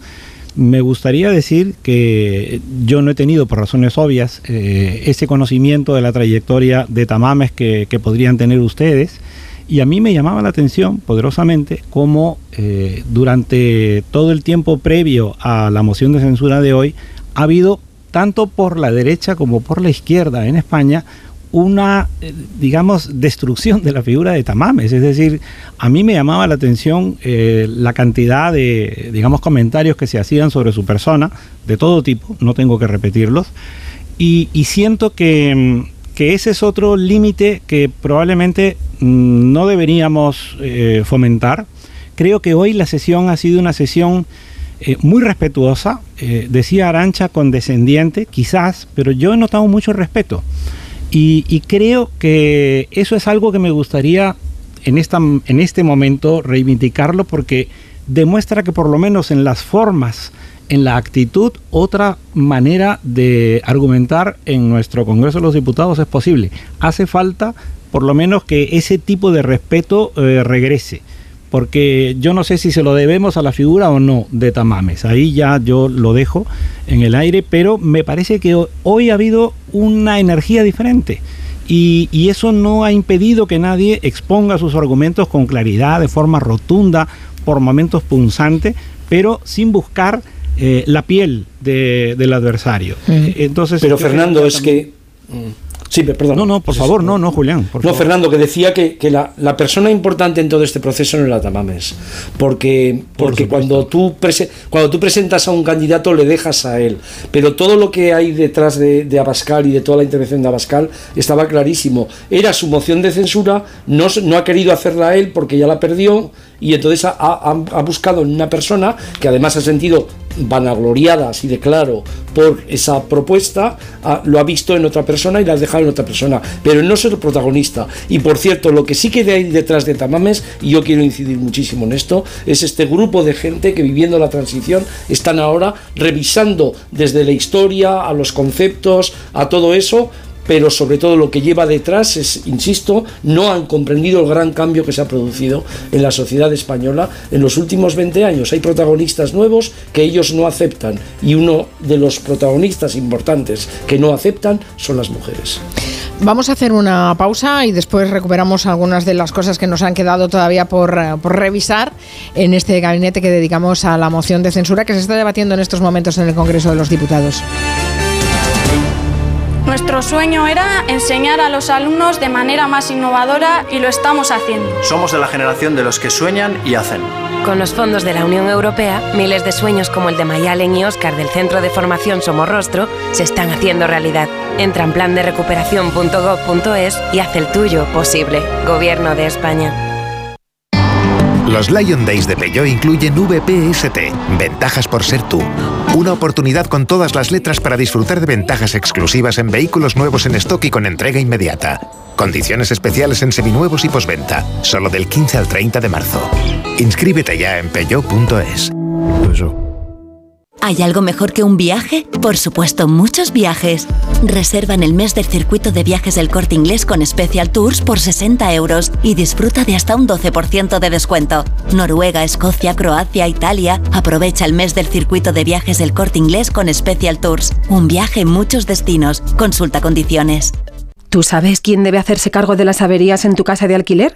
Me gustaría decir que yo no he tenido, por razones obvias, eh, ese conocimiento de la trayectoria de Tamames que, podrían tener ustedes. Y a mí me llamaba la atención poderosamente cómo eh, durante todo el tiempo previo a la moción de censura de hoy ha habido, tanto por la derecha como por la izquierda en España, una, eh, digamos, destrucción de la figura de Tamames. Es decir, a mí me llamaba la atención eh, la cantidad de, digamos, comentarios que se hacían sobre su persona, de todo tipo, no tengo que repetirlos, y, siento que, mm, que ese es otro límite que probablemente mm, no deberíamos eh, fomentar. Creo que hoy la sesión ha sido una sesión muy respetuosa, decía Arancha condescendiente, quizás, pero yo he notado mucho respeto. Y, y creo que eso es algo que me gustaría en, esta, en este momento reivindicarlo porque demuestra que por lo menos en las formas, en la actitud, otra manera de argumentar en nuestro Congreso de los Diputados es posible. Hace falta por lo menos que ese tipo de respeto eh, regrese. Porque yo no sé si se lo debemos a la figura o no de Tamames. Ahí ya yo lo dejo en el aire, pero me parece que ho- hoy ha habido una energía diferente. Y, y eso no ha impedido que nadie exponga sus argumentos con claridad, de forma rotunda, por momentos punzante, pero sin buscar eh, la piel de- del adversario. Entonces, Pero Fernando, que es que... Sí, pe- perdón. No, no, por favor, no, no, Julián. por no, favor. Fernando, que decía que, que la, la persona importante en todo este proceso no era Tamames. Porque, porque cuando, tú prese- cuando tú presentas a un candidato le dejas a él. Pero todo lo que hay detrás de, de Abascal y de toda la intervención de Abascal estaba clarísimo. Era su moción de censura, no, no ha querido hacerla él porque ya la perdió y entonces ha, ha- ha buscado en una persona que además ha sentido vanagloriada, así de claro, por esa propuesta, ah, lo ha visto en otra persona y la ha dejado en otra persona, pero no es el protagonista. Y por cierto, lo que sí que hay detrás de Tamames, y yo quiero incidir muchísimo en esto, es este grupo de gente que viviendo la transición están ahora revisando desde la historia, a los conceptos, a todo eso, pero sobre todo lo que lleva detrás es, insisto, no han comprendido el gran cambio que se ha producido en la sociedad española en los últimos 20 años. Hay protagonistas nuevos que ellos no aceptan y uno de los protagonistas importantes que no aceptan son las mujeres. Vamos a hacer una pausa y después recuperamos algunas de las cosas que nos han quedado todavía por, eh, por revisar en este gabinete que dedicamos a la moción de censura que se está debatiendo en estos momentos en el Congreso de los Diputados. Nuestro sueño era enseñar a los alumnos de manera más innovadora y lo estamos haciendo. Somos de la generación de los que sueñan y hacen. Con los fondos de la Unión Europea, miles de sueños como el de Mayalen y Oscar del Centro de Formación Somorrostro se están haciendo realidad. Entra en plan de recuperación.gov.es y haz el tuyo posible. Gobierno de España. Los Lion Days de Peugeot incluyen VPST, ventajas por ser tú. Una oportunidad con todas las letras para disfrutar de ventajas exclusivas en vehículos nuevos en stock y con entrega inmediata. Condiciones especiales en seminuevos y posventa, solo del 15 al 30 de marzo. Inscríbete ya en peugeot.es. ¿Hay algo mejor que un viaje? Por supuesto, muchos viajes. Reserva en el mes del circuito de viajes del corte inglés con Special Tours por 60 euros y disfruta de hasta un 12% de descuento. Noruega, Escocia, Croacia, Italia. Aprovecha el mes del circuito de viajes del corte inglés con Special Tours. Un viaje en muchos destinos. Consulta condiciones. ¿Tú sabes quién debe hacerse cargo de las averías en tu casa de alquiler?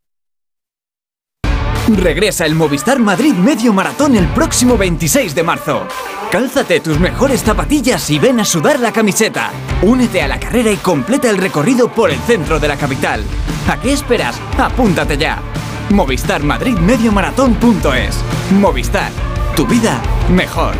Regresa el Movistar Madrid Medio Maratón el próximo 26 de marzo. Cálzate tus mejores zapatillas y ven a sudar la camiseta. Únete a la carrera y completa el recorrido por el centro de la capital. ¿A qué esperas? Apúntate ya. Movistar Madrid Medio Maratón.es. Movistar. Tu vida mejor.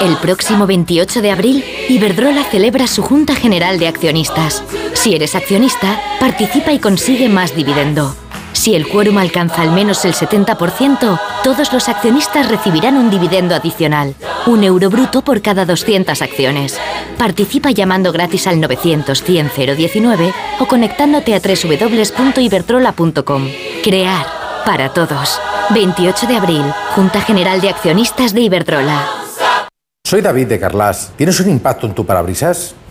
El próximo 28 de abril, Iberdrola celebra su Junta General de Accionistas. Si eres accionista, participa y consigue más dividendo. Si el quórum alcanza al menos el 70%, todos los accionistas recibirán un dividendo adicional, un euro bruto por cada 200 acciones. Participa llamando gratis al 900 100 019 o conectándote a www.iberdrola.com. Crear para todos. 28 de abril, Junta General de Accionistas de Iberdrola. Soy David de Carlas. ¿Tienes un impacto en tu parabrisas?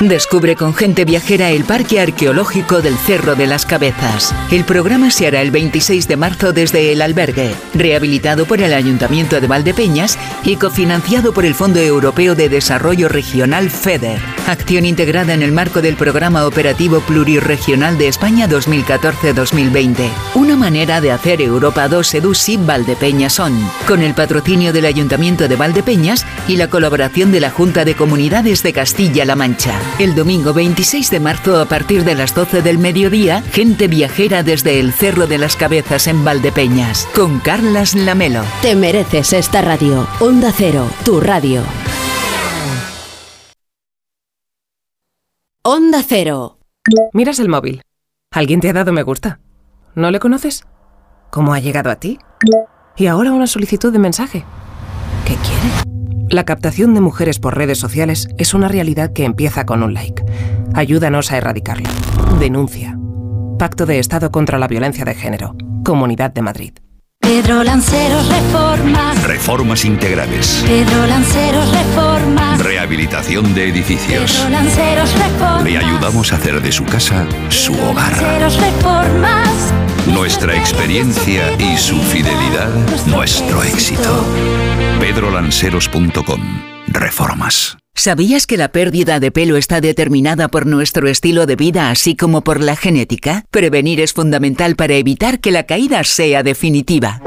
Descubre con gente viajera el Parque Arqueológico del Cerro de las Cabezas. El programa se hará el 26 de marzo desde el albergue, rehabilitado por el Ayuntamiento de Valdepeñas y cofinanciado por el Fondo Europeo de Desarrollo Regional FEDER. Acción integrada en el marco del Programa Operativo Plurirregional de España 2014-2020. Una manera de hacer Europa 2 Edusi Valdepeñas Son, con el patrocinio del Ayuntamiento de Valdepeñas y la colaboración de la Junta de Comunidades de Castilla-La Mancha. El domingo 26 de marzo a partir de las 12 del mediodía, gente viajera desde el Cerro de las Cabezas en Valdepeñas, con Carlas Lamelo. Te mereces esta radio. Onda Cero, tu radio. Onda Cero. Miras el móvil. ¿Alguien te ha dado me gusta? ¿No le conoces? ¿Cómo ha llegado a ti? Y ahora una solicitud de mensaje. ¿Qué quiere? La captación de mujeres por redes sociales es una realidad que empieza con un like. Ayúdanos a erradicarla. Denuncia. Pacto de Estado contra la Violencia de Género. Comunidad de Madrid. Pedro Lanceros Reformas. Reformas integrales. Pedro Lanceros Reformas. Rehabilitación de edificios. Pedro Lanceros Reformas. Le ayudamos a hacer de su casa su hogar. Lanceros Reformas. Nuestra experiencia y su fidelidad, nuestro éxito. pedrolanceros.com. Reformas. ¿Sabías que la pérdida de pelo está determinada por nuestro estilo de vida así como por la genética? Prevenir es fundamental para evitar que la caída sea definitiva.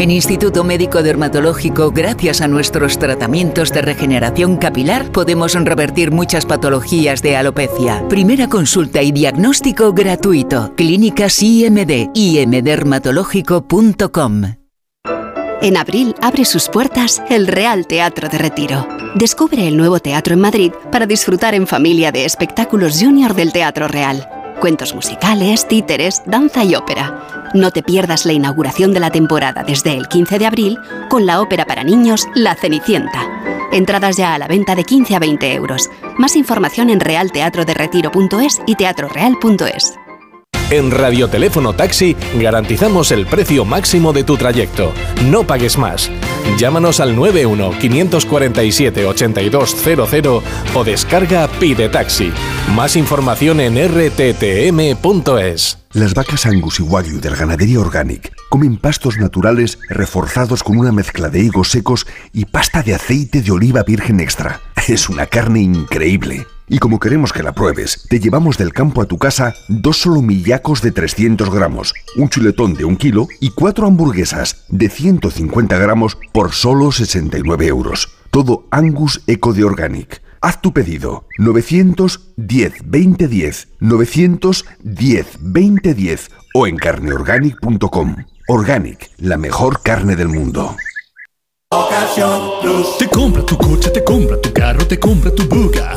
En Instituto Médico Dermatológico, gracias a nuestros tratamientos de regeneración capilar, podemos revertir muchas patologías de alopecia. Primera consulta y diagnóstico gratuito. Clínicas IMD, imdermatológico.com. En abril abre sus puertas el Real Teatro de Retiro. Descubre el nuevo teatro en Madrid para disfrutar en familia de espectáculos junior del Teatro Real. Cuentos musicales, títeres, danza y ópera. No te pierdas la inauguración de la temporada desde el 15 de abril con la ópera para niños La Cenicienta. Entradas ya a la venta de 15 a 20 euros. Más información en realteatroderetiro.es y teatroreal.es. En Radioteléfono Taxi garantizamos el precio máximo de tu trayecto. No pagues más. Llámanos al 91-547-8200 o descarga Pide Taxi. Más información en rttm.es. Las vacas Angus y Wagyu de la ganadería Organic comen pastos naturales reforzados con una mezcla de higos secos y pasta de aceite de oliva virgen extra. Es una carne increíble. Y como queremos que la pruebes, te llevamos del campo a tu casa dos solomillacos de 300 gramos, un chuletón de un kilo y cuatro hamburguesas de 150 gramos por solo 69 euros. Todo Angus Eco de Organic. Haz tu pedido 910 2010 910 2010 o en carneorganic.com. Organic, la mejor carne del mundo. Te compra tu coche, te compra tu carro, te compra tu buga.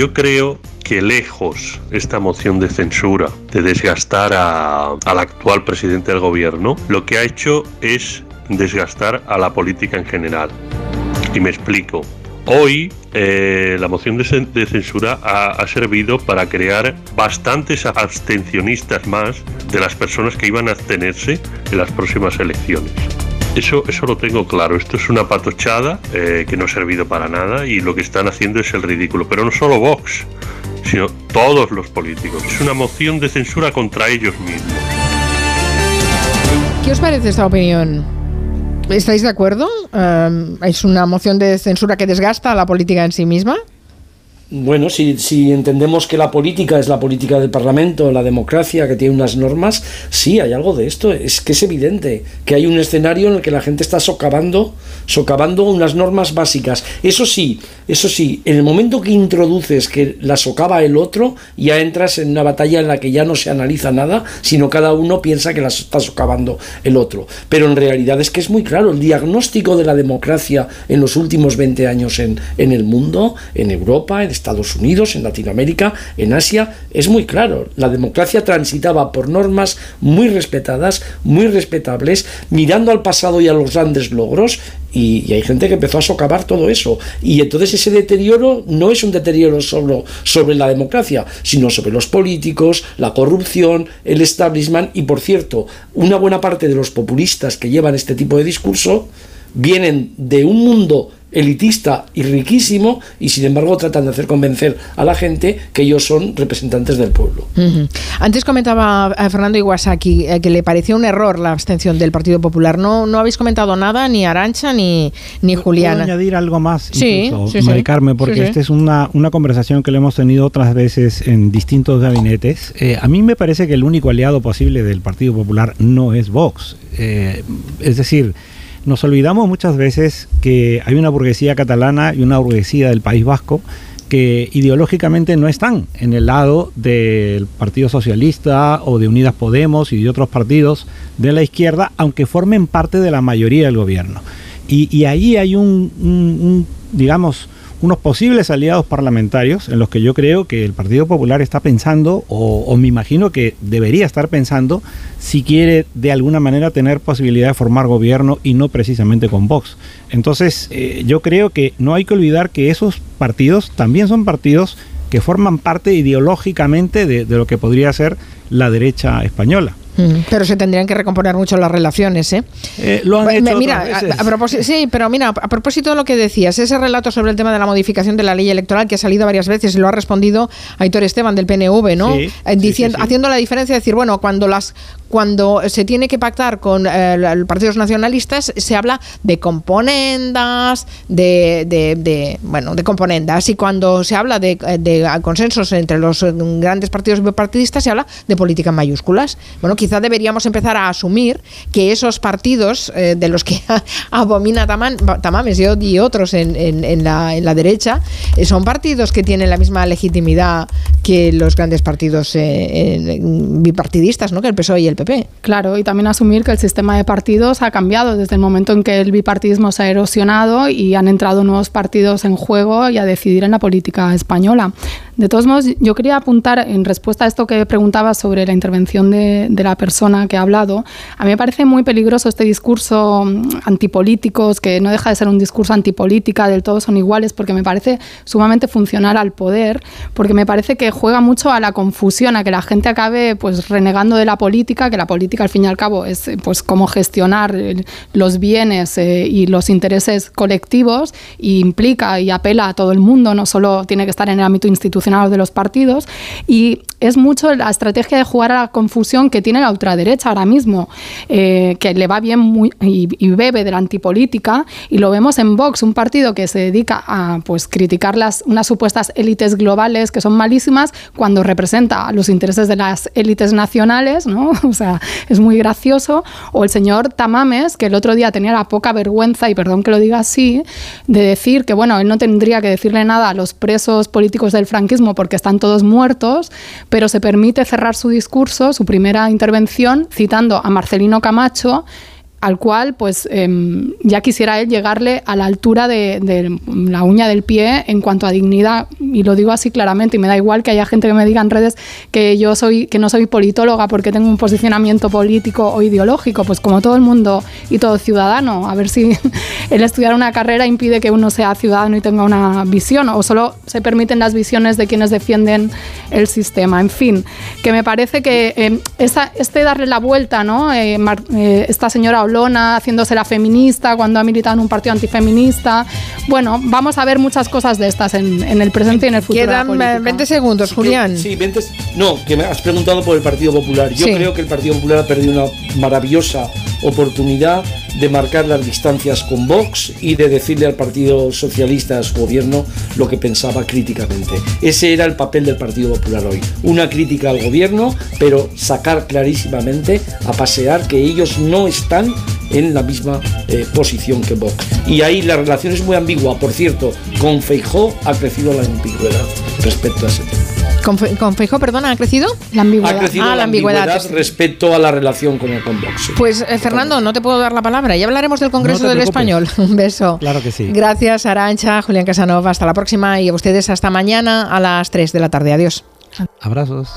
Yo creo que lejos esta moción de censura de desgastar a- al actual presidente del gobierno, lo que ha hecho es desgastar a la política en general. Y me explico. Hoy eh, la moción de, de censura ha, ha servido para crear bastantes abstencionistas más de las personas que iban a abstenerse en las próximas elecciones. Eso, eso lo tengo claro. Esto es una patochada eh, que no ha servido para nada y lo que están haciendo es el ridículo. Pero no solo Vox, sino todos los políticos. Es una moción de censura contra ellos mismos. ¿Qué os parece esta opinión? ¿Estáis de acuerdo? ¿Es una moción de censura que desgasta a la política en sí misma? Bueno, si, si entendemos que la política es la política del Parlamento, la democracia, que tiene unas normas, sí, hay algo de esto. Es que es evidente que hay un escenario en el que la gente está socavando, socavando unas normas básicas. Eso sí, eso sí, en el momento que introduces que la socava el otro, ya entras en una batalla en la que ya no se analiza nada, sino cada uno piensa que la está socavando el otro. Pero en realidad es que es muy claro, el diagnóstico de la democracia en los últimos 20 años en, en el mundo, en Europa, en Estados Unidos, en Latinoamérica, en Asia, es muy claro. La democracia transitaba por normas muy respetadas, muy respetables, mirando al pasado y a los grandes logros, y, hay gente que empezó a socavar todo eso. Y entonces ese deterioro no es un deterioro solo sobre la democracia, sino sobre los políticos, la corrupción, el establishment, y por cierto, una buena parte de los populistas que llevan este tipo de discurso vienen de un mundo elitista y riquísimo y sin embargo tratan de hacer convencer a la gente que ellos son representantes del pueblo. Antes comentaba eh, Fernando Iwasaki eh, que le pareció un error la abstención del Partido Popular. No, no habéis comentado nada, ni Arancha ni, ni Juliana. ¿Puedo añadir algo más, Sí, incluso, sí, sí. Mari Carmen? Porque Sí, sí. esta es una, una conversación que le hemos tenido otras veces en distintos gabinetes. Eh, a mí me parece que el único aliado posible del Partido Popular no es Vox. Eh, es decir, nos olvidamos muchas veces que hay una burguesía catalana y una burguesía del País Vasco que ideológicamente no están en el lado del Partido Socialista o de Unidas Podemos y de otros partidos de la izquierda, aunque formen parte de la mayoría del gobierno. Y, y ahí hay un, digamos, unos posibles aliados parlamentarios en los que yo creo que el Partido Popular está pensando, o, me imagino que debería estar pensando, si quiere de alguna manera tener posibilidad de formar gobierno y no precisamente con Vox. Entonces, eh, yo creo que no hay que olvidar que esos partidos también son partidos que forman parte ideológicamente de, de lo que podría ser la derecha española. Mm, Pero se tendrían que recomponer mucho las relaciones, ¿eh? lo han hecho mira, otras a, veces. a propósito, sí, pero mira, a propósito de lo que decías, ese relato sobre el tema de la modificación de la ley electoral que ha salido varias veces y lo ha respondido Aitor Esteban del PNV, ¿no? Sí, Eh, diciendo, haciendo la diferencia, decir, bueno, cuando las cuando se tiene que pactar con eh, los partidos nacionalistas se habla de componendas, de, de- bueno, de componendas y cuando se habla de, de consensos entre los eh, grandes partidos bipartidistas se habla de política en mayúsculas. Bueno, quizá deberíamos empezar a asumir que esos partidos eh, de los que abomina Taman- Tamames y, otros en, la, derecha eh, son partidos que tienen la misma legitimidad que los grandes partidos bipartidistas, ¿no? que el PSOE y el Claro, y también asumir que el sistema de partidos ha cambiado desde el momento en que el bipartidismo se ha erosionado y han entrado nuevos partidos en juego y a decidir en la política española. De todos modos, yo quería apuntar en respuesta a esto que preguntaba sobre la intervención de, de la persona que ha hablado. A mí me parece muy peligroso este discurso mm, antipolíticos, que no deja de ser un discurso antipolítica, del todo son iguales, porque me parece sumamente funcional al poder, porque me parece que juega mucho a la confusión, a que la gente acabe pues renegando de la política, que la política al fin y al cabo es eh, pues cómo gestionar eh, los bienes eh, y los intereses colectivos y implica y apela a todo el mundo, no solo tiene que estar en el ámbito institucional de los partidos. Y es mucho la estrategia de jugar a la confusión que tiene la ultraderecha ahora mismo, eh, que le va bien muy, y, y bebe de la antipolítica, y lo vemos en Vox, un partido que se dedica a pues, criticar las, unas supuestas élites globales que son malísimas cuando representa los intereses de las élites nacionales, ¿no? Sea, es muy gracioso. O el señor Tamames, que el otro día tenía la poca vergüenza, y perdón que lo diga así, de decir que, bueno, él no tendría que decirle nada a los presos políticos del franquismo porque están todos muertos, pero se permite cerrar su discurso, su primera intervención, citando a Marcelino Camacho, al cual pues em, ya quisiera él llegarle a la altura de, la uña del pie en cuanto a dignidad. Y lo digo así claramente y me da igual que haya gente que me diga en redes que yo soy que no soy politóloga porque tengo un posicionamiento político o ideológico. Pues como todo el mundo y todo ciudadano a ver si el estudiar una carrera impide que uno sea ciudadano y tenga una visión o solo se permiten las visiones de quienes defienden el sistema. En fin que me parece que esa, este darle la vuelta no eh, eh, esta señora Olona haciéndose la feminista cuando ha militado en un partido antifeminista. Bueno, vamos a ver muchas cosas de estas en, en el presente y en el futuro. de la Quedan política. eh, 20 segundos, Julián. Sí, 20 No, que me has preguntado por el Partido Popular. Yo Sí. creo que el Partido Popular ha perdido una maravillosa oportunidad de marcar las distancias con Vox y de decirle al Partido Socialista, a su gobierno, lo que pensaba críticamente. Ese era el papel del Partido Popular hoy. Una crítica al gobierno, pero sacar clarísimamente a pasear que ellos no están en la misma eh, posición que Vox. Y ahí la relación es muy ambigua. Por cierto, con Feijó ha crecido la ambigüedad respecto a ese tema. ¿Con, Fe- con Feijóo, perdona, ha crecido? La Ha crecido Ah, la ambigüedad, respecto a la relación con el con Vox. sí. Pues eh, Fernando, no te puedo dar la palabra. Ya hablaremos del Congreso No del. Español. Un beso. Claro que sí. Gracias, Arancha, Julián Casanova. Hasta la próxima y a ustedes hasta mañana a las 3 de la tarde. Adiós. Abrazos.